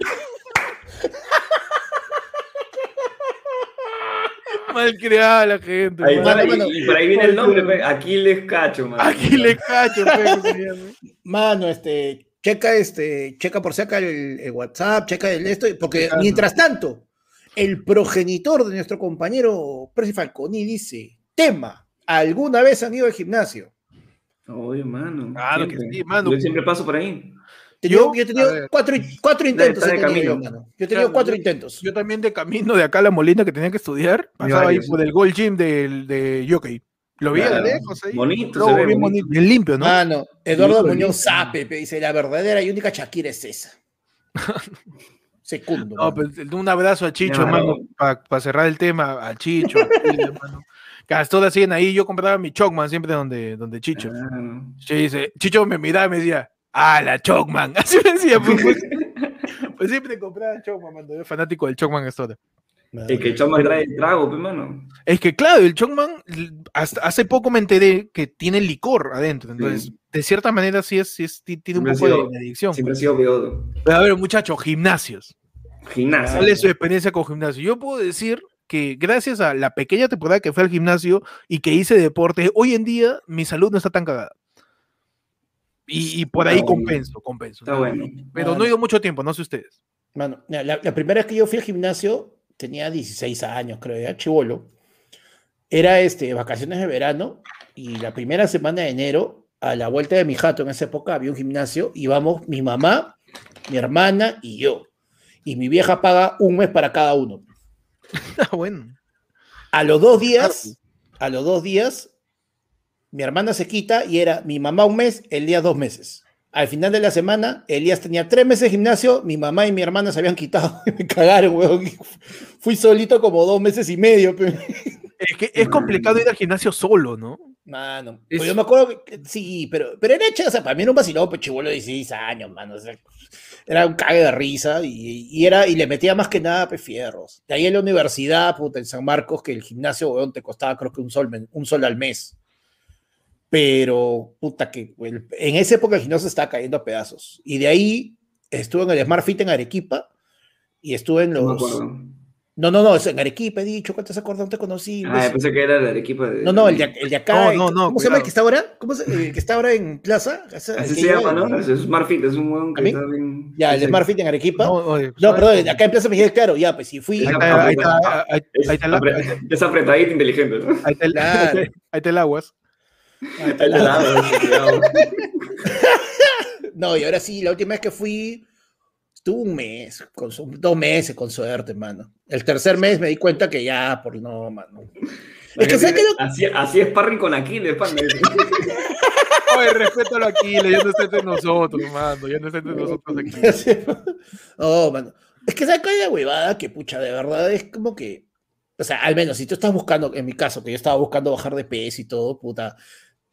Malcriada la gente. Ahí mano. y- mano. y, por ahí viene el nombre, pe, Aquiles Cacho, man. Aquiles cacho, pe. Mano, este, checa este, checa por si acá el, el WhatsApp, checa el esto, porque Checando. mientras tanto, el progenitor de nuestro compañero Percy Falconi dice, tema, ¿alguna vez han ido al gimnasio? Oye, mano. Claro que sí, mano. Yo siempre paso por ahí. Yo, Yo, he tenido cuatro, cuatro intentos. he tenido yo, camino. mano. Yo he tenido Claro, cuatro yo- intentos. Yo también de camino de acá a la Molina que tenía que estudiar, pasaba ahí por el Gold Gym del, de Jockey. Lo vi Claro. lo lejos ahí. Bonito, se ve bien bonito. bonito, bien limpio, ¿no? Mano, Eduardo Hijo de Muñoz. Sape pe, dice, la verdadera y única Shakira es esa. Secundo. No, mano. pues, un abrazo a Chicho, hermano, para cerrar el tema, a Chicho, hermano. Que hasta ahora siguen ahí, yo compraba mi Chocman siempre donde, donde Chicho. Ah, Chicho me miraba y me decía, ah, la Chocman. Así me decía, pues, pues, pues siempre compraba Chocman, mano, yo fanático del Chocman Store. Es que Choma trae el trago, pe, mano. Es que claro, el Chocman, hasta hace poco me enteré que tiene licor adentro, entonces, Sí. de cierta manera sí, es, sí es- ti- tiene un poco de, sido- de adicción. Siempre ha pues. sido beodo. Pero a ver, muchachos, gimnasios. Gimnasia. ¿Cuál es su experiencia con gimnasio? Yo puedo decir que gracias a la pequeña temporada que fue al gimnasio y que hice deporte, hoy en día mi salud no está tan cagada. Y, y por ahí bueno. compenso, compenso. Está bueno. Pero no he ido mucho tiempo, no sé ustedes. Mano, la, primera vez que yo fui al gimnasio tenía 16 años, creo, ya, chivolo. Era este, vacaciones de verano y la primera semana de enero, a la vuelta de mi jato, en esa época había un gimnasio, íbamos mi mamá, mi hermana y yo. Y mi vieja paga un mes para cada uno. Ah, bueno. A los dos días, a los dos días, mi hermana se quita y era mi mamá un mes, Elías dos meses. Al final de la semana, Elías tenía tres meses de gimnasio, mi mamá y mi hermana se habían quitado. Me cagaron, weón. Fui solito como dos meses y medio. Es que es complicado ir al gimnasio solo, ¿no? Mano, Es- pues yo me acuerdo que sí, pero, pero era hecha, o sea, para mí era un vacilón, pues chivolo de 16 años, mano. o sea, era un cague de risa y, y era, y le metía más que nada pues, fierros. De ahí en la universidad, puta, en San Marcos, que el gimnasio, weón, te costaba creo que un sol, un sol al mes. Pero, puta, que el- en esa época el gimnasio estaba cayendo a pedazos. Y de ahí estuve en el Smart Fit en Arequipa y estuve en No los... No, no, no, es en Arequipa, he dicho, ¿cuántos acordes no te conocí? Ah, pensé que era el equipo de. No, no, el de, el de acá. No, no, no, ¿Cómo se llama el cuidado. que está ahora? ¿Cómo se, el que está ahora en Plaza? Así se llama, ¿no? Es Smartfit, es un huevón que está bien. Ya, el de Smart Fit en Arequipa. No, No, oye, perdón, acá en Plaza Miguel, claro, ya, pues si fui. Ahí Ahí está, ahí está, ahí- ahí está el- es apretadito inteligente, ¿no? ahí está el- Claro. ahí está el aguas. No, y ahora sí, la última vez que fui, estuve un mes, con su- dos meses con suerte, mano. El tercer mes me di cuenta que ya, por no, mano. Es que, ¿sabes qué? lo- Así, así es Parry con Aquiles, pan. Oye, respétalo aquí, ya no está entre nosotros, mano, ya no está entre nosotros aquí. oh, mano. Es que saca la huevada que, pucha, de verdad es como que. O sea, al menos si tú estás buscando, en mi caso, que yo estaba buscando bajar de peso y todo, puta,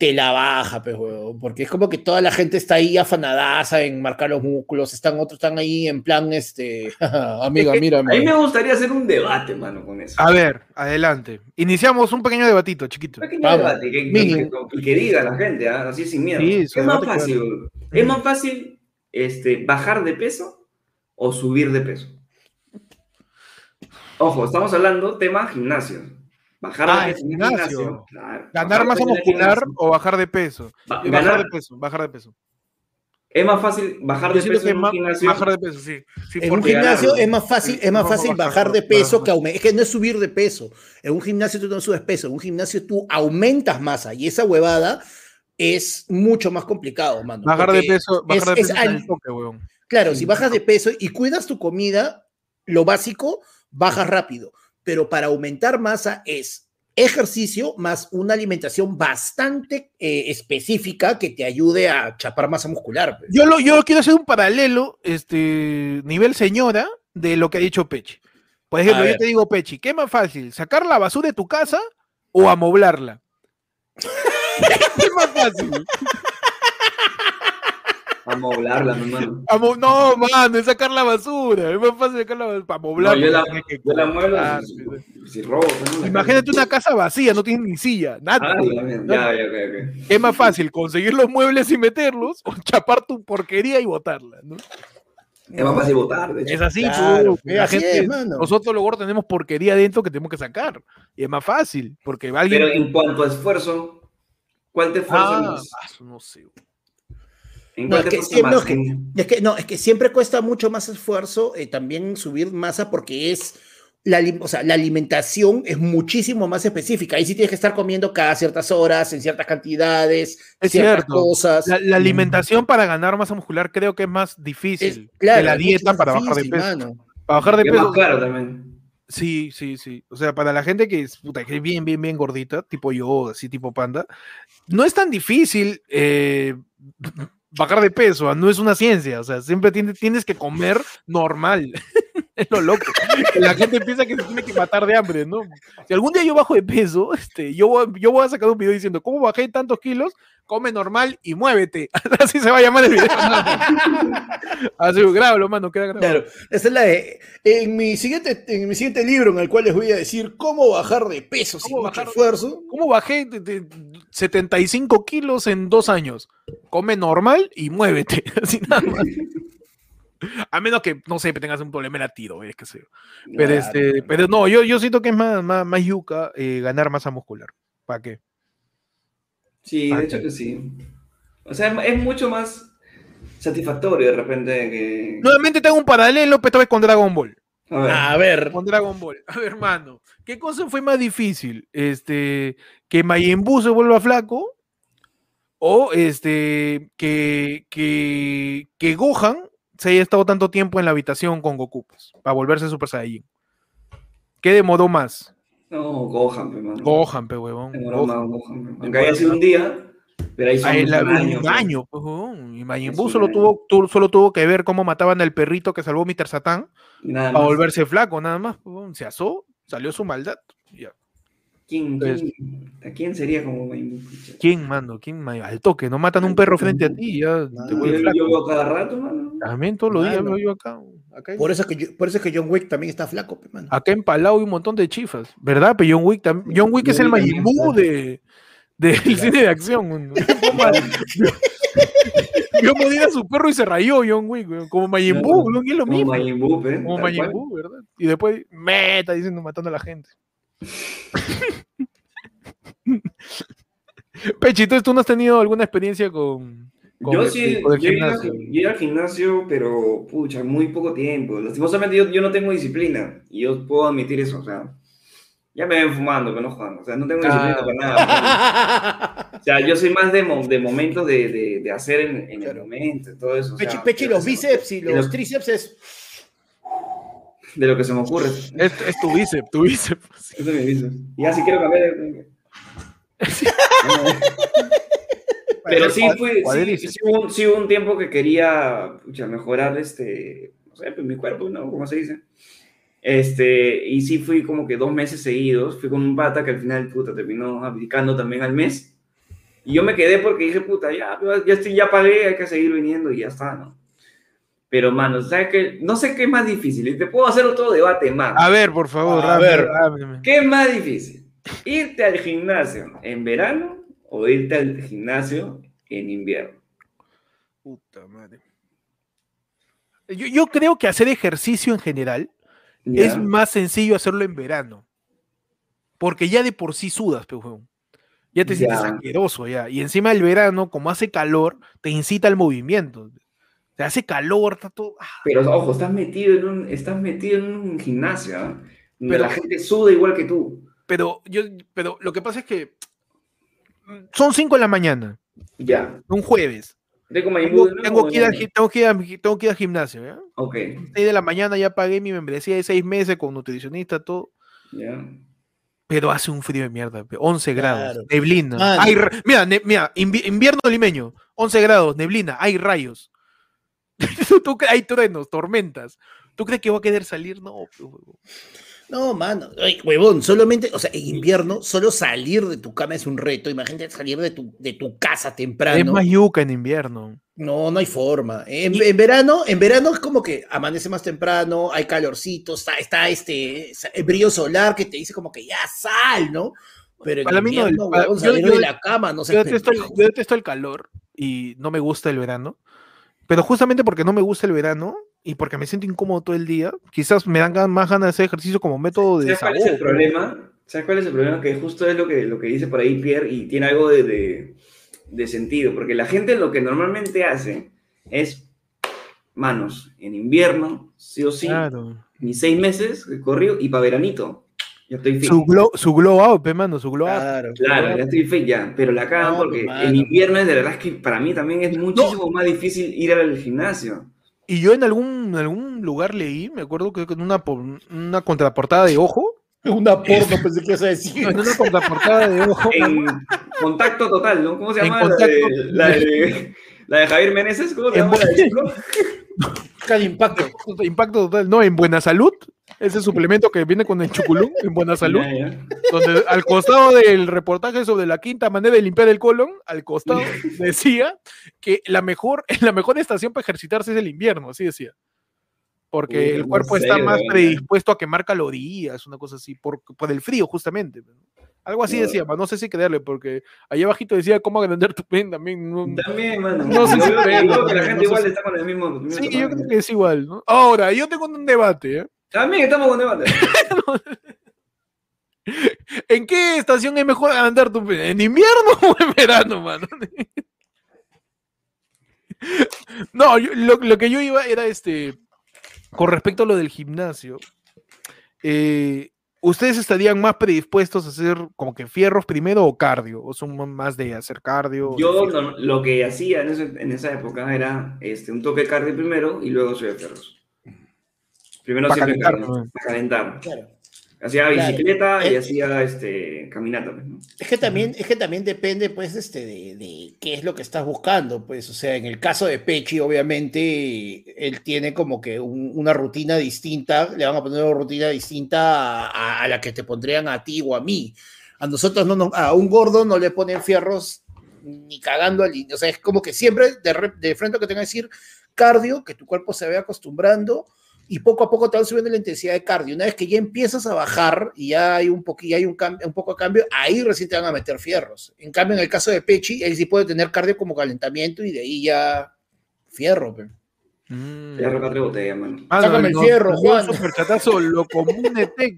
te la baja, pues, huevón. Porque es como que toda la gente está ahí afanadaza en marcar los músculos, están otros están ahí en plan, este, amiga, A mí me gustaría hacer un debate, mano, con eso. A ver, adelante. Iniciamos un pequeño debatito, chiquito. Un pequeño Vamos. debate, que, Mínimo. que- que- que diga la gente, ¿ah? así sin miedo. Sí, ¿Es más fácil? ¿Es más fácil este, bajar de peso o subir de peso? Ojo, estamos hablando tema gimnasio. Bajar Ah, de peso gimnasio. gimnasio. claro. ¿Ganar Bajar de masa muscular o bajar de peso? Ba- bajar ganar- de peso, bajar de peso. Es más fácil bajar de peso que en un gimnasio. bajar de peso, sí. sí En un gimnasio es más fácil, es más fácil bajar, de peso que aumentar. Es que no es subir de peso. En un gimnasio tú no subes peso, en un gimnasio tú aumentas masa y esa huevada es mucho más complicado, mano. Bajar de peso, bajar de es- peso es es al- al toque, weón. Claro, si bajas de peso y cuidas tu comida, lo básico, bajas rápido. Pero para aumentar masa es ejercicio más una alimentación bastante eh, específica que te ayude a chapar masa muscular. pues. Yo, lo, yo quiero hacer un paralelo, este, nivel señora, de lo que ha dicho Pechi. Por ejemplo, yo te digo, Pechi, ¿qué más fácil? ¿Sacar la basura de tu casa o amoblarla? ¿Qué más fácil? A hablarla, mi hermano. Amo- no, mano, es sacar la basura. Es más fácil sacar la basura. Para No, amoblarla. yo la, tienes que yo la muevo cortar, si, pues. si robo. ¿no? La Imagínate una casa vacía, no tienes ni silla, nada. Ah, ya, ya, ya, ya, ok, ok. ¿Qué es más fácil? ¿Conseguir los muebles y meterlos o chapar tu porquería y botarla? ¿no? Es más fácil votar, de hecho. Es así, Claro, la así gente- es, mano. nosotros luego tenemos porquería dentro que tenemos que sacar. Y es más fácil, porque alguien... Pero en cuanto a esfuerzo, ¿cuál te esfuerza Ah, más? ah, no sé. ¿En No, es que, no, es que- ¿En- es que no, es que siempre cuesta mucho más esfuerzo eh, también subir masa porque es la, o sea, la alimentación es muchísimo más específica. Ahí sí tienes que estar comiendo cada ciertas horas, en ciertas cantidades, Es ciertas cierto. cosas. La, la alimentación para ganar masa muscular creo que es más Es- difícil claro, que la dieta para bajar de difícil, peso. mano. Para bajar de Es más peso, claro también. sí, sí, sí. O sea, para la gente que es, puta, que es bien, bien, bien gordita, tipo yo, así tipo panda, no es tan difícil eh, bajar de peso, no es una ciencia. O sea, siempre tienes, que comer normal. Es lo loco. La gente piensa que se tiene que matar de hambre, ¿no? Si algún día yo bajo de peso, este, yo, voy, yo voy a sacar un video diciendo, ¿cómo bajé tantos kilos? Come normal y muévete. Así se va a llamar el video. Así, grábalo, mano, queda grabado. Claro, esa es la de. En mi, siguiente, en mi siguiente libro, en el cual les voy a decir cómo bajar de peso sin ¿Cómo mucho bajar? esfuerzo. ¿Cómo bajé de, de 75 kilos en dos años? Come normal y muévete. Así nada más. A menos que, no sé, tengas un problema en latido, es que sé. Pero, Claro. este, pero no, yo, yo siento que es más, más, más yuca eh, ganar masa muscular. ¿Para qué? Sí, de hecho que sí. O sea, es, es mucho más satisfactorio de repente que... Nuevamente tengo un paralelo, pero esta vez con Dragon Ball. A ver, A ver, Con Dragon Ball. A ver, hermano, ¿qué cosa fue más difícil? Este, que Majin Buu se vuelva flaco o este, que, que, que Gohan se haya estado tanto tiempo en la habitación con Goku pues, para volverse Super Saiyajin. ¿Qué demoró más? no, Gohan, pe, mano. Gohan, pe huevón. Gohan. Gohan. Aunque haya sido un día, pero ahí son Ah, un año, un año, pues, huevón. Y Majin Buu solo año. tuvo, tu- solo tuvo que ver cómo mataban al perrito que salvó Mr. Nada para volverse flaco, nada más. pues, huevón. Se asó, salió su maldad. Ya. ¿Quién, Pues- quién, ¿A quién sería como pucha? ¿Quién, mano? ¿Quién, ma- Al toque, no matan un perro frente a ti ya te Ah, Yo, flaco. veo cada rato, mano. También todos los días Mano. veo acá. Acá, por eso, es que yo- por eso es que John Wick también está flaco, pe, mano. acá empalado hay un montón de chifas, ¿verdad? Pero John Wick también. John Wick es el también, Buu claro. de, del cine de acción. ¿no? Vio morir a su perro y se rayó John Wick, como Majin Claro. Buu, y es lo mismo. Como Majin. Buu, ¿verdad? Y después meta diciendo matando a la gente. Pechi, entonces tú no has tenido alguna experiencia con, con Yo el- sí, con el yo iba, gimnasio? yo iba al gimnasio, pero pucha, muy poco tiempo. Lastimosamente yo, yo no tengo disciplina y yo puedo admitir eso, o sea, ya me ven fumando, pero no jugando, o sea, no tengo disciplina Ah. para nada. O sea, yo soy más de, mo- de momentos de, de, de hacer en, en el momento, todo eso. o sea, Pechi, Pechi, los bíceps y los lo- tríceps es. De lo que se me ocurre. Es, es tu bíceps, tu bíceps. Eso me dices. Y ya si quiero cambiar. Pero sí, fui, sí, Cuadríceps. sí hubo, un- sí hubo un tiempo que quería pucha, mejorar este, no sé, pues, mi cuerpo, ¿no? ¿Cómo se dice? Este, y sí fui como que dos meses seguidos, fui con un pata que al final, puta, terminó aplicando también al mes. Y yo me quedé porque dije, puta, ya, ya, estoy, ya pagué, hay que seguir viniendo y ya está, ¿no? Pero, mano, ¿sabes qué? No sé qué es más difícil, y te puedo hacer otro debate más. A ver, por favor, A rápido, ver. ¿Qué es más difícil? ¿Irte al gimnasio en verano o irte al gimnasio en invierno? Puta madre. Yo, yo creo que hacer ejercicio en general ¿Ya? es más sencillo hacerlo en verano. Porque ya de por sí sudas, pe, huevón. Ya te sientes asqueroso ya. Y encima el verano, como hace calor, te incita al movimiento. Te hace calor, está todo. ah, Pero ojo, estás metido en un, estás metido en un gimnasio, ¿ah? Pero- la gente suda igual que tú. Pero yo, pero lo que pasa es que mm, son 5 de la mañana, Ya. un jueves. ¿De como Tengo, tengo que ir al, tengo, que ir al, gi- tengo que ir al gimnasio, ¿ya? Ok, 6 de la mañana ya pagué mi membresía de 6 meses con nutricionista, todo. ya. Pero hace un frío de mierda, pe, 11 grados, neblina. Hay mira, ne- mira, invi- invierno limeño, 11 grados, neblina, hay rayos. ¿Tú hay truenos, tormentas. ¿Tú crees que va a querer salir? No, huevón. No, mano. Ay, huevón, solamente, o sea, en invierno, solo salir de tu cama es un reto. Imagínate salir de tu, de tu casa es temprano. más yuca en invierno. No, no hay forma. En, en verano, en verano es como que amanece más temprano, hay calorcito, está, está este el brillo solar que te dice como que ya sal, ¿no? Pero en Para mí no, el- invierno, para- huevón, yo- salir yo- de la cama, no sé. yo detesto el calor y no me gusta el verano. Pero justamente porque no me gusta el verano y porque me siento incómodo todo el día, quizás me dan más ganas de hacer ejercicio como método de ¿Sabes cuál es el problema? ¿Sabes cuál es el problema? Que justo es lo que, lo que dice por ahí Pierre y tiene algo de, de, de sentido, porque la gente lo que normalmente hace es manos en invierno, sí o sí, Claro. mis seis meses corrido y para veranito. Ya estoy fit. Su glow, su glow up, pe, mano, su glow up. Claro. Claro, ya estoy fit ya, pero la cagan No, porque mano. en invierno de verdad es que para mí también es muchísimo más difícil ir al gimnasio. Y yo en algún, en algún lugar leí, me acuerdo que en una, una contraportada de ojo, Una porno, pensé que ibas a decir. en una contraportada de ojo, En contacto total, ¿no? ¿Cómo se En llama? contacto- La, de, la, de, la de Javier Meneses, ¿cómo se En llama? Cada impacto. Impacto total. No, en Buena Salud. Ese suplemento que viene con el chuculún, en Buena Salud. Ya, ya. donde al costado del reportaje sobre la quinta manera de limpiar el colon, al costado decía que la mejor, la mejor estación para ejercitarse es el invierno, así decía. Porque Uy, el no cuerpo sé, está más verdad. predispuesto a quemar calorías, una cosa así, por, por el frío justamente. Algo así No. decía, no sé si creerle, porque allá abajito decía cómo agrandar tu pen también. no- También, mano. No sé Yo si creerlo, creo que la no gente sé igual si- está con el mismo. mismo Sí, yo creo que es igual, ¿no? Ahora, yo tengo un debate, ¿eh? También estamos con debate. ¿En qué estación es mejor agrandar tu pen? ¿En invierno o en verano, mano? No, yo- lo, lo que yo iba era este. Con respecto a lo del gimnasio. eh, ¿Ustedes estarían más predispuestos a hacer como que fierros primero o cardio? ¿O son más de hacer cardio? Yo no- lo que hacía en, ese- en esa época era este, un toque de cardio primero y luego subir ferros. Primero Pa' siempre calentar, cardio, ¿no? para calentar. Claro. Hacía Claro. bicicleta y Eh. hacía este, caminata. pues, ¿no? Es que también, es que también depende, pues, este, de, de qué es lo que estás buscando. Pues, o sea, en el caso de Pechi, obviamente, él tiene como que un- una rutina distinta, le van a poner una rutina distinta a, a- a la que te pondrían a ti o a mí. A nosotros no, nos- a un gordo no le ponen fierros ni cagando al O sea, es como que siempre de, de frente lo que tenga que decir cardio, que tu cuerpo se vaya acostumbrando y poco a poco te van subiendo la intensidad de cardio. Una vez que ya empiezas a bajar y ya hay un poquillo, hay un, un poco de cambio, ahí recién te van a meter fierros. En cambio, en el caso de Pechi, él sí puede tener cardio como calentamiento y de ahí ya fierro. Mm. Ya roca tres botellas, mano. Ah, Sácame el no, fierro, envió un Juan. superchatazo, lo común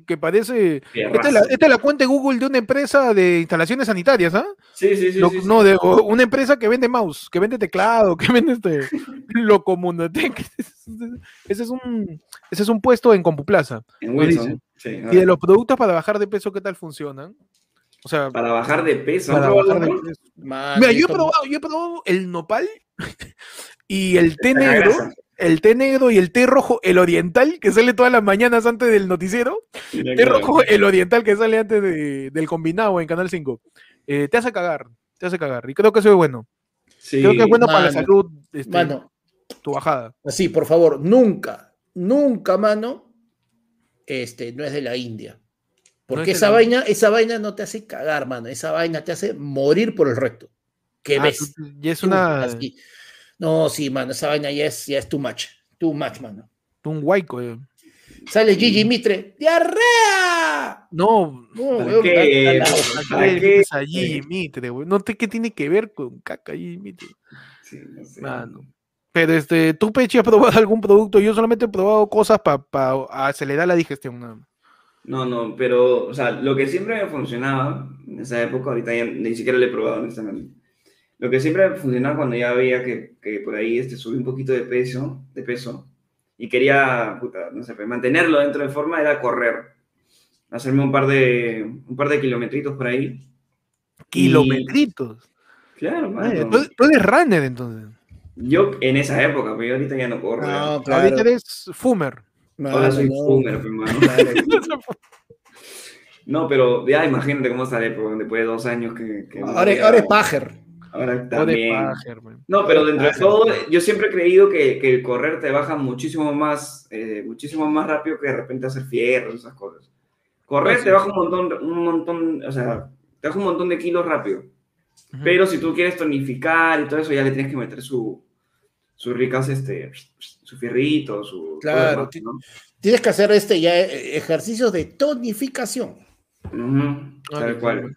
que parece. Esta es, la, esta es la cuenta de Google de una empresa de instalaciones sanitarias, ¿ah? Sí, sí, sí. Lo- sí, sí. no, de o- una empresa que vende mouse, que vende teclado, que vende este lo Comunatec. Ese es un ese es un puesto en Compuplaza. En Wilson. Sí, Y de los productos para bajar de peso, ¿qué tal funcionan? O sea, Para bajar de peso. para ¿han probado bajar de peso. Man, Mira, yo he probado, yo he probado el nopal y el té negro, el té negro y el té rojo, el oriental, que sale todas las mañanas antes del noticiero. Ya, Té claro. rojo, el oriental que sale antes de- del combinado en Canal 5. Eh, te hace cagar, te hace cagar. Y creo que eso es bueno. Sí. Creo que es bueno para la salud, este, Mano, tu bajada. así, por favor, nunca, nunca, mano, este, no es de la India. Porque es esa la vaina, esa vaina no te hace cagar, mano. Esa vaina te hace morir por el recto. ¿Qué Ah, ves? tú- y es una, así. No, sí, mano, esa vaina ya es, ya es too much. Too much, mano. un huaico. eh. Sale Gigi Mitre. ¡Diarrea! No, No, ¿Para weón, qué? está- está- ¿para ¿Para qué a Gigi Mitre, güey? No sé qué tiene que ver con caca Gigi Mitre. Sí, no sé. Mano. Pero este, tú, Pechi, has probado algún producto. Yo solamente he probado cosas para acelerar la digestión. nada más. No, no, pero, o sea, lo que siempre me funcionaba en esa época, ahorita ya ni siquiera lo he probado, honestamente. Lo que siempre funcionaba cuando ya veía que, que por ahí este, subí un poquito de peso, de peso y quería, puta, no sé, pues, mantenerlo dentro de forma era correr. Hacerme un par de, un par de kilometritos por ahí. Kilometritos. Claro, Ay, mano. tú, tú eres runner entonces. Yo en esa época, pero yo ahorita ya no corro. No, claro. Ahorita eres fumer. Ahora soy no. boomer, pues. Claro. No, pero ya imagínate cómo estaré pues, después de dos años que... Ahora, ahora es pajer. Ahora también. No, pero dentro de todo, yo siempre he creído que, que el correr te baja muchísimo más, eh, muchísimo más rápido que de repente hacer fierros, esas cosas. Correr sí. te baja un montón, un montón, o sea, te baja un montón de kilos rápido. Pero si tú quieres tonificar y todo eso, ya le tienes que meter su, sus ricas, este, su fierrito, su... Claro, demás, ¿no? Tienes que hacer este ya eh, ejercicios de tonificación. Ah, tal cual.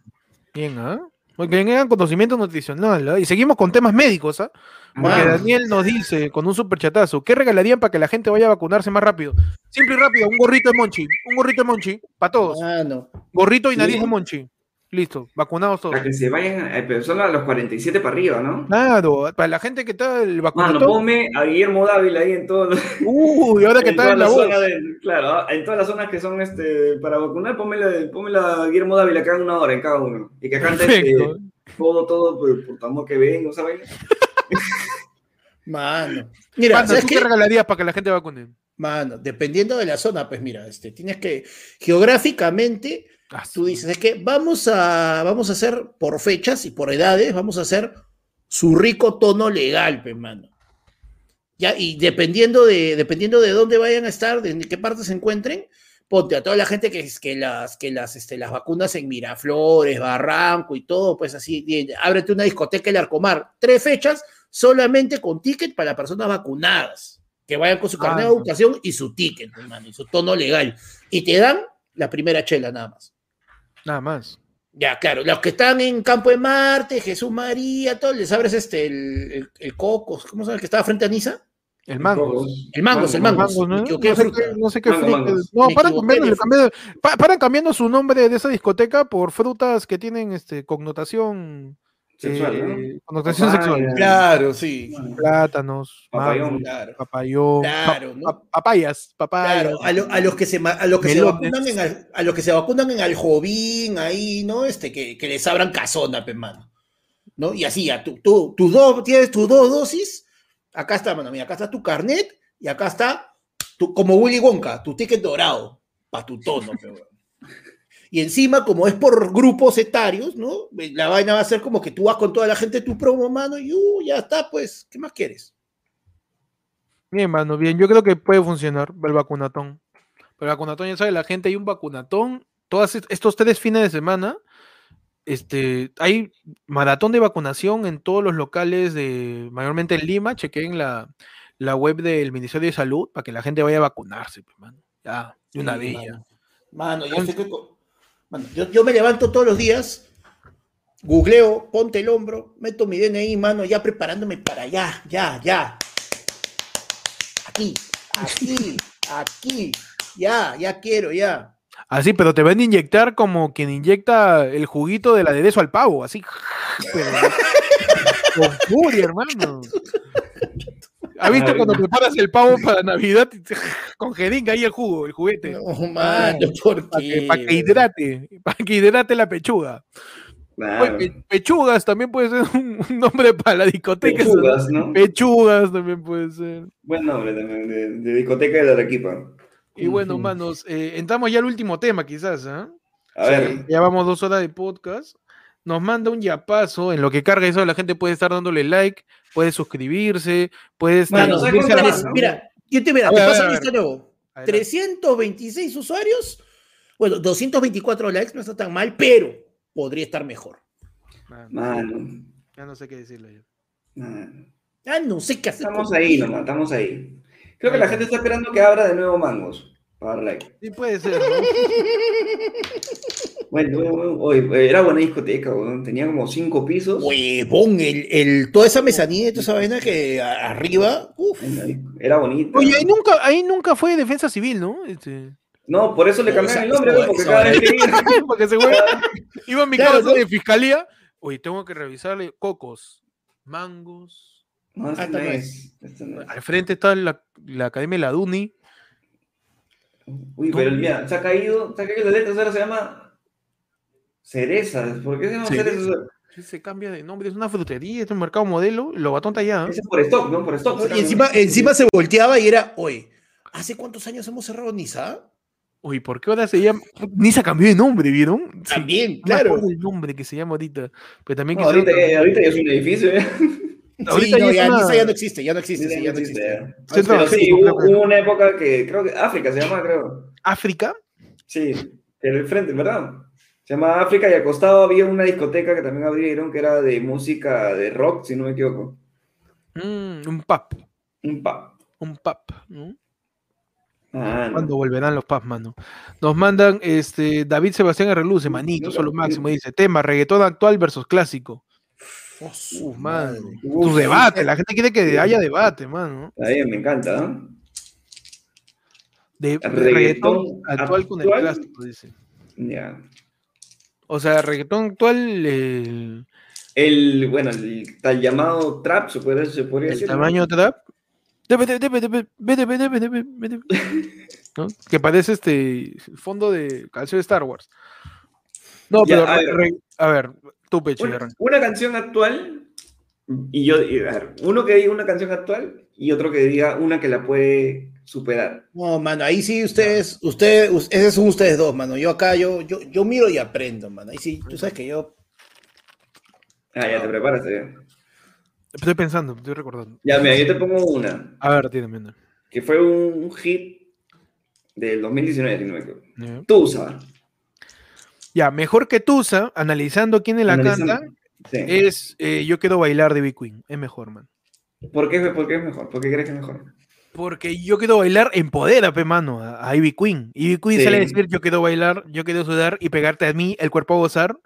Bien, ¿ah? Porque tengan conocimiento nutricional, ¿ah? Y seguimos con temas médicos, ¿ah? Porque Ah, Daniel nos dice con un superchatazo, ¿qué regalarían para que la gente vaya a vacunarse más rápido? Simple y rápido, un gorrito de Monchi, un gorrito de Monchi, para todos. Mano. Gorrito y Sí. nariz de Monchi. Listo, vacunados todos. para que se vayan, eh, pero son a los 47 para arriba, ¿no? Claro, para la gente que está el Mano, vacunatorio. ponme a Guillermo Dávila ahí en todos los... Uy, ahora que en está en la zonas de- claro, en todas las zonas que son este, para vacunar, pónmela, pónmela a Guillermo Dávila haga una hora en cada uno. Y que cante este, todo, todo, por, por amor que vengo, ¿sabes? Mano. Mira, Panda, ¿sabes ¿tú qué? qué regalarías para que la gente vacune? Mano, dependiendo de la zona, pues mira, este, tienes que, geográficamente, Tú dices, es que vamos a, vamos a hacer por fechas y por edades, vamos a hacer su rico tono legal, pues, mano. Ya, y dependiendo de, dependiendo de dónde vayan a estar, de qué parte se encuentren, ponte a toda la gente que, que las, que las, este, las vacunas en Miraflores, Barranco y todo, pues así, y ábrete una discoteca el Arcomar, tres fechas solamente con ticket para personas vacunadas, que vayan con su carnet Ah, de no. educación y su ticket, hermano, y su tono legal. Y te dan la primera chela nada más. Nada más. Ya, claro, los que están en Campo de Marte, Jesús María, todo, les abres este, el, el, el Cocos, ¿cómo se llama el que estaba frente a Niza? El mango. El Mangos, el Me ¿no? No sé qué- no sé qué Mango, fruta. mangos. No, paran cambiando, de le cambian- pa- paran cambiando su nombre de esa discoteca por frutas que tienen este connotación Sexual, eh, ¿no? connotación Papaya. sexual. Claro, sí. Plátanos, Papayón. mango, Claro. papayón, Claro, pa- ¿no? pa- papayas, papayas. Claro, a, lo- a los que se ma- a los que se Melones. vacunan en al- a los que se vacunan en Aljovín, ahí, ¿no? Este, que, que les abran casona, pe, mano. ¿No? Y así, ya, tú, tú, tus dos, tienes tus dos dosis, acá está, mano, mira, acá está tu carnet, y acá está, tu, como Willy Wonka, tu ticket dorado, para tu tono, pe, weón. Y encima, como es por grupos etarios, ¿no? La vaina va a ser como que tú vas con toda la gente de tu promo, mano, y uh, ya está, pues, ¿qué más quieres? Bien, mano, bien. Yo creo que puede funcionar el vacunatón. Pero el vacunatón, ya sabe, la gente, hay un vacunatón. Todos estos tres fines de semana, este, hay maratón de vacunación en todos los locales de, mayormente en Lima. Chequen la, la web del Ministerio de Salud para que la gente vaya a vacunarse, pues, mano. Ya, de una Sí, vez ya. Mano, Mano, yo, estoy co- yo, yo me levanto todos los días, googleo, ponte el hombro, meto mi DNI, mano, ya preparándome para allá, ya, ya. Aquí, aquí, aquí, ya, ya quiero, ya. Así, pero te van a inyectar como quien inyecta el juguito del aderezo al pavo, así. con furia, hermano. ¿Has visto cuando preparas el pavo para Navidad? Con jeringa ahí el jugo, el juguete. No, mano, ¿por Para que, qué? pa' que hidrate, para que hidrate la pechuga. Claro. Oye, pe- pechugas también puede ser un, nombre para la discoteca. Pechugas, ¿no? Pechugas también puede ser. Buen nombre también, de, de discoteca de Arequipa. Y bueno, manos, eh, entramos ya al último tema, quizás. ¿ah? A ver, Ya vamos dos horas de podcast. Nos manda un yapazo. En lo que carga eso, la gente puede estar dándole like, puede suscribirse, puede estar. Mano, ¿sabes unirse a la- cuánto más, no? mira, yo te, mira, A te ver, paso lista nuevo. Adelante. 326 usuarios, bueno, 224 likes, no está tan mal, pero podría estar mejor. Mano, mano, ya no sé qué decirle. yo. mano. Ah, no sé qué hacer. Estamos ahí nomás, estamos ahí. Creo que la gente está esperando que abra de nuevo mangos. Para dar like. Sí, puede ser. ¿no? Bueno, oye, era buena discoteca, weón. Tenía como cinco pisos. Huevón, el, el, toda esa mezanilla y toda esa vaina que arriba, uf. Era bonita. Oye, ahí nunca, ahí nunca fue defensa civil, ¿no? Este, No, por eso le No, cambiaron el nombre, porque cada vez que iba- porque iba a mi Claro, casa ¿no? de fiscalía. Oye, tengo que revisarle cocos, mangos. No, Ah, no es. esto no es. Al frente está la, la Academia de la Duni. Uy, pero mira, se ha caído, se ha caído la letra, ahora se llama Cerezas. ¿Por qué se llama Cerezas. Cerezas? Sí, Se cambia de nombre, es una frutería, es un mercado modelo. Lo batón está allá. ¿eh? Ese es por stock, ¿no? Por stock. Y encima, encima se volteaba y era, oye, ¿hace cuántos años hemos cerrado Nisa? Oye, ¿por qué ahora se llama? Ni se cambió de nombre, ¿vieron? Sí, También, no me claro. acuerdo el nombre que se llama ahorita. Pero también No, ahorita, ya, ahorita ya es un edificio, ¿eh? Ahorita sí, no, ya una- Nisa ya no existe, ya no existe, sí, Ya ya no no existe, sí, hubo, que. hubo una época que creo que África se llama, creo. África. Sí, en el frente, ¿verdad? Se llama África y al costado había una discoteca que también abrieron que era de música de rock, si no me equivoco. Mm, un pub. Un pub. Un pub. ¿no? Ah, no. ¿Cuándo volverán los pubs, mano? Nos mandan este David Sebastián Reluce, manito, solo máximo. Dice: tema, reggaetón actual versus clásico. Oh, su Uf, mano. madre. Uf, Tu debate, la gente quiere que haya debate, mano. Está bien, me encanta, ¿no? De, Reggaetón reggaetón actual con el clásico, dice. Ya. O sea, reggaetón actual, el, El, bueno, el tal llamado trap, se podría, se podría el decir. ¿no? tamaño trap. ¿no? Que parece este fondo de canción de Star Wars. No, Ya, pero a ver. re- a ver, tu pecho. Una canción actual, y yo, y, a ver, uno que diga una canción actual y otro que diga una que la puede superar. No, mano, ahí sí ustedes, ustedes, us- esos son ustedes dos, mano. Yo acá, yo, yo, yo miro y aprendo, mano. Ahí sí, tú sabes que yo. Ah, ya te preparas, ya. Estoy pensando, estoy recordando. Ya, mira, yo te pongo una, A ver, tiene, tiene. que fue un hit del 2019, si no me equivoco. Ya. Tusa. Ya, mejor que Tusa, analizando quién la Analizando. canta, Sí. es eh, Yo quiero bailar de B Queen. Es mejor, man. ¿Por qué, ¿Por qué es mejor? ¿Por qué crees que es mejor? Porque yo quiero bailar empodera, pe mano, a, a Ivy Queen. Ivy Queen Sí. sale a decir yo quiero bailar, yo quiero sudar y pegarte a mí el cuerpo a gozar.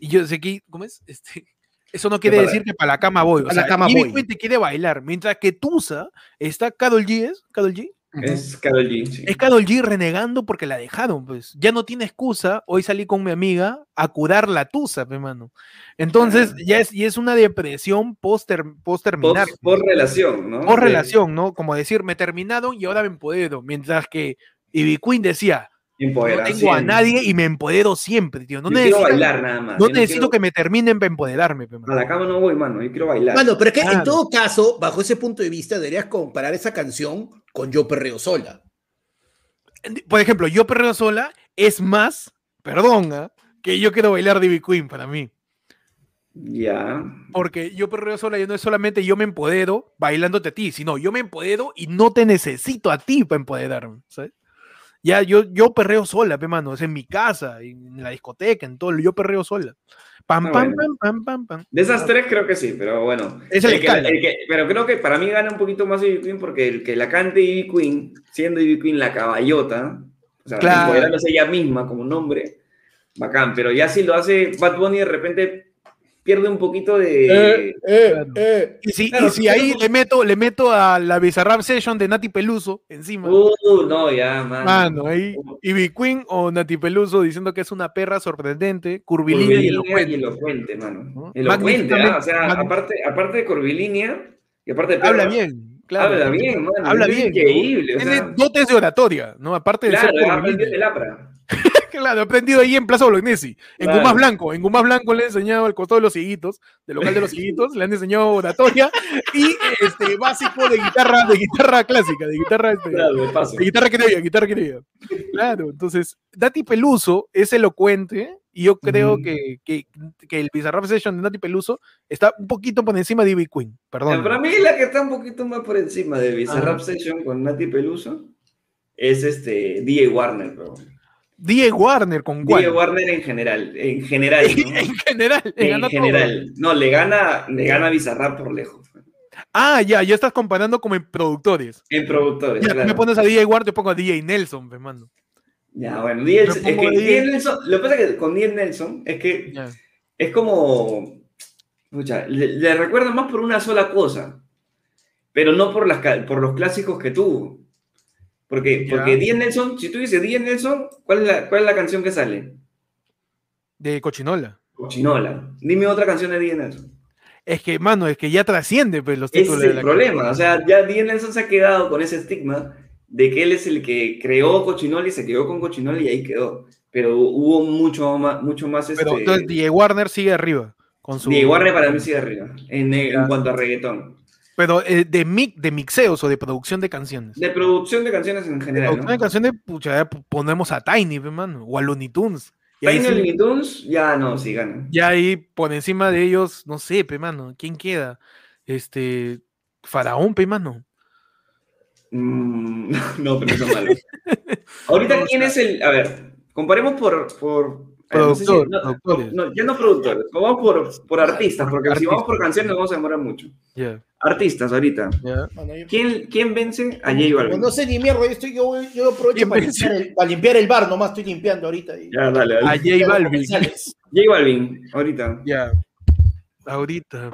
Y yo sé que, ¿cómo es? Este, eso no quiere para- decir que para la cama voy. O Pa' la sea, cama Ivy voy. Queen te quiere bailar, mientras que Tusa está Carol G, ¿es? Carol G. Es Karol G. sí. Es Carol G renegando porque la dejaron, pues. Ya no tiene excusa. Hoy salí con mi amiga a curar la tusa, pe mano. Entonces, ya es, y es una depresión post, post terminar. Post, post relación, ¿no? De- relación, ¿no? Como decir, me terminaron y ahora me empodero. Mientras que Ivy Queen decía, no tengo a nadie y me empodero siempre, tío. No Yo necesito, bailar nada más. no yo necesito quiero- que me terminen para empoderarme, pe. A la cama no voy, mano. Yo quiero bailar. Mano, pero es que en todo caso, bajo ese punto de vista, deberías comparar esa canción con Yo Perreo Sola. Por ejemplo, yo perreo sola es más, perdón, ¿ah? que yo quiero bailar de Ivy Queen para mí. Ya. Porque yo perreo sola, yo no es solamente yo me empodero bailándote a ti, sino yo me empodero y no te necesito a ti para empoderarme, ¿sabes? Ya yo, yo perreo sola, pe mano, es en mi casa, en la discoteca, en todo, yo perreo sola. Pam, Ah, pam, bueno. pam, pam, pam, pam. De esas tres creo que sí, pero bueno. Es el que, escala. el que- pero creo que para mí gana un poquito más Ivy Queen porque el que la cante Ivy Queen, siendo Ivy Queen la caballota, o sea, Claro. empoderándose ella misma como nombre, bacán. Pero ya si lo hace Bad Bunny de repente pierde un poquito de... eh. Y si, Claro, y si pero- ahí le meto, le meto a la Bizarrap Session de Nati Peluso encima. Uh, no, ya, mano. Mano, ahí, Ivy Queen o Nati Peluso diciendo que es una perra sorprendente, curvilínea y Curvilínea elocuente. y elocuente, mano. ¿no? Elocuente, ¿ah? O sea, aparte, aparte de curvilínea y aparte de Habla perra, bien, claro. Habla bien, mano. Habla es bien. Increíble, o Tiene sea, dotes de oratoria, ¿no? Aparte de claro, ser ha aprendido curvilínea. el APRA. Claro, he aprendido ahí en Plaza Bolognesi, en Claro. Gumas Blanco. En Gumas Blanco le he enseñado al costado de los ciguitos, del local de los ciguitos, le han enseñado oratoria y este básico de guitarra, de guitarra clásica, de guitarra, este, Claro, de guitarra criolla, guitarra criolla. Claro, entonces, Nati Peluso es elocuente y yo creo que, que, que el Bizarrap Session de Nati Peluso está un poquito por encima de Ivy Queen, perdón. Para mí la que está un poquito más por encima de Bizarrap Ajá. Session con Nati Peluso es este DJ Warner, bro. Die Warner con cuál? DJ Warner en general, en general, ¿no? en general, le en gana todo. general. No, le gana, le gana Bizarrap por lejos. Ah, ya, ya estás comparando como en productores. En productores, Ya, claro. me pones a DJ Warner, yo pongo a DJ Nelson, me mando. Ya, bueno, DJ, es que Nelson, lo que pasa es que con DJ Nelson es que Ya. es como, pucha, le, le recuerda más por una sola cosa, pero no por, las, por los clásicos que tuvo. Porque, Ya. porque DJ Nelson, si tú dices DJ Nelson, ¿cuál es, la, ¿cuál es la canción que sale? De Cochinola. Cochinola. Dime otra canción de DJ Nelson. Es que, mano, es que ya trasciende pues, los títulos es de el la problema. O sea, ya DJ Nelson se ha quedado con ese estigma de que él es el que creó Cochinola y se quedó con Cochinola y ahí quedó. Pero hubo mucho más, mucho más Pero este... entonces DJ Warner sigue arriba. Con su, Diego Warner para mí sigue arriba, en, en cuanto a reggaetón. Pero eh, de, mi- de mixeos o de producción de canciones. De producción de canciones en De general, producción de canciones, pucha, ponemos a Tiny, pe, mano, o a Looney Tunes. Y Tiny sí, Looney Tunes, ya no, sí gana. ya ahí por encima de ellos, no sé, pe, mano, ¿quién queda? Este, Faraón, pe, mano. Mm, no, pero son malos. Ahorita, ¿quién es el...? A ver, comparemos por... por a ver, no sé si- Productor, no, no, ya no productores, vamos por, por artistas, porque si vamos por canciones nos vamos a demorar mucho. Artistas, ahorita. yo- ¿Quién, quién vence a J Balvin? No sé ni mierda, yo, estoy, yo, yo aprovecho ¿Quién para limpiar, el, para limpiar el bar, nomás estoy limpiando ahorita. y- Ya, dale, A. J Balvin. J Balvin, ahorita. Ya. Ahorita.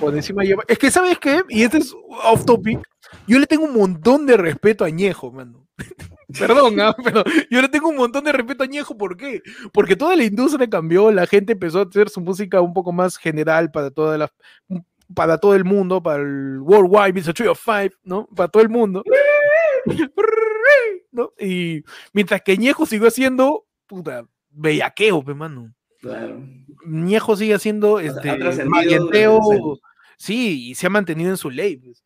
Por encima lleva. Es que, ¿sabes qué? Y este es off topic. Yo le tengo un montón de respeto a Ñejo, mano. Perdón, ¿ah? pero yo le tengo un montón de respeto a Ñejo. ¿Por qué? Porque toda la industria cambió, la gente empezó a hacer su música un poco más general para toda la, para todo el mundo, para el Worldwide, a Tree of Five, ¿no? Para todo el mundo. ¿no? Y mientras que Ñejo siguió haciendo, puta, bellaqueo, pe, mano. Claro. Ñejo sigue haciendo este años. sí, y se ha mantenido en su ley. pues.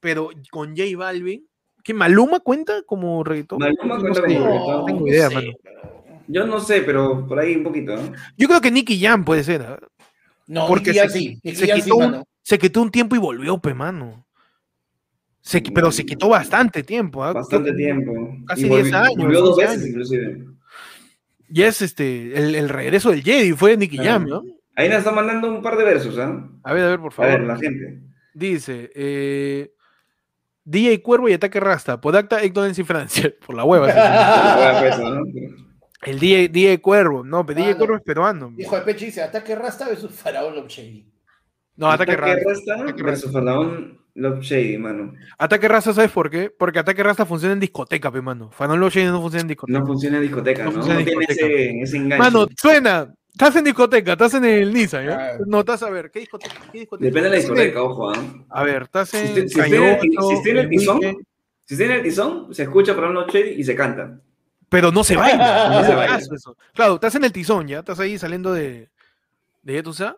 Pero con J Balvin, ¿qué Maluma cuenta como reggaetón? Maluma No cuenta como no reggaetón. tengo idea, mano. pero- Yo no sé, pero por ahí un poquito, ¿no? Yo creo que Nicky Jam puede ser. ¿ah? No, Porque se, sí. Nicky se sí, quitó un, mano. se quitó un tiempo y volvió, pe, mano. Se pero se quitó bastante tiempo. ¿ah? Bastante tiempo. casi Y volvió- 10 años, Volvió dos 11 veces, años. inclusive. Ya es este, el, el regreso del Jedi, fue Nicky Claro. Jam, ¿no? Ahí nos está mandando un par de versos, ¿ah? A ver, a ver, por A favor. ver, la gente. Dice, eh, DJ Cuervo y Ataque Rasta, Podacta, Ignorance y Francia. Por la hueva. pues, el DJ, DJ Cuervo, no, pero DJ Ah, no. Cuervo es peruano. Hijo de Peche dice, ataque Rasta versus Faraón Love Shady. No, Ataque Rasta. Rasta Ataque versus Faraón Love Shady, mano. Ataque Rasta, ¿sabes por qué? Porque Ataque Rasta funciona en discoteca, pe, mano. Faraón Love Shady no funciona en discoteca. No funciona en discoteca, No ¿no? No, tiene ese, ese enganche. Mano, suena. Estás en discoteca, estás en el Nissan, ¿ya? Claro. No, estás a ver, ¿qué discoteca? ¿Qué discoteca? Depende de la Estás en el- discoteca, ojo, ¿ah? A ver, estás en si si usted en el tizón, Si está en el tizón, se escucha Faraón Love Shady y se canta. pero no se baila. No se baila. Eso. Claro, estás en el tizón, ya, estás ahí saliendo de, de Yetusa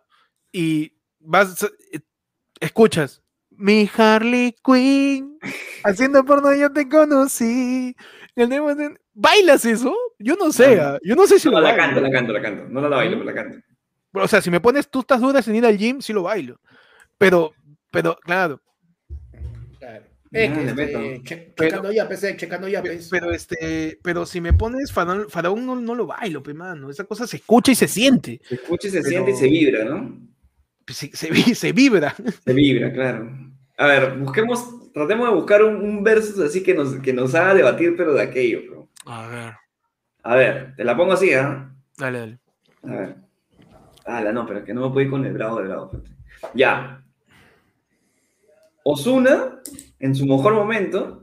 y vas, eh, escuchas, mi Harley Quinn, haciendo porno yo te conocí. El demo de- ¿Bailas eso? Yo no sé, ah, yo no sé si No, lo la bailo. canto, la canto, la canto. No la bailo, pero la canto. O sea, si me pones, tú estás dudas en ir al gym, sí lo bailo. Pero, pero, claro, Claro. Es que, le este, meto. che- Pero- checando ya, PC, checando ya, pues. pero este, pero si me pones faraón, faraón no, no lo bailo, pe mano. Esa cosa se escucha y se siente. Se escucha y se Pero- siente y se vibra, ¿no? Se, se se vibra. Se vibra, claro. A ver, busquemos, tratemos de buscar un, un versus así que nos, que nos haga debatir, pero de aquello, bro. A ver. A ver, te la pongo así, ¿ah? Dale, dale. A ver. Ah, la no, pero es que no me puedo ir con el bravo de bravo. Ya. Osuna, en su mejor momento,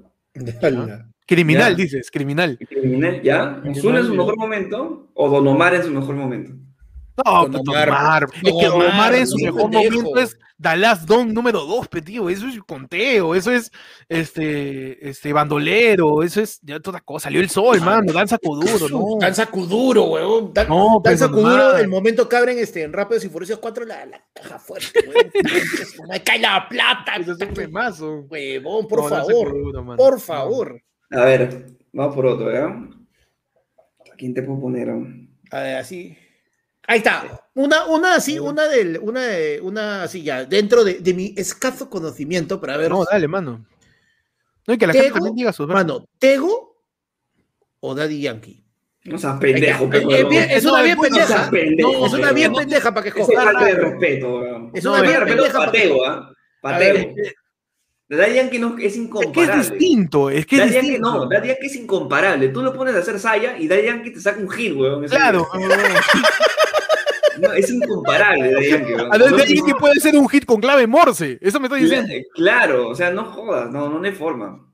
Criminal, Ya. dices, criminal. criminal, ya. Osuna en su mejor momento, o Don Omar en su mejor momento. No, pues, Omar. Omar. Es que Omar Omar, en su mejor pendejo. momento es Dallas Don número 2, tío. Eso es conteo, eso es este, este bandolero, eso es ya toda cosa. Salió el sol, mano, danza Kuduro, ¿no? Danza Kuduro, weón. Dan- No, pues, Danza Kuduro, Omar. el momento que abren este, en Rápidos y Furiosos 4 la, la caja fuerte, weón. Me cae la plata, Eso es un temazo. huevón, por No, favor. Por favor. A ver, vamos por otro, ¿ya? ¿A quién te puedo poner? A ver, así. Ahí está. Una, una así, una del, una de, una así ya, dentro de, de mi escaso conocimiento para ver. No, dale, mano. No, y que la Tego, gente también diga sus Mano, ¿Tego o Daddy Yankee? No seas pendejo, Es, pero. es bien- es una bien pendeja. pendejo, No, es una bien pendeja para que Esa es falta de respeto. Es una bien de respeto pendeja a porque- Pateo, ¿ah? Pateo. Daddy Yankee no, es Es que es incomparable. distinto, es que es Daddy Yankee distinto. no, Daddy Yankee es incomparable. Tú lo pones a hacer saya y Daddy Yankee te saca un hit, weón. Claro. No, es incomparable Daddy Yankee, weón. A ver, No, de alguien que puede ser un hit con clave Morse. Eso me estoy diciendo. Claro, o sea, no jodas, no, no hay forma.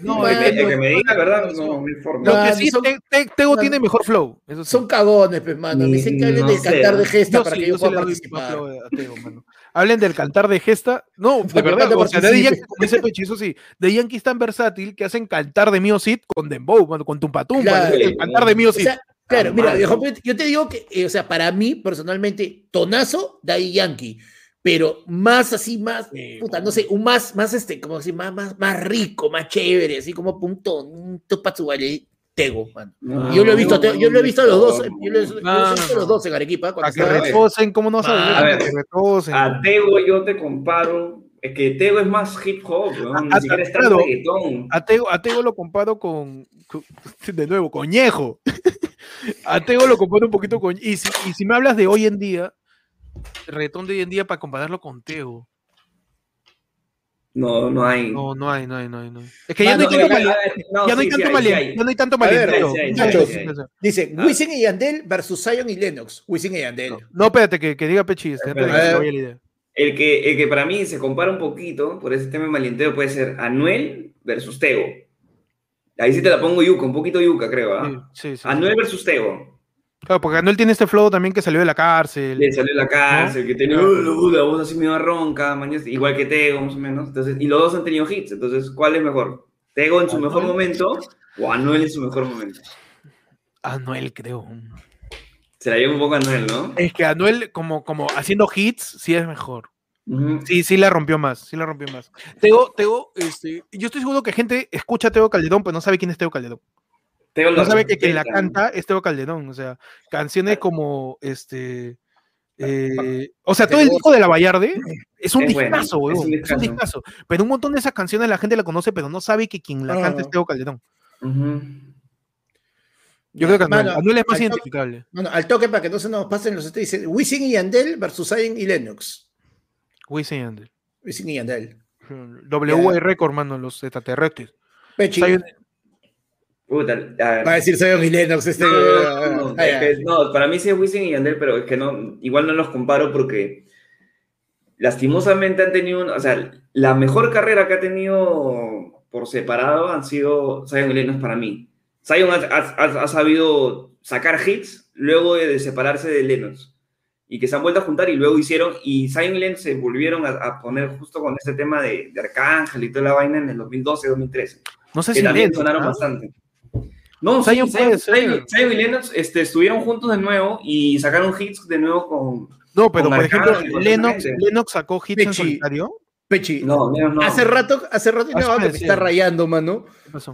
No, el, bueno, que, el que me diga la verdad, no, no, no hay forma. Lo que sí, son- Te- Te- Tego tiene mejor flow. Eso sí. son cagones, pues, mano. Me dicen que hablen No del sé. cantar de gesta Yo para sí, que yo pueda le doy participar. más flow a Tego, mano. Hablen del cantar de gesta. No, de verdad. O sea, de. Yankee, como dice Pechi, eso sí. De Yankee es tan versátil que hacen cantar de Mio Cid con Dembow, mano, con Tumpa Tumpa. Claro. el cantar de Mio O Cid. sea, claro, mira, viejo, yo te digo que, eh, o sea, para mí, personalmente, tonazo, Daddy Yankee. Pero más así, más, Sí, puta, no sé, un más, más este, como así, más, más, más rico, más chévere, así como punto, un topazubale, Tego, mano. No, Y yo lo he visto, no, yo lo he visto a los dos, no, yo lo he no, visto a los no. dos en Arequipa. cuando Para que retosen, ¿cómo no sabes? Ah, a ver. que. A Tego yo te comparo. Es que Tego es más hip hop, A- ni a- siquiera es tan claro. reggaetón. A Tego, a Tego lo comparo con, con- de nuevo, Coñejo. a Tego lo comparo un poquito con... Y si, y si me hablas de hoy en día, el reggaetón de hoy en día para compararlo con Tego. No, no hay. No, no hay, no hay, no hay. No hay. Es que ya no hay tanto, no, ya no hay tanto sí. Dice, Ah. Wisin y Yandel versus Zion y Lennox. Wisin y Yandel. No, no, espérate, que, que diga Pechi. este. El que, el que para mí se compara un poquito por ese tema de malienteo puede ser Anuel versus Tego. Ahí sí te la pongo yuca, un poquito yuca, creo. ¿ah? Sí, sí, sí. Anuel versus Tego. Claro, porque Anuel tiene este flow también que salió de la cárcel. Le salió de la cárcel, que tenía uh, la voz así medio ronca, mañana, igual que Tego, más o menos. Entonces, y los dos han tenido hits. Entonces, ¿cuál es mejor? ¿Tego en su Anuel. mejor momento o Anuel en su mejor momento? Anuel, creo. Se la lleva un poco a Anuel, ¿no? Es que Anuel, como, como haciendo hits, sí es mejor. Sí, sí la rompió más, sí la rompió más. Teo, Teo, este, yo estoy seguro que gente escucha a Teo Calderón, pero no sabe quién es Teo Calderón. No sabe que quien la canta es Teo Calderón. O sea, canciones como este Eh, o sea, todo el disco de la Vallarde es un Es bueno, discazo, es un weón. Es un discazo. Pero un montón de esas canciones la gente la conoce, pero no sabe que quien la canta es Ah. Teo Calderón. Yo creo que Anuel, Mano, Anuel es más toque- identificable. Bueno, al toque para que no se nos pasen los este dice Wisin y Yandel versus Zion y Lennox. Wisin y Yandel. Wisin y Yandel. W Record, mano, los extraterrestres. Pechi. Zion- Puta, a ver. Va a decir Zion y Lennox. Este, No, no, no, ah, es que no, para mí sí es Wisin y Yandel, pero es que no, igual no los comparo porque lastimosamente han tenido, un- o sea, la mejor carrera que ha tenido por separado han sido Zion y Lennox para mí. Zion ha, ha- sabido sacar hits luego de, de separarse de Lennox y que se han vuelto a juntar y luego hicieron, y Lennox se volvieron a, a poner justo con este tema de, de Arcángel y toda la vaina en el 2012-2013 No sé que si también Lennox, sonaron ¿ah? bastante. No, Zion sí, puede Zion, ser. Zion- Zion y Lennox este, estuvieron juntos de nuevo y sacaron hits de nuevo con... No, pero con por ejemplo, Arcángel, Lennox. Lennox sacó hits en solitario. Pechi. No, Lennox no. Hace rato, hace rato no, que me está rayando, mano.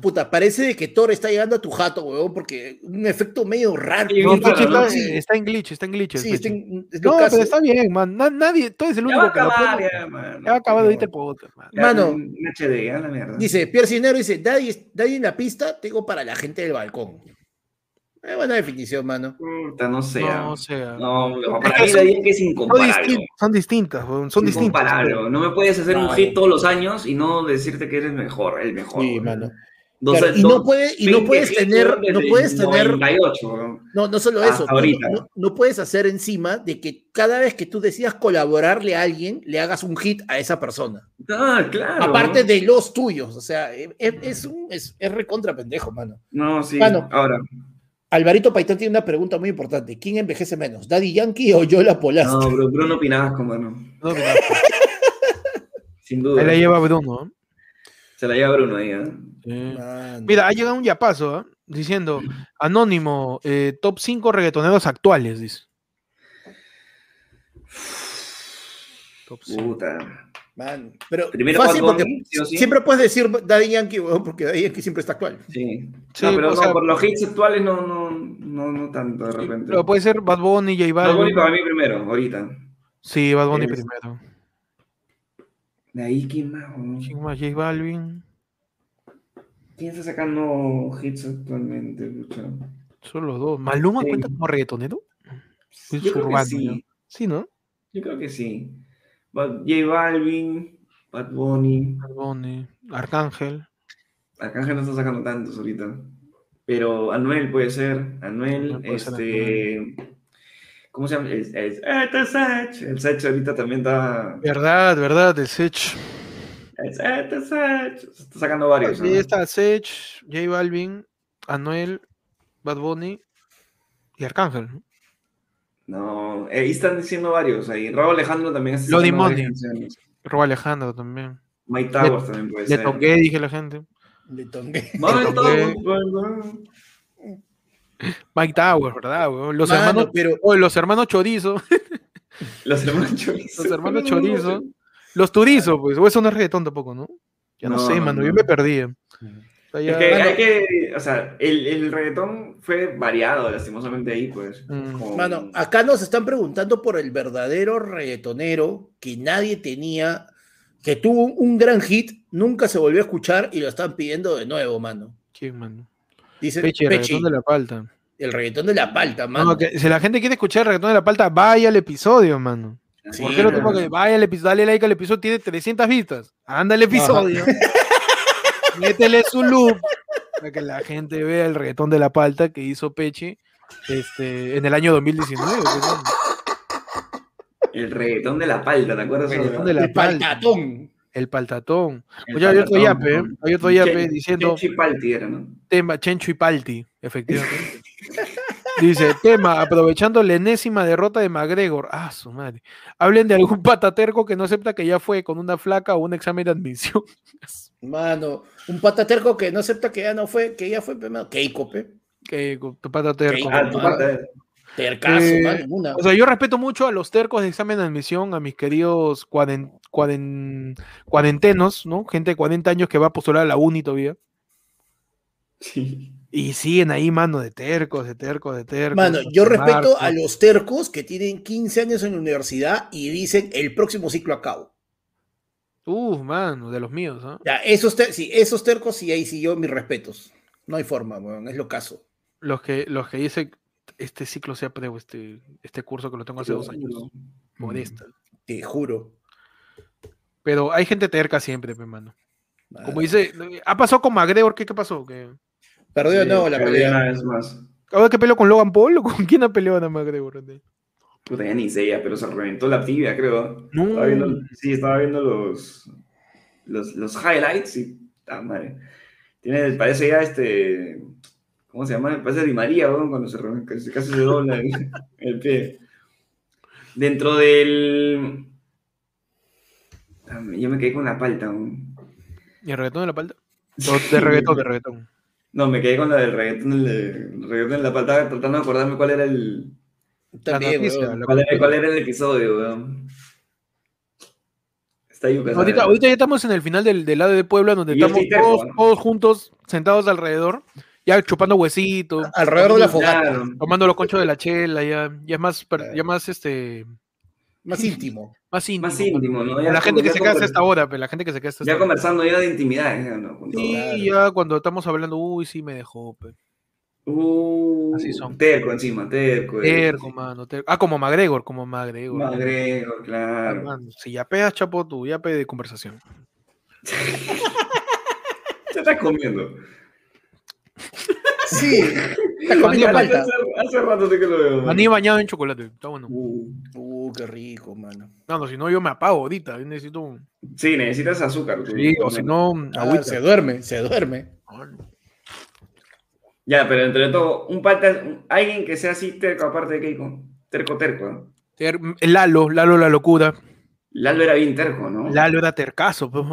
Puta, parece de que Thor está llegando a tu jato, weón, porque un efecto medio raro. No, ¿no? está, Sí, está en glitch, está en glitch. sí, está en- es No, lo pero caso. está bien, man. Na- nadie, tú eres el Ya va único que lo acabar, pone. ya, man. Ya va a acabar ahorita el podcast, man. Ya, Mano. HD, ya la mierda. Dice, Pierre Cisnero dice, Daddy, Daddy en la pista, tengo para la gente del balcón. Es buena definición, mano. No sé. No, ah. o sea. No, para que mí son- la Yankee es incomparable. son distintas, son distintas. Incomparable. No me puedes hacer un hit todos los años y no decirte que eres mejor, el mejor. Sí, mano. Dos- Claro, y dos- no, puede, y no 20 puedes tener, no puedes tener, 98, weón. no, no solo eso, no- ahorita. no, no puedes hacer encima de que cada vez que tú decidas colaborarle a alguien, le hagas un hit a esa persona. Ah, claro. Aparte de los tuyos, o sea, es, es un, es, es recontra pendejo, mano. No, sí. Mano. Ahora. Alvarito Paitón tiene una pregunta muy importante. ¿Quién envejece menos, Daddy Yankee o Yola Polasco? No, bro, Bruno Pinasco, mano. No, mira, Sin duda. ahí la lleva Bruno. ¿eh? Se la lleva Bruno ahí. ¿eh? Sí. Mira, ha llegado un yapazo ¿ah? diciendo, anónimo, eh, top 5 reggaetoneros actuales, dice. Top 5. Puta. Man, Pero Primero fácil porque Bunny, sí o sí. siempre puedes decir Daddy Yankee, weón, porque Daddy Yankee siempre está actual. Sí. Sí, no, pero o no, sea- por los hits actuales no, no, no, no tanto de repente. Pero puede ser Bad Bunny, J Bad Bunny Balvin. para mí primero, ahorita. Sí, Bad Bunny Es- primero. De ahí, ¿quién más? weón? ¿Quién más? J Balvin. ¿Quién está sacando hits actualmente? pucha? Son los dos. ¿Maluma Sí. cuenta como reggaetonero? Yo creo que sí. ¿no? Sí, ¿no? Yo creo que sí. Bad- J Balvin, Bad Bunny. Bad Bunny, Arcángel. Arcángel no está sacando tantos ahorita. Pero Anuel puede ser. Anuel, Puede ser este. ¿Cómo se llama? Es, es- este Sech. El Sech ahorita también está. Verdad, verdad, el Sech. Es este Sech. Está sacando varios. ¿no? Sí, está Sech, J Balvin, Anuel, Bad Bunny y Arcángel. ¿No? Eh, ahí están diciendo varios. Ahí Raúl Alejandro también Money. canciones. Robo Alejandro también. Mike Towers también puede Le ser. toqué, dije la gente. Le Le toqué. Mike Towers, ¿verdad? weón? Los Mano, hermanos, pero oh, los hermanos Chorizo, Los hermanos Chorizo. los hermanos Chorizo, los Turizo, pues, o eso no es reggaetón tampoco, ¿no? Ya no, No, sé, mano, no. yo me perdí. Es que hay que, o sea, el, el reggaetón fue variado, lastimosamente ahí, pues. Mm. Como- Mano, acá nos están preguntando por el verdadero reggaetonero que nadie tenía, que tuvo un gran hit, nunca se volvió a escuchar y lo están pidiendo de nuevo, mano. ¿Quién, mano? Dice Pechi, el Pechi, reggaetón de la palta. el reggaetón de la palta, mano. No, que si la gente quiere escuchar el reggaetón de la palta, vaya al episodio, mano. Sí, ¿Por qué no tengo que vaya al episodio? Dale like al episodio, tiene 300 vistas. Anda el episodio. Métele su loop para que la gente vea el reggaetón de la palta que hizo Pechi este, en el año 2019. pues, ¿no? El reggaetón de la palta, ¿te acuerdas? Reggaetón de la el palta. paltatón. El paltatón. El Oye, hay otro paltatón, yape. ¿no? Hay otro yape diciendo Chencho y Palti era, ¿no? tema Chencho y Palti, efectivamente. Dice, tema, aprovechando la enésima derrota de McGregor. Ah, su madre. Hablen de algún pataterco que no acepta que ya fue con una flaca o un examen de admisión. Mano, un pataterco que no acepta que ya no fue, que ya fue, mano. Keiko, pe. que con tu pataterco. Ok, Ah, tu pata. Tercazo, Eh, una. O sea, yo respeto mucho a los tercos de examen de admisión, a mis queridos cuaren- cuaren- cuarentenos, ¿no? Gente de 40 años que va a postular a la uni todavía. Sí. Y siguen ahí, mano, de tercos, de tercos, de tercos. Mano, yo respeto a los tercos que tienen 15 años en la universidad y dicen el próximo ciclo acabo. Uf, mano, de los míos, ¿ah? Ya, esos, ter- sí, esos tercos sí, ahí sí yo mis respetos. No hay forma, weón, es lo caso. Los que, los que dicen este ciclo se aprueba, este, este curso que lo tengo hace dos años. Por esta. Te juro. Pero hay gente terca siempre, pe, mano. Como dice, ha pasado con McGregor, ¿qué, qué pasó? ¿Qué? Perdió no la pelea. Una vez más. ¿Ahora que peleó con Logan Paul o con quién ha peleado a McGregor? Puta, ya ni sé ya, pero se reventó la tibia, creo. No. Estaba viendo, sí, estaba viendo los, los, los highlights y. Ah, madre. Tiene, parece ya este. ¿Cómo se llama? Parece Di María, weón, cuando se re- casi, se dobla el, el pie. Dentro del. Ah, Yo me quedé con la palta, weón. ¿Y el reggaetón de la palta? No, de reggaetón, de reggaetón. No, me quedé con la del reggaetón, el, el reggaetón en la palta, tratando de acordarme cuál era el. También, noticia, weón. la ¿Cuál era, cuál era el episodio, weón? Está yuca. Ahorita, ahorita ya estamos en el final del, del lado de Puebla, donde Y estamos todos, ¿no? todos juntos, sentados alrededor, ya chupando huesito, Alrededor de la fogata. Tomando los conchos de la chela, ya, ya es más, Claro. ya más este, Más íntimo. más íntimo. Más íntimo, ¿no? Ya La gente que ya se queda hasta esta hora, pe, la gente que se queda hasta esta Ya hora. conversando ya de intimidad, ya, todo. Sí, Claro. ya cuando estamos hablando, uy, sí me dejó, pe. Uh, Así son. Terco encima, terco. eh. Terco, mano, terco. Ah, como McGregor, como McGregor. Magrego, Ah, claro. mano, Si ya pegas, chapo, tu yape de conversación. ¿Qué estás comiendo? Sí. Está comiendo palta. Hace, hace rato sé que lo veo. Maní bañado en chocolate, está bueno. Uh, Uh, qué rico, mano. No, no, si no yo me apago ahorita, yo necesito un... sí, necesitas azúcar. Sí, o si no, Ah, agüita. se duerme, se duerme. Ya, pero entre todo, un pata, un- alguien que sea así terco aparte de Keiko. Terco, terco. ¿no? Ter- Lalo, Lalo la locura. Lalo era bien terco, ¿no? Lalo era tercazo, pues.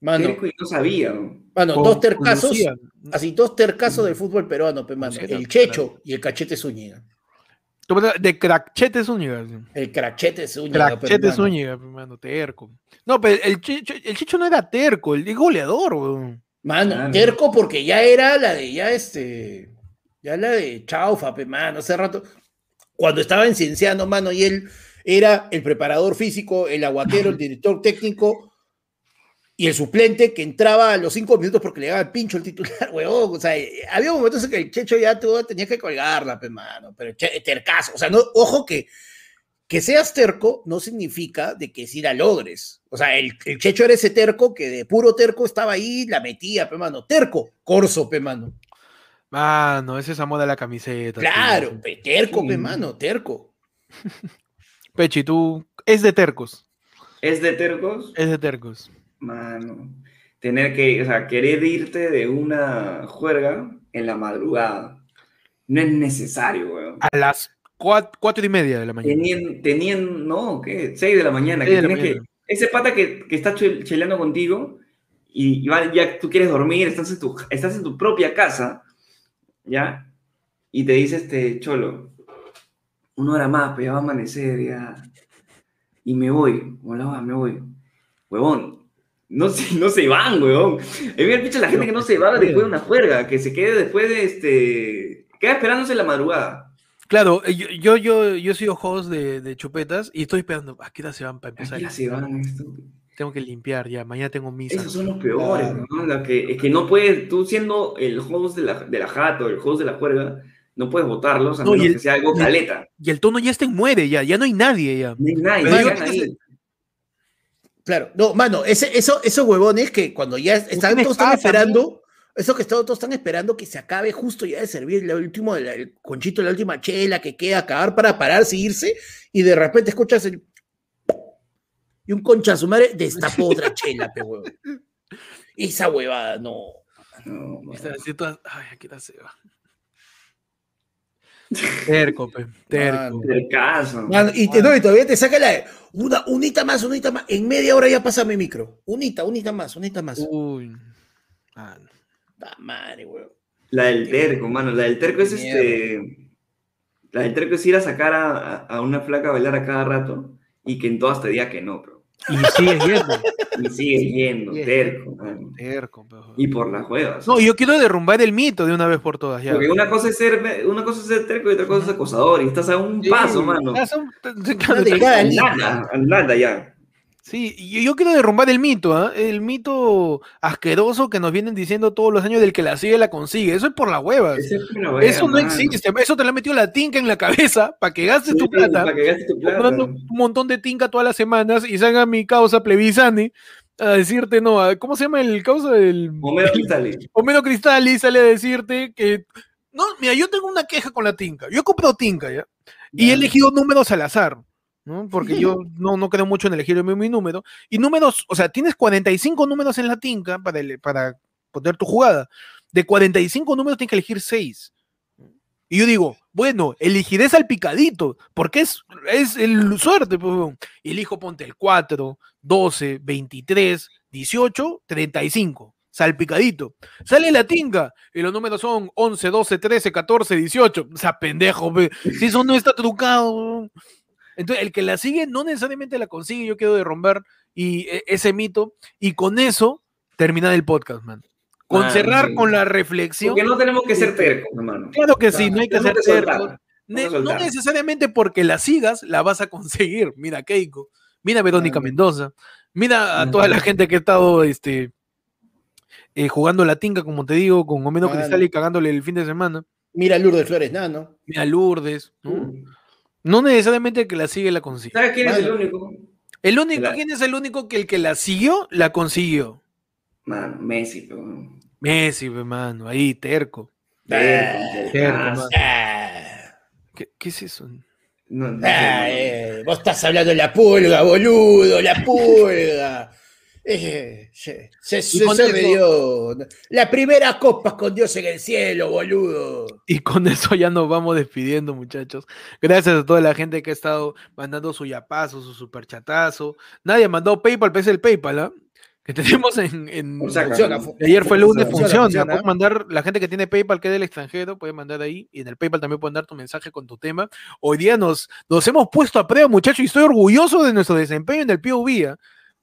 Mano, no sabía. ¿no? mano, Con- dos tercazos, Lucía. así dos tercazos del fútbol peruano, pe, mano. El Checho claro. y el Cachete Zúñiga. De Crachete Zúñiga. sí. El Crachete Zúñiga, pe, Crachete. Zúñiga, mano, terco. No, pero el Chicho, el Chicho no era terco, el es goleador, weón. Mano, Claro. terco porque ya era la de, ya este, ya la de Chaufa, pe, mano, hace rato, cuando estaba en Cienciano, mano, y él era el preparador físico, el aguatero, el director técnico y el suplente que entraba a los cinco minutos porque le daba el pincho el titular, huevón, o sea, eh, había momentos en que el Checho ya tú tenías que colgarla, pe, mano, pero tercazo, o sea, no, ojo que que seas terco no significa de que sí la logres. O sea, el, el Checho era ese terco que de puro terco estaba ahí, la metía, pe mano. Terco, corso, pe mano. Mano, ese es amor a la camiseta. Claro, tío. pe, terco, pe Sí. mano, terco. Pechi, tú. Es de tercos. ¿Es de tercos? Es de tercos. Mano. Tener que, o sea, querer irte de una juerga en la madrugada. No es necesario, weón. A las cuat- cuatro, y media de la mañana. Tenían, tenían, no, ¿qué? 6 de la mañana. Seis Que de la que, mañana. ese pata que, que está chel- cheleando contigo y, y va- ya tú quieres dormir, estás en, tu, estás en tu propia casa, ¿ya? Y te dice este cholo, una hora más, pero ya va a amanecer, ya. Y me voy, hola, me voy. Huevón, no se, no se van, huevón. A mí me la gente que no se va después de una juerga, que se quede después de este... Queda esperándose la madrugada. Claro, eh, yo, yo, yo, yo he sido host de, de chupetas y estoy esperando. ¿A qué hora se van para empezar? Aquí la se van, esto. Tengo que limpiar ya. Mañana tengo misa. Esos son los peores, Claro. ¿no? La que, es que no puedes, tú siendo el host de la, de la jato, el host de la juerga, no puedes votarlos a No, menos el- que sea algo caleta. Y el tono ya está en muere, ya. Ya no hay nadie, ya. No hay nadie, yo- ahí. Claro, no, mano, ese, eso, esos huevones que cuando ya están, todos están esperando, esos que todos, todos están esperando que se acabe justo ya de servir el último, el, el conchito, la última chela que queda acabar para pararse e irse, y de repente escuchas el. Y un concha su madre destapó otra chela, pe huevón. Esa huevada, no. No, todas- Ay, aquí está se va. Terco, pe. Terco. Mano. Del caso. Mano, y, te, no, y todavía te saca la de una unita más, unita más. En media hora ya pasa mi micro. Unita, unita más, unita más. Uy. Mano. Ta madre, huevón. La del terco, mano. La del terco es Mierda. este. La del terco es ir a sacar a, a- a una flaca a bailar a cada rato y que en todas te diga que no, bro. Y sigue yendo. Y sigue yendo, terco, mano. Terco. Y por las huevas. No, yo quiero derrumbar el mito de una vez por todas. Ya. Porque una cosa es ser, una cosa es ser terco y otra cosa es acosador. Y estás a un Sí, paso, mano. nada ya. Sí, y yo quiero derrumbar el mito, ¿ah? el mito asqueroso que nos vienen diciendo todos los años del que la sigue la consigue. Eso es por es una hueva, Eso no existe. Eso te lo ha metido la tinca en la cabeza para que gastes tu plata, Para que gastes tu plata. comprando un montón de tinca todas las semanas y salga mi causa plebisani a decirte, no, a- ¿cómo se llama el causa del Homero Cristales. Homero Cristalli sale a decirte que no, mira, yo tengo una queja con la tinca. Yo he comprado tinca, ¿ya? Y he elegido números al azar, ¿no? Porque yo no, no creo mucho en elegir mi, mi número. Y números, o sea, tienes 45 números en la tinca para, ele- para poner tu jugada. De 45 números tienes que elegir 6. Y yo digo, bueno, elegiré salpicadito, porque es, es el suerte. pues, elijo, ponte el 4, 12, 23, 18, 35. Salpicadito. Sale la tinga y los números son 11, 12, 13, 14, 18. O sea, pendejo, pe. si eso no está trucado. Entonces, el que la sigue no necesariamente la consigue. Yo quiero derrumbar y, e- ese mito y con eso terminar el podcast, man. Con Ah, cerrar sí. con la reflexión. Porque no tenemos que ser tercos, hermano. Claro que sí, no hay que ser tercos. Ne- a no necesariamente porque la sigas, la vas a conseguir. Mira a Keiko, mira a Verónica Mendoza, mira a toda la gente que ha estado este, eh, jugando la tinca, como te digo, con Homero. Cristal y cagándole el fin de semana. Mira Lourdes Flores Nano. Mira a Lourdes. ¿no? Mm. No necesariamente el que la sigue la consigue. ¿Sabes quién es el único? El único, La- ¿quién es el único que el que la siguió, la consiguió? Mano, Messi, pero. Messi, hermano, ahí, terco. Terco, Terco, ah, mano. ¿Qué, qué es eso? No, no, ah, no. eh, vos estás hablando de la pulga, boludo, la pulga. Eh, se se, se, me dio. La primera copa con Dios en el cielo, boludo. Y con eso ya nos vamos despidiendo, muchachos. Gracias a toda la gente que ha estado mandando su yapazo, su superchatazo. Nadie mandó PayPal, pese el PayPal, ¿ah? Que tenemos en. Funciona, Ayer fue lunes, Funciona, funciona. Pueden mandar, la gente que tiene PayPal que es del extranjero, puede mandar ahí. Y en el PayPal también pueden dar tu mensaje con tu tema. Hoy día nos, nos hemos puesto a prueba, muchachos, y estoy orgulloso de nuestro desempeño en el POV, ¿ah?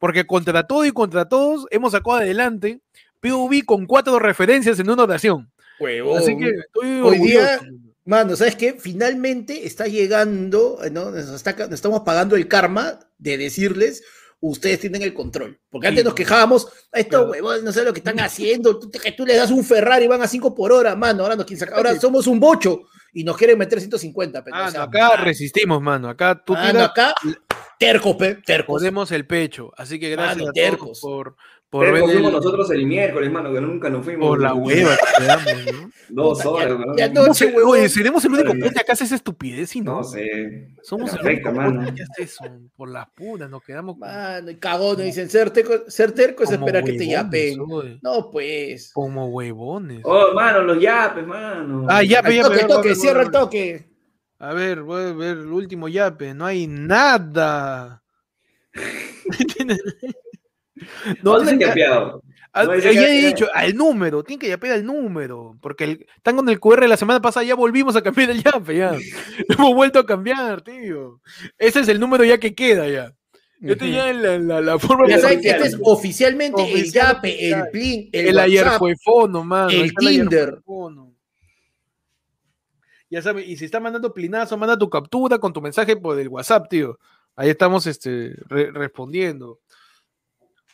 Porque contra todo y contra todos hemos sacado adelante POV con cuatro referencias en una oración. Huevón. Así que estoy Hoy día-. Mano, ¿sabes qué? Finalmente está llegando, ¿no? Nos, está- nos estamos pagando el karma de decirles, ustedes tienen el control. Porque antes nos quejábamos, estos Claro. huevones no sé lo que están haciendo, tú, te- que tú le das un Ferrari y van a 5 por hora, mano, ahora, nos ahora somos un bocho y nos quieren meter 150. pero, Ah, o sea, no, acá resistimos, mano. Acá tú mano, tiras, acá, tercos, pe, tercos. ponemos el pecho. Así que gracias Mano, a todos tercos. por, por Tercos ver fuimos el- nosotros el miércoles, mano, que nunca nos fuimos. por la hueva que te damos, ¿no? Dos horas, ya- weón. ya no- ¿Cómo Noche, se- huevón. Oye, seremos el único que hace esa estupidez y no. No sé. Somos el único mano. podcast que hace eso. Por las puras, nos quedamos con- Mano, y cagones, dicen, ser terco, ser terco es como esperar que te huevones, yapen. oye, No, pues. Como huevones. Oh, mano, los yapes, mano. Ah, ya, Al ya, toque, toque, cierra el toque. A ver, voy a ver el último yape. No hay nada. no, ¿Dónde dicen se que- yapeado? No, dice ya he dicho, al número, tienen que yapear al número, porque el- están con el QR la semana pasada, ya volvimos a cambiar el yape, ya. Hemos vuelto a cambiar, tío. Ese es el número ya que queda, ya. Este ya es la, la, la forma Ya saben que este es oficialmente el yape, el plin, el, El, ayer WhatsApp. fue fono, mano. el ayer Tinder. fono. Ya sabes, y si está mandando plinazo, manda tu captura con tu mensaje por el WhatsApp, tío. Ahí estamos este, re- respondiendo.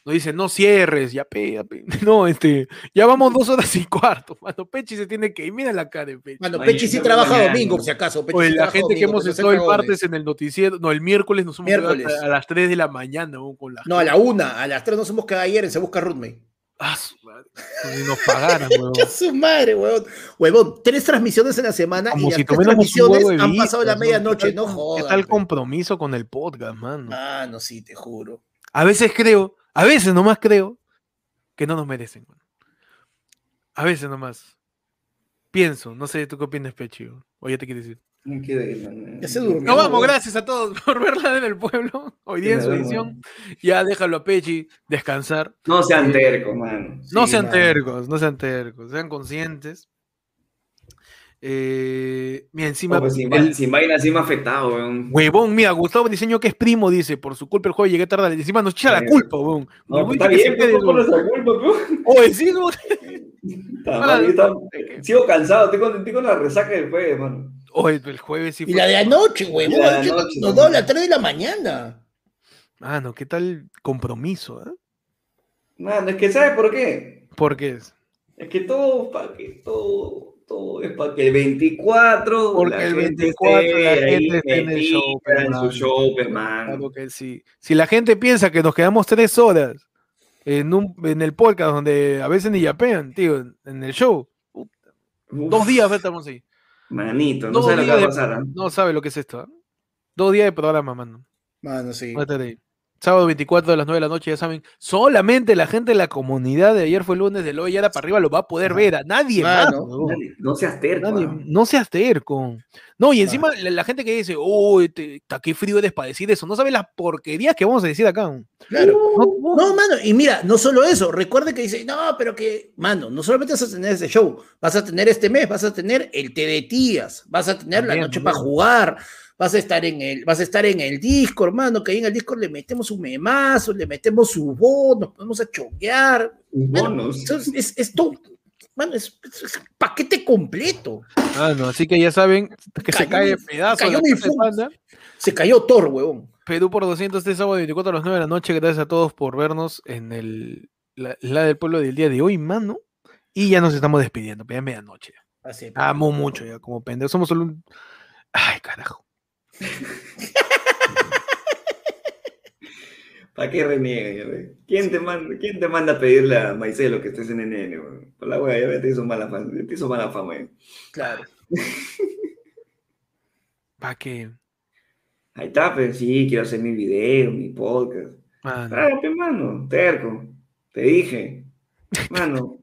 Nos dice, no cierres, ya pe, ya pe. No, este, ya vamos dos horas y cuarto, mano. Pechi se tiene que ir. Mira la cara de Pechi. Mano, Pechi sí trabaja mañana. domingo, por si acaso. Pechi Oye, sí la gente que hemos estado el martes en el noticiero, no, el miércoles nos hemos quedado Miércoles. hasta a las 3 de la mañana ¿no? con la No, a la una, a las tres nos hemos quedado ayer en Se Busca Roommate. Ah, su madre. Como si nos pagaran, weón. ¡Ya su madre, huevón! Huevón, tres transmisiones en la semana Como y si las tres tuviéramos un transmisiones han pasado la ¿no? medianoche, ¿Qué no jodas. ¿Qué tal compromiso con el podcast, mano? Mano, sí, te juro. A veces creo, a veces nomás creo que no nos merecen. A veces nomás. Pienso, no sé, ¿tú qué opinas, Pechi? O ya te quieres decir. Ya se durmió. No vamos, gracias a todos por verla en el pueblo. Hoy día en su edición. Ya déjalo a Pechi descansar. No sean tercos, mano. No Sí, sean tercos, no sean tercos, sean conscientes. Eh, mira, encima. Oh, pues, sin, el- sin vaina así me ha afectado, weón. Huevón, mira, Gustavo Diseño que es primo, dice, por su culpa el juego llegué tarde. Encima nos echa la culpa, huevón. No, pues, está bien, nuestra culpa, weón. Oye, sí, Sigo cansado, estoy con, estoy con la resaca del jueves, mano. Oye, el jueves sí Y fue. la de anoche, huevón. Y la de anoche nos- también. dio a las 3 de la mañana. Mano, ¿qué tal compromiso? eh? Mano, es que ¿sabes por qué? Porque es. Es que todo, para que todo, todo es para que el 24, Porque la el gente 24 esté la gente esté en el show, en hermano. su show, hermano. Claro que sí. Si la gente piensa que nos quedamos tres horas en, un, en el podcast donde a veces ni yapean, tío, en, en el show, Uf, dos días estamos ahí. Manito, no Dos sabes lo que va a pasar. ¿ah? No sabe lo que es esto. ¿ah? Dos días de programa, mano. Mano, sí. Ahí. Sábado 24 a las 9 de la noche, ya saben. Solamente la gente de la comunidad de ayer fue lunes de Loya ahora para arriba lo va a poder ver. A nadie más. Mano, huevón. Nadie- No seas terco. Nadie- ah. no seas terco. No, y encima la, la gente que dice, uy, te- ta, qué frío eres para decir eso. No sabe las porquerías que vamos a decir acá. Claro. No, No, mano, y mira, no solo eso, recuerde que dice, no, pero que, mano, no solamente vas a tener ese show, vas a tener este mes, vas a tener el té de tías, vas a tener la noche para jugar, vas a estar en el, vas a estar en el Discord, hermano, que ahí en el Discord le metemos un memazo, le metemos su voz, nos ponemos a choquear. Bonos. Entonces, es, es todo, mano, es, es- es paquete completo. Ah, no, así que ya saben que se Cayó cae pedazo cayó mi. Se cayó Thor, huevón. Perú por 200 este sábado 24 a las 9 de la noche. Gracias a todos por vernos en el, la, la del pueblo del día de hoy, mano. Y ya nos estamos despidiendo, ya es medianoche. Así, Amo mucho ya, como pendejos. Somos solo un... Ay, carajo. ¿Para qué ves? ¿Quién te manda, quién te manda a pedirle a Maicelo que estés en NN? Por la wea, ya te hizo mala fama, te hizo mala fama, eh. claro. ¿Para qué? Ahí está, pero sí, quiero hacer mi video, mi podcast. Mano. Mano, terco. Te dije. Mano.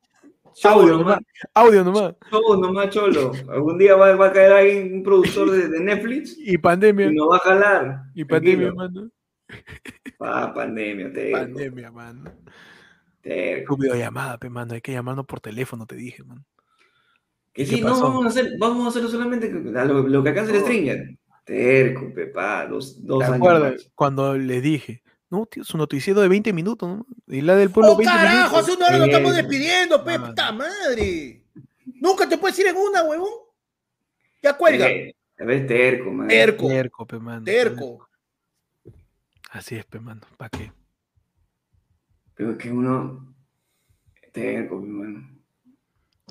Audio nomás. Audio nomás. Cholo, nomás, cholo. Algún día va, va a caer alguien, un productor de, de Netflix, Y pandemia. y nos va a jalar. Y pandemia, mano. Ah, pandemia, terco. Pandemia, mano. videollamada, pe, mano. Hay que llamarnos por teléfono, te dije, man. Que ¿Qué sí, no, vamos a, hacer, vamos a hacerlo solamente lo, lo que alcanza el Stringer. Terco, pepa, dos, dos ¿Te años acuerdas cuando le dije? No, tío, su noticiero de 20 minutos, ¿no? Y la del pueblo ¡Oh, 20 carajo! minutos. Hace una hora nos estamos despidiendo, pe, puta madre. Nunca te puedes ir en una, huevón. Ya cuelga. Eh, a ver, terco, man. Terco, Terco, pe, mano. terco. Así es, pe, mano. ¿Para qué? Pero es que uno. Terco, mi mano.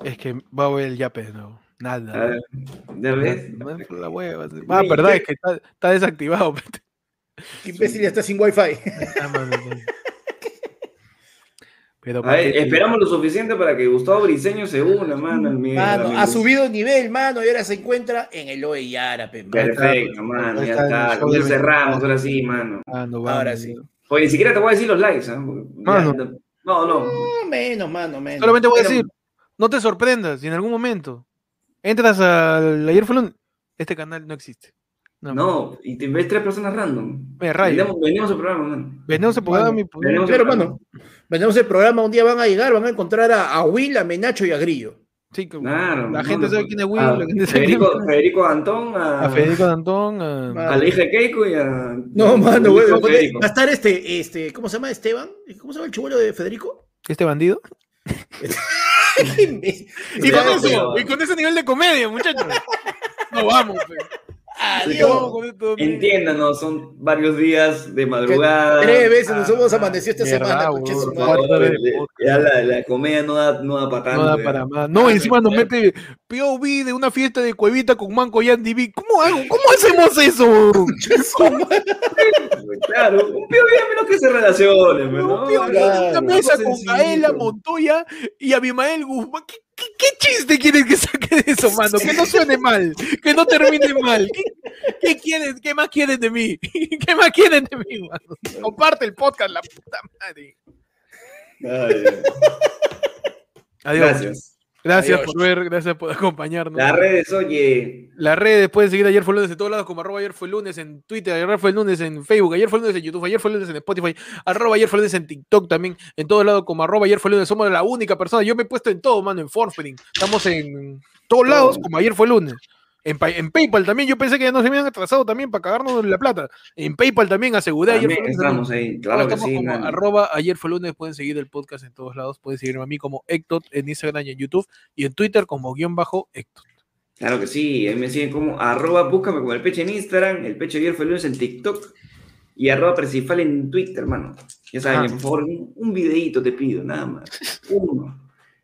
Es que va a ver el yape de nuevo. Nada. No, por la hueva. Ah, verdad, es que está, está desactivado. pe. Qué imbécil ya está sin wifi. Ah. Pero A ¿para ver, esperamos lo suficiente para que Gustavo Briseño se una, mano. al Mano, ha subido nivel, mano, y ahora se encuentra en el Oe Yara, pe. Perfecto, mano, ya está el Ya cerramos, ahora sí, mano. Ah, Ahora sí. Oye, ni siquiera te voy a decir los likes, ya- Mano. No, no. No, menos, mano, menos. Solamente voy a decir, no te sorprendas si en algún momento entras al ayer fue lunes, este canal no existe. No, No, y te ves tres personas random. Me rayo. Vendemos, vendemos el programa, mano. Venimos a programa mi Pero, mano, vendemos el programa, un día van a llegar, van a encontrar a, a Will, a Menacho y a Grillo. Sí, Claro. la no, gente no, sabe quién es Will, a la gente sabe quién Federico, es- Federico Antón, a, a Federico Dantón, a, a la hija de Keiko y a. No, mano, güey. Va a estar este, este, ¿cómo se llama? Esteban. ¿Cómo se llama el chivolo de Federico? este bandido. Y con eso, pero- y con ese nivel de comedia, muchachos. No vamos, pe. Adiós. Entiéndanos, son varios días de madrugada. Tres veces nos Ah, hemos amanecido esta verdad, semana, ya la, la comedia no da, no da para tanto. No da ya. para más. No, Ah, encima nos mete POV de una fiesta de Cuevita con Manco y Andy B. ¿Cómo hago? ¿Cómo hacemos eso? Claro, un pío bien menos que se relacionen, ¿no? Un POV una mesa con. Gaela Montoya y Abimael Guzmán. ¿Qué, qué, qué chiste quieren que saque de eso, mano? Que no suene mal, que no termine mal. ¿Qué, qué quieren? ¿Qué más quieren de mí? ¿Qué más quieren de mí, mano? Comparte el podcast, la puta madre. Ay. Adiós. Gracias. Gracias Adiós. por ver, gracias por acompañarnos. Las redes, oye. Las redes pueden seguir ayer fue lunes en todos lados como arroba ayer fue lunes en Twitter, ayer fue lunes en Facebook, ayer fue lunes en YouTube, ayer fue lunes en Spotify, arroba ayer fue lunes en TikTok también, en todos lados como arroba ayer fue lunes. Somos la única persona, yo me he puesto en todo, mano, en Forfering. Estamos en todos lados como ayer fue lunes. En, en PayPal también, yo pensé que ya nos habían atrasado también para cagarnos la plata. En PayPal también aseguré ayer También lunes. también. estamos ahí, claro que sí, como arroba ayer fue lunes, pueden seguir el podcast en todos lados, pueden seguirme a mí como Ectot en Instagram y en YouTube y en Twitter como guion bajo Ectot. Claro que sí, ahí me siguen como arroba, búscame como el peche en Instagram, el peche ayer fue lunes en TikTok y arroba principal en Twitter, hermano. Ya saben, Ah. por favor, un, un videíto te pido, nada más. Uno.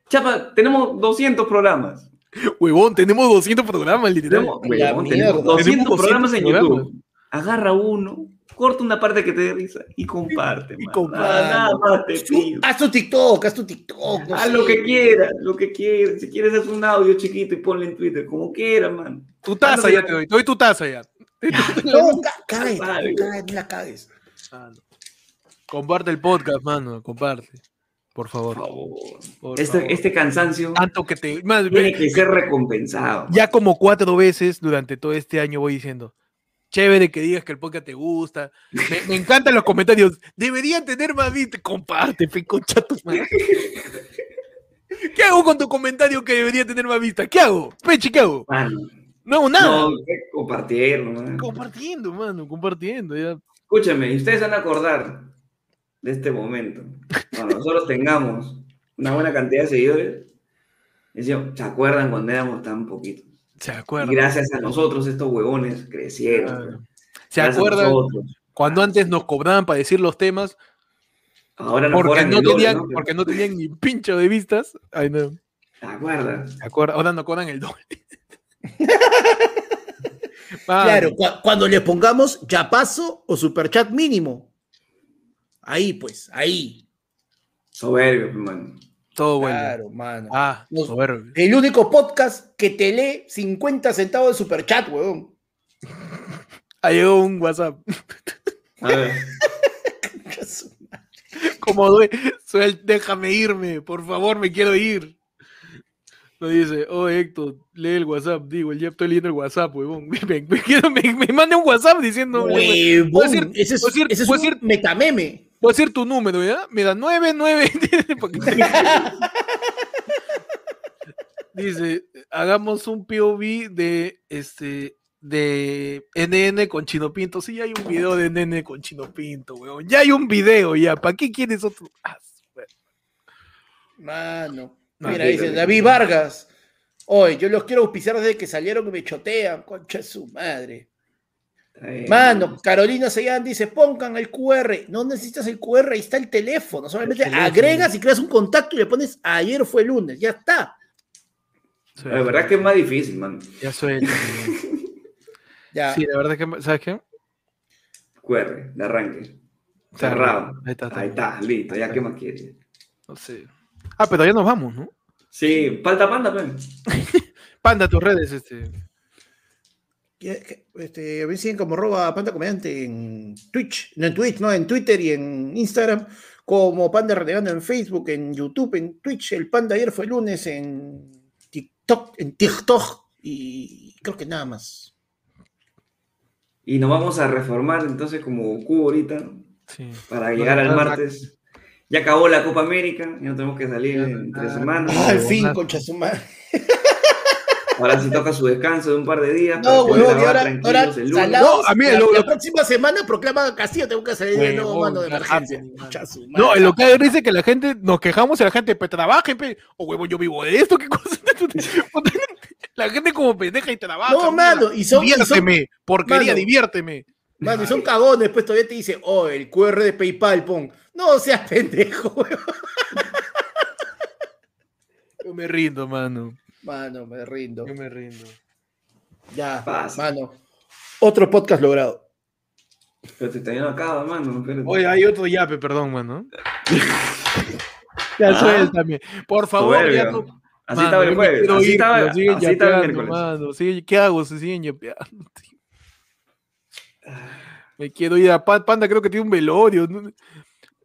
Chapa, tenemos 200 programas. Huevón, tenemos 200 programas, literal. Tenemos, huevón, mierda. tenemos 200 Tenemos programas en 200 YouTube. Agarra uno, corta una parte que te dé risa y comparte. Y comparte. Nada, nada más te pido. Haz tu TikTok, haz tu TikTok. no Haz sé. lo que quieras, lo que quieras. Si quieres, haz un audio chiquito y ponlo en Twitter, como quieras, man. Tu taza ya te doy, te doy tu taza ya. No, ca- cállate, Vale. cállate, no la cagues. Comparte el podcast, mano, comparte. Por favor. Por favor. por Este, favor. este cansancio Tanto que te. más, tiene que ser recompensado. ya como cuatro veces durante todo este año voy diciendo. Chévere que digas que el podcast te gusta. Me, me encantan los comentarios. Deberían tener más vista. Comparte, fe, concha tu madre. ¿Qué hago con tu comentario que debería tener más vista? ¿Qué hago? Pechi, ¿qué hago? Mano, No hago nada. no, hay que compartirlo, man. Compartiendo, mano, compartiendo. Ya. Escúchame, y ustedes van a acordar de este momento. Cuando nosotros tengamos una buena cantidad de seguidores, decíamos, ¿se acuerdan cuando éramos tan poquitos? Se Y acuerdan. gracias a nosotros estos huevones crecieron. Claro. ¿Se acuerdan cuando antes nos cobraban para decir los temas Ahora nos porque cobran no, el doble, tenían, ¿no? porque no tenían ni pincho de vistas? Ay, no. Ahora nos cobran el doble. Claro, cua- cuando le pongamos ya paso o superchat mínimo. Ahí, pues, ahí. Soberbio, hermano. Todo bueno. Claro, mano. Ah, Nos- soberbio. El único podcast que te lee 50 centavos de superchat, weón. Ha llegado un WhatsApp. A ver. Como due- suel- déjame irme, por favor, me quiero ir. Nos dice, oh Héctor, lee el WhatsApp. Digo, ya estoy leyendo el WhatsApp, huevón. Me, me, me quiero- me- me manda un WhatsApp diciendo, Huevón, ese es, ese es un ser- metameme. Voy a decir tu número, ¿ya? Me da 99. Dice, hagamos un POV de este de NN con Chino Pinto. Sí, hay un video de NN con Chino Pinto, weón. Ya hay un video, ya. ¿Para qué quieres otro? Ah. Mano. No, Mira, dice. David Vargas. Oye, yo los quiero auspiciar desde que salieron y me chotean, concha de su madre. Eh, Mano, Carolina Seyán dice, pongan el QR. No necesitas el QR, ahí está el teléfono. Solamente teléfono. agregas y creas un contacto y le pones ayer fue lunes. Ya está. La verdad es que es más difícil, man. Ya suelta. Ya. Sí, la verdad es que, ¿sabes qué? QR, de arranque. Cerrado. Ahí está, está Ahí está, listo. Ya, ¿qué más quieres? No sé. Ah, pero ya nos vamos, ¿no? Sí, falta panda, pen. Panda, tus redes, este. Este, a mí siguen como roba panda comediante en Twitch, no en Twitch, no, en Twitter y en Instagram, como panda renegando en Facebook, en YouTube, en Twitch. El panda ayer fue lunes en TikTok, en TikTok y creo que nada más. Y nos vamos a reformar entonces como Goku ahorita Sí. para llegar al martes. Ya acabó la Copa América, ya no tenemos que salir en tres semanas. Ah, al fin, concha su madre. Ahora sí toca su descanso de un par de días. No, para grabar ahora, ahora el lunes. salados, No, a mí la, lo- la lo- próxima semana proclama Castillo, tengo que salir de nuevo, mano de emergencia. No, lo que dice que la gente, nos quejamos y la gente, pues trabaje, pe. O huevo, yo vivo de esto, qué cosa. La gente como pendeja y trabaja. No, mano, y son- y son- Diviérteme, porquería, Mano. diviérteme. Mano, y son cagones, pues todavía te dice, oh, el QR de PayPal, pon. No seas pendejo, weón. Yo me rindo, mano. Mano, me rindo. Yo me rindo. Ya, Pasa. mano. Otro podcast logrado. Pero te está yendo acá, mano. espérate. Oye, hay otro yape, perdón, mano. ya Ah. suéltame. Por favor, ya Soberbio. no. Así Mano, estaba el jueves. Así ir, estaba, así estaba el miércoles. mano. Sí, ¿Qué hago? Se siguen yapeando. tío. Me quiero ir a Pa- Panda, creo que tiene un velorio.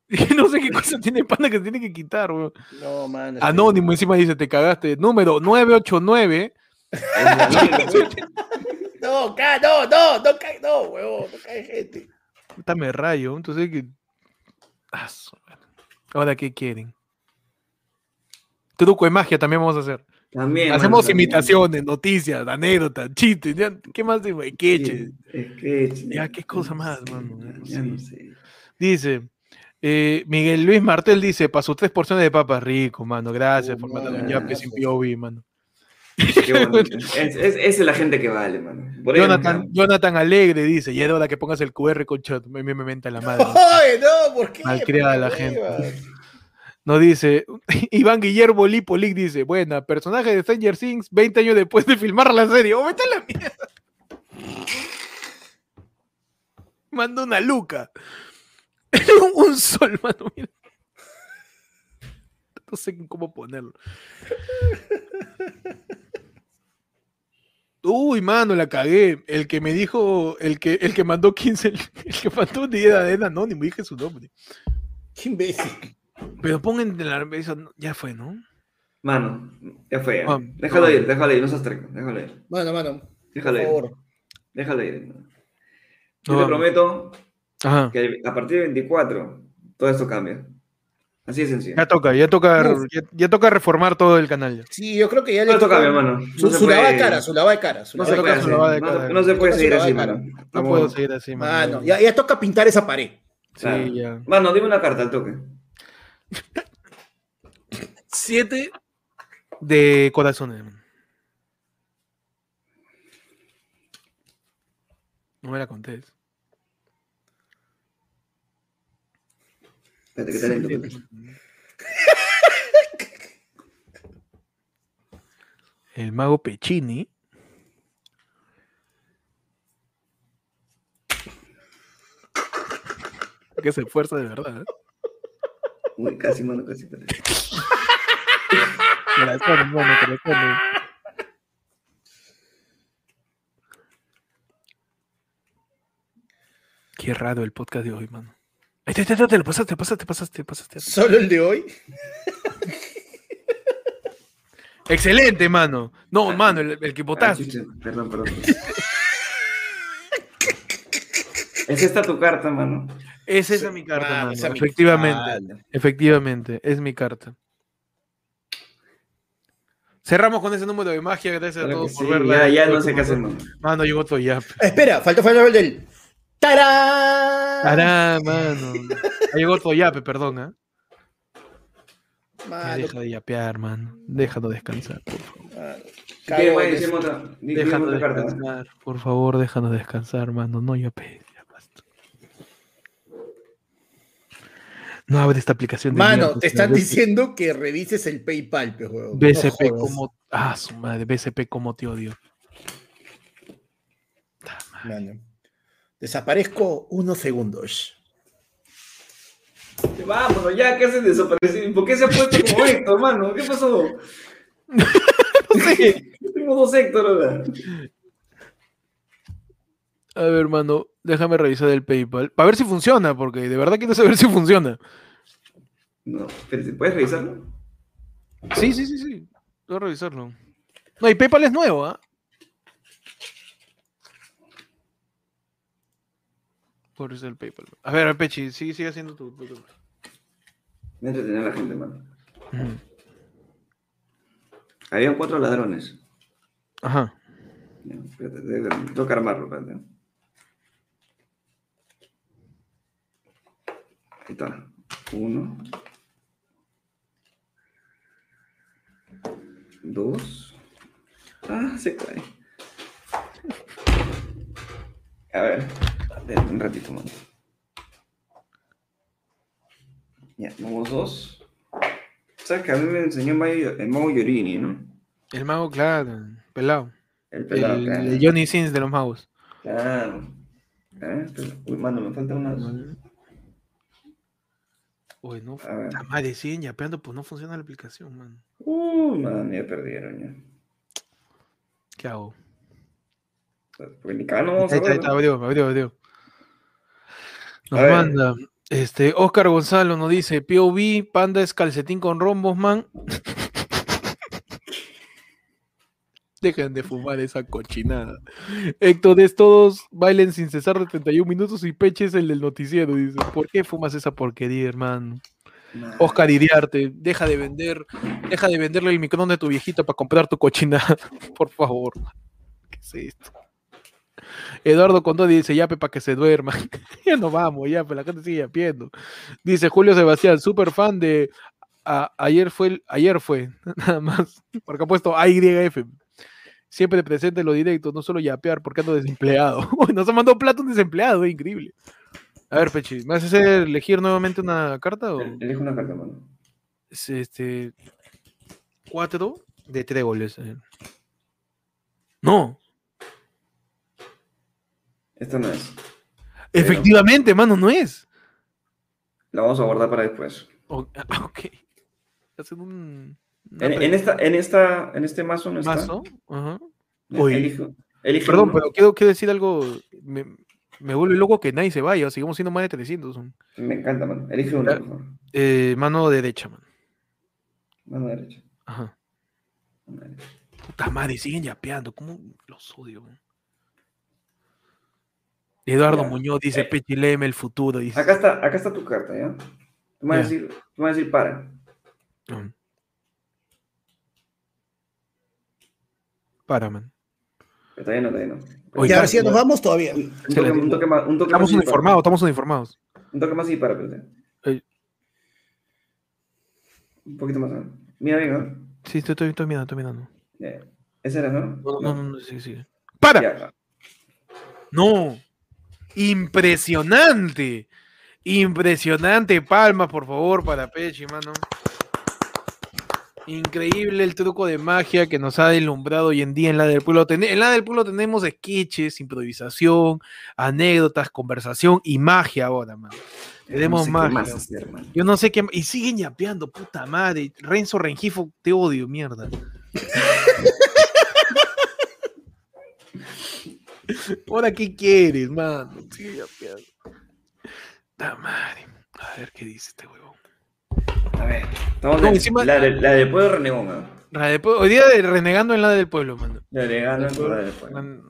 ¿no? sé qué cosa tiene pana que tiene que quitar, weón. No, este- Anónimo encima dice, te cagaste. Número 989. No, ca, no, no, no cae, no, huevón, no cae gente. Puta me rayo. Entonces que. Ah. Ahora, ¿qué quieren? Truco de magia también vamos a hacer. También. Hacemos mano, también. imitaciones, noticias, anécdotas, chistes. ya, ¿Qué más de queches? Es que- Ya, qué cosa más, mano. Ya Sí. no sé. Dice. Eh, Miguel Luis Martel dice, para sus tres porciones de papas rico, mano. Gracias Oh, por mandar un yape sin. POV, mano. Qué bonito. Es, es- esa es la gente que vale, mano. Por Jonathan. Jonathan Alegre dice, ya es hora que pongas el QR con chat. Me, me, me menta la madre. Ay, no, ¿por qué? Malcriada ¿Por la gente. Nos dice, Iván Guillermo Lipolic dice, buena, personaje de Stranger Things 20 años después de filmar la serie. ¡Oh, vete a la mierda! Manda una luca. Un sol, mano, mira. No sé cómo ponerlo. Uy, mano, la cagué. El que me dijo, el que, el que mandó 15, el, que mandó un día de anónimo, dije su nombre. Qué imbécil. Pero pongan la eso ya fue, ¿no? Mano, ya fue. ya. Ah, déjalo ah. ir, déjalo ir, no seas treco. Déjalo ir. Mano, mano, por Déjalo ir. favor. Déjalo ir. Yo No, te vamos. prometo Ajá. que a partir del 24 todo esto cambia. Así de sencillo. Ya toca, ya toca, ya, ya toca reformar todo el canal ya. Sí, yo creo que ya Todo esto tocó- cambia, mano. Su, No su de puede- cara, su lavada de cara. Su No se de puede cara. su de No, cara. no se puede Toca seguir así, de mano. No puedo seguir así, mano. Mano, ya, ya toca pintar esa pared. Sí, Claro. ya. Mano, dime una carta al toque. Siete de corazones. No me la contés. Espérate, que talento. espérate. El mago Pechini. Que se esfuerza de verdad. ¿eh? Uy, casi, mano, casi. Corazones, mano, corazones. Qué raro el podcast de hoy, mano. Ay, te, te, te, te lo pasaste, te pasaste, te pasaste, te pasaste. Solo el de hoy. Excelente, mano. No, mano, el, el que Ah, votaste. Perdón, perdón. Es esta tu carta, mano. Es esa mi carta, Mano, mano. esa es mi- Efectivamente. Efectivamente, es mi carta. Cerramos con ese número de magia. Gracias a todos por sí, verla. ya, ya no sé qué hacer, mano. Mano, llegó otro ya. Espera, faltó falta el del. ¡Tarán! Ará, mano. Ya llegó otro yape, perdón, ¿ah? Ya Mano, deja de yapear, mano. Déjalo descansar, por favor. Déjalo descansar, por favor, déjanos descansar, mano. No yapees, ya basta. No abre esta aplicación de Mano, mierda, te están diciendo que revises el PayPal, pe, huevón. BCP No como. Ah, su madre, BCP como te odio. Mano. Desaparezco unos segundos. Vámonos, ya, ¿qué haces desaparecer? ¿Por qué se ha puesto como Héctor, mano? ¿Qué pasó? No sé. Yo tengo dos Héctor ahora. A ver, hermano, déjame revisar el PayPal. Para ver si funciona, porque de verdad quiero saber si funciona. No, pero ¿puedes revisarlo? Sí, sí, sí, sí. Voy a revisarlo. No, y PayPal es nuevo, ¿ah? Por eso el PayPal. A ver, Pechi, sigue, sigue haciendo tu. tu- tu- Me entretenía a la gente, mano. Habían cuatro ladrones. Ajá. Ya, espérate, tengo que- tengo que armarlo, espérate. Ahí está. Uno. Dos. Ah, se cae. A ver, a ver, un ratito, mano. Ya, vamos dos. ¿Sabes que a mí me enseñó el mago, Yorini, no? El mago, claro, pelado. El pelado, El, claro. el Johnny Sins de los magos. Claro. ¿Eh? Uy, mano, me falta unas. Uy, no. La madre, siguen yapeando, pues no funciona la aplicación, man. Uh, man, ya perdieron ya. ¿Qué hago? Porque ni cada no vamos a ver. abrió, abrió, abrió. Nos A ver. manda Este, Oscar Gonzalo nos dice, POV, panda es calcetín con rombos, man. Dejen de fumar esa cochinada. Héctor, es todos bailen sin cesar de 31 minutos y Peche es el del noticiero. Dice, ¿por qué fumas esa porquería, hermano? Oscar Iriarte, deja de vender, deja de venderle el micrófono de tu viejita para comprar tu cochinada, por favor. ¿Qué es esto? Eduardo Condó dice, yape para que se duerma. ya no vamos, ya, pero la gente sigue yapeando. Dice Julio Sebastián, súper fan de a- ayer fue, ayer fue, nada más, porque ha puesto AYF. Siempre presente en los directos, no solo yapear porque ando desempleado. Uy, Nos ha mandado plata un desempleado, es increíble. A ver, Pechi, ¿me vas a hacer elegir nuevamente una carta? O? El- Elige una carta, mano. es, este cuatro de tres goles. eh. No, Esta no es. efectivamente, mano, no es. La vamos a guardar para después. Ok. Hacen un una En, en esta, en, esta, en este mazo no está. mazo. Ajá. Perdón, uno. pero quiero, quiero decir algo. Me, me vuelve loco que nadie se vaya. Sigamos siendo más de 300. Me encanta, mano. Elige por favor. Eh, mano derecha, man. Mano derecha. Ajá. Mano derecha. Puta madre, siguen yapeando. ¿Cómo los odio? man? Eduardo Ya. Muñoz dice: Eh. Pechileme el futuro. Dice. Acá está, acá está tu carta, ¿ya? Tú me vas a decir, tú me vas a decir para. Mm. Para, man. Pero todavía no, todavía no. Oye, Ya, ya, ahora sí, nos vamos todavía. Un, un toque, un más, un toque Estamos más y para. uniformados, estamos uniformados. Un toque más y para, espérate. Eh. Un poquito más. ¿no? Mira bien, ¿no? Sí, estoy, estoy, estoy mirando, estoy mirando. Ese era, ¿no? No, no, no, no, sí, sí. ¡Para! Ya. No. Impresionante. Impresionante. Palmas, por favor, para Pechi, mano. Increíble el truco de magia que nos ha deslumbrado hoy en día en la del pueblo. En la del pueblo tenemos sketches, improvisación, anécdotas, conversación y magia ahora, mano. Tenemos No sé magia. más hacer, hermano. Yo no sé qué. Y siguen yapeando, puta madre. Renzo Rengifo, te odio, mierda. Ahora, ¿qué quieres, mano? Sigue yapeando. Puta madre. A ver qué dice este huevón. A ver. Estamos No, en- encima- la, de, la de Pueblo Renegón, ¿no? La de- Hoy día de renegando en la del pueblo, mano. La de Gano, La del pueblo, de man.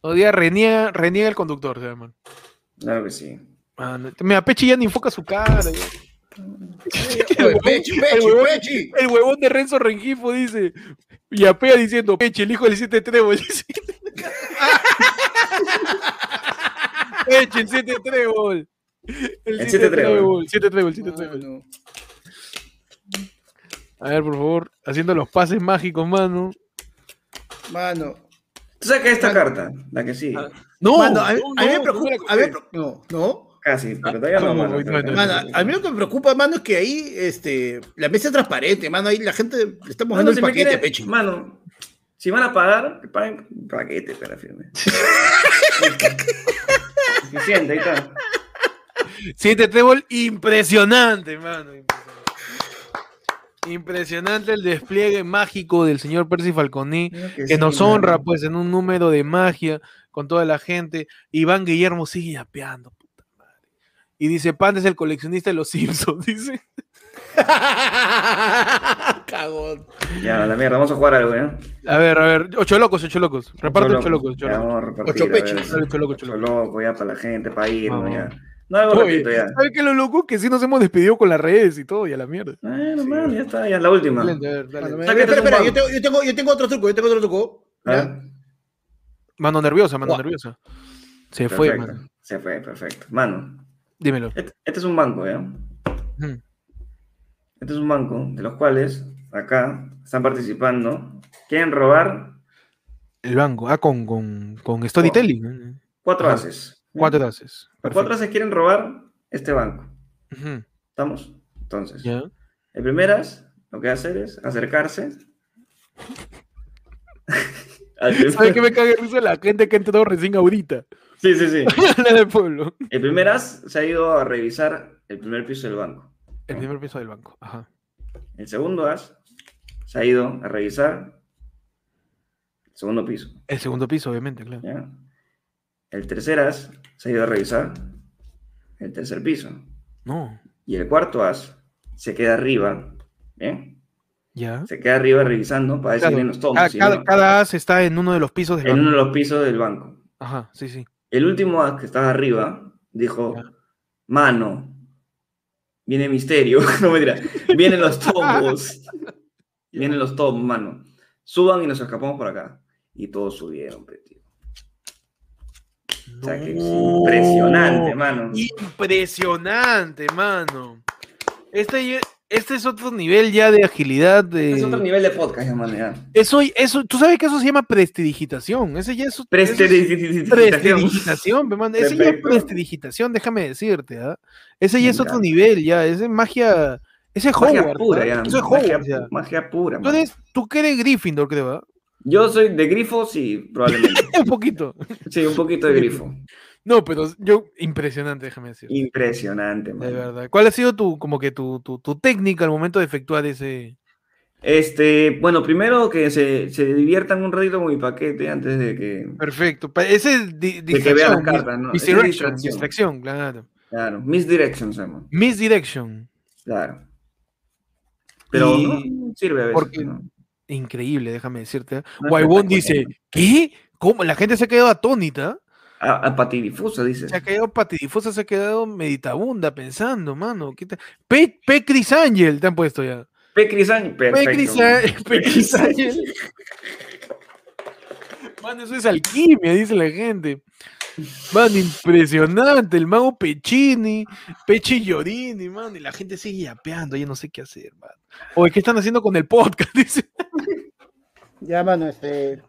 Hoy día reniega, reniega el conductor, se llama. Claro que sí. Mano, Mira, Pechi ya ni enfoca su cara. ya. Oye, Pechi, Pechi, huevón- Pechi. El huevón de Renzo Rengifo dice. Y apea diciendo, Peche, el hijo del 7 Peche, el 7 trébol. El El 7 siete trébol. trébol. 7 trébol, 7 trébol. A ver, por favor, haciendo los pases mágicos, mano. Mano, ¿Tú esta carta? La que sí. Ah, No, mano, a mí, no, a mí me no, preocupa. a mí me no, no. Casi, pero todavía no, no, mano. no, no, no, Mano, a mí lo que me preocupa, mano, es que ahí este, la mesa es transparente, mano. Ahí la gente le estamos Mano, dando el paquete, quiere- Pechi. Mano, si van a pagar, que paguen un paquete, pero firme. Suficiente, ahí está. 7 trébol, impresionante, mano. Impresionante. Impresionante el despliegue mágico del señor Percy Falconi. que nos honra pues en un número de magia con toda la gente. Iván Guillermo sigue yapeando, puta madre. Y dice, Pan es el coleccionista de los Simpsons, dice. Cagón. Ya, la mierda, vamos a jugar algo, ¿eh? A ver, a ver, ocho locos, ocho locos. Reparte ocho locos, ocho locos. Ocho pechos. Dale, ocho locos, ocho locos. locos, ya para la gente, para ya. No, algo Oye, repito, ya. ¿Sabes qué es lo loco? Que sí nos hemos despedido con las redes y todo, y a la mierda. Bueno, man, ya está, ya es la última. Excelente, a ver, dale. Mano, Sácate espera, espera, yo tengo, yo, tengo, yo tengo otro truco, yo tengo otro truco. Mano nerviosa, mano nerviosa. Se fue, mano. Se fue, perfecto. Mano, Dímelo. este, este es un banco, ¿ya? Este es un banco de los cuales acá están participando. Quieren robar El banco. Ah, con, con, con storytelling. cuatro Ajá. haces. Cuatro haces. Los cuatro haces quieren robar este banco. ¿Estamos? Entonces, Ya. el primer as lo que hacer es acercarse. ¿Sabes qué me caga risa la gente que ha entrado recién ahorita? Sí, sí, sí. La del pueblo. El primer as se ha ido a revisar el primer piso del banco. El primer piso del banco. Ajá. El segundo as se ha ido a revisar el segundo piso. El segundo piso, obviamente, claro. ¿ya? El tercer as se ha ido a revisar el tercer piso. No, Y el cuarto as se queda arriba, ¿eh? ya. Se queda arriba revisando para Claro, los tomos. Cada, cada- no, cada as está en uno de los pisos del en uno banco. de los pisos del banco. Ajá, sí, sí. El último as que estaba arriba dijo, Ya. mano, viene misterio, no me dirá, vienen los tomos, vienen los tomos, mano. Suban y nos escapamos por acá. Y todos subieron, tío. O sea que es No. impresionante, mano. Impresionante, mano. Este, este es otro nivel ya de agilidad. De... Es otro nivel de podcast, ya, mano, ya. Eso, eso, tú sabes que eso se llama prestidigitación. Ese ya es, eso es Prestidigitación. prestidigitación. Ese ya es prestidigitación, déjame decirte, ¿ah? Ese ya es otro nivel, ya. Ese es magia. Ese es Magia pura, ya. Eso es magia, ya. magia pura, eres, tú que eres Gryffindor, creo, ¿ah? Yo soy de grifo, sí, probablemente. Un poquito. Sí, un poquito de grifo. No, pero yo, impresionante, déjame decir. Impresionante, De mano. verdad. ¿Cuál ha sido tu, como que tu, tu, tu técnica al momento de efectuar ese. Este, bueno, primero que se, se diviertan un ratito con mi paquete antes de que. Perfecto. Ese es di- De que vean las cartas, ¿no? Distracción. distracción, claro. Claro, misdirection se llama. Misdirection. Claro. Pero Y- no, sirve a veces. porque- ¿no? Increíble, déjame decirte. No, Guaybón dice, ¿qué? ¿Cómo? La gente se ha quedado atónita. A, a patidifusa, dice. Se ha quedado patidifusa, se ha quedado meditabunda pensando, mano. ¿qué tal? Pe, Pe Chris Angel te han puesto ya. Pe perfecto. Chris, Á- Pe Chris Angel. Mano, eso es alquimia, dice la gente. Mano, impresionante. El mago Pechini, Pechi Llorini, mano. Y la gente sigue yapeando, ya no sé qué hacer, mano. Oye, ¿qué están haciendo con el podcast? Dice. Ya, mano, este.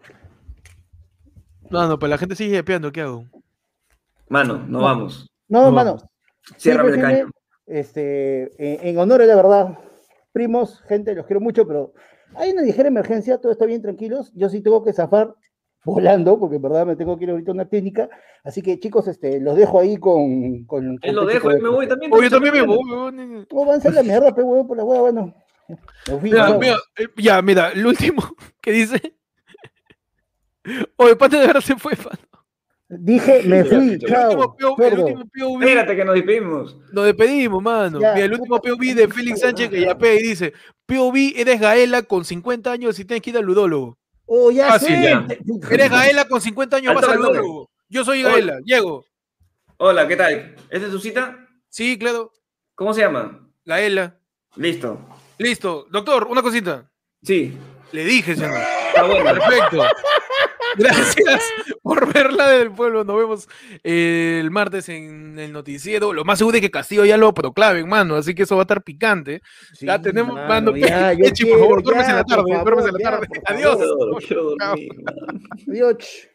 Mano, pues la gente sigue yapeando, ¿qué hago? Mano, no vamos. No, No, mano. Ciérrame el siempre, caño. Este, en, en honor a la verdad, primos, gente, los quiero mucho, pero hay una ligera emergencia, todo está bien, tranquilos. Yo sí tengo que zafar volando, porque en verdad me tengo que ir ahorita a una clínica. Así que, chicos, este, los dejo ahí con. con, Él con lo dejo, él me voy también. Oye, yo también me voy. van a la mierda, pe, huevón, por la hueá, bueno. Me fui, Mira, chao. mira, eh, ya, mira, el último que dice. Oye, Pate de verdad se fue, mano. Dije, me fui, El chao. último, el POV, Espérate que nos despedimos. nos despedimos, mano. Ya. Mira, el último POV de Félix Sánchez que yapea y dice: POV, eres Gaela con 50 años y tienes que ir al ludólogo. Oh, ya Ah, sé. sí, ya. Eres Gaela con 50 años, vas al. Yo soy. Gaela, llego. Hola, ¿qué tal? ¿Esta es su cita? Sí, claro, ¿Cómo se llama? Gaela. Listo. Listo. Doctor, una cosita. Sí. Le dije, señor. Está bueno. Perfecto. Gracias por verla del pueblo. Nos vemos eh, el martes en el noticiero. Lo más seguro es que Castillo ya lo proclamen, mano. Así que eso va a estar picante. Sí, ya tenemos, mano, mano. ya, yo Pechi, por favor, duermes en la tarde. por en la Adiós. Adiós.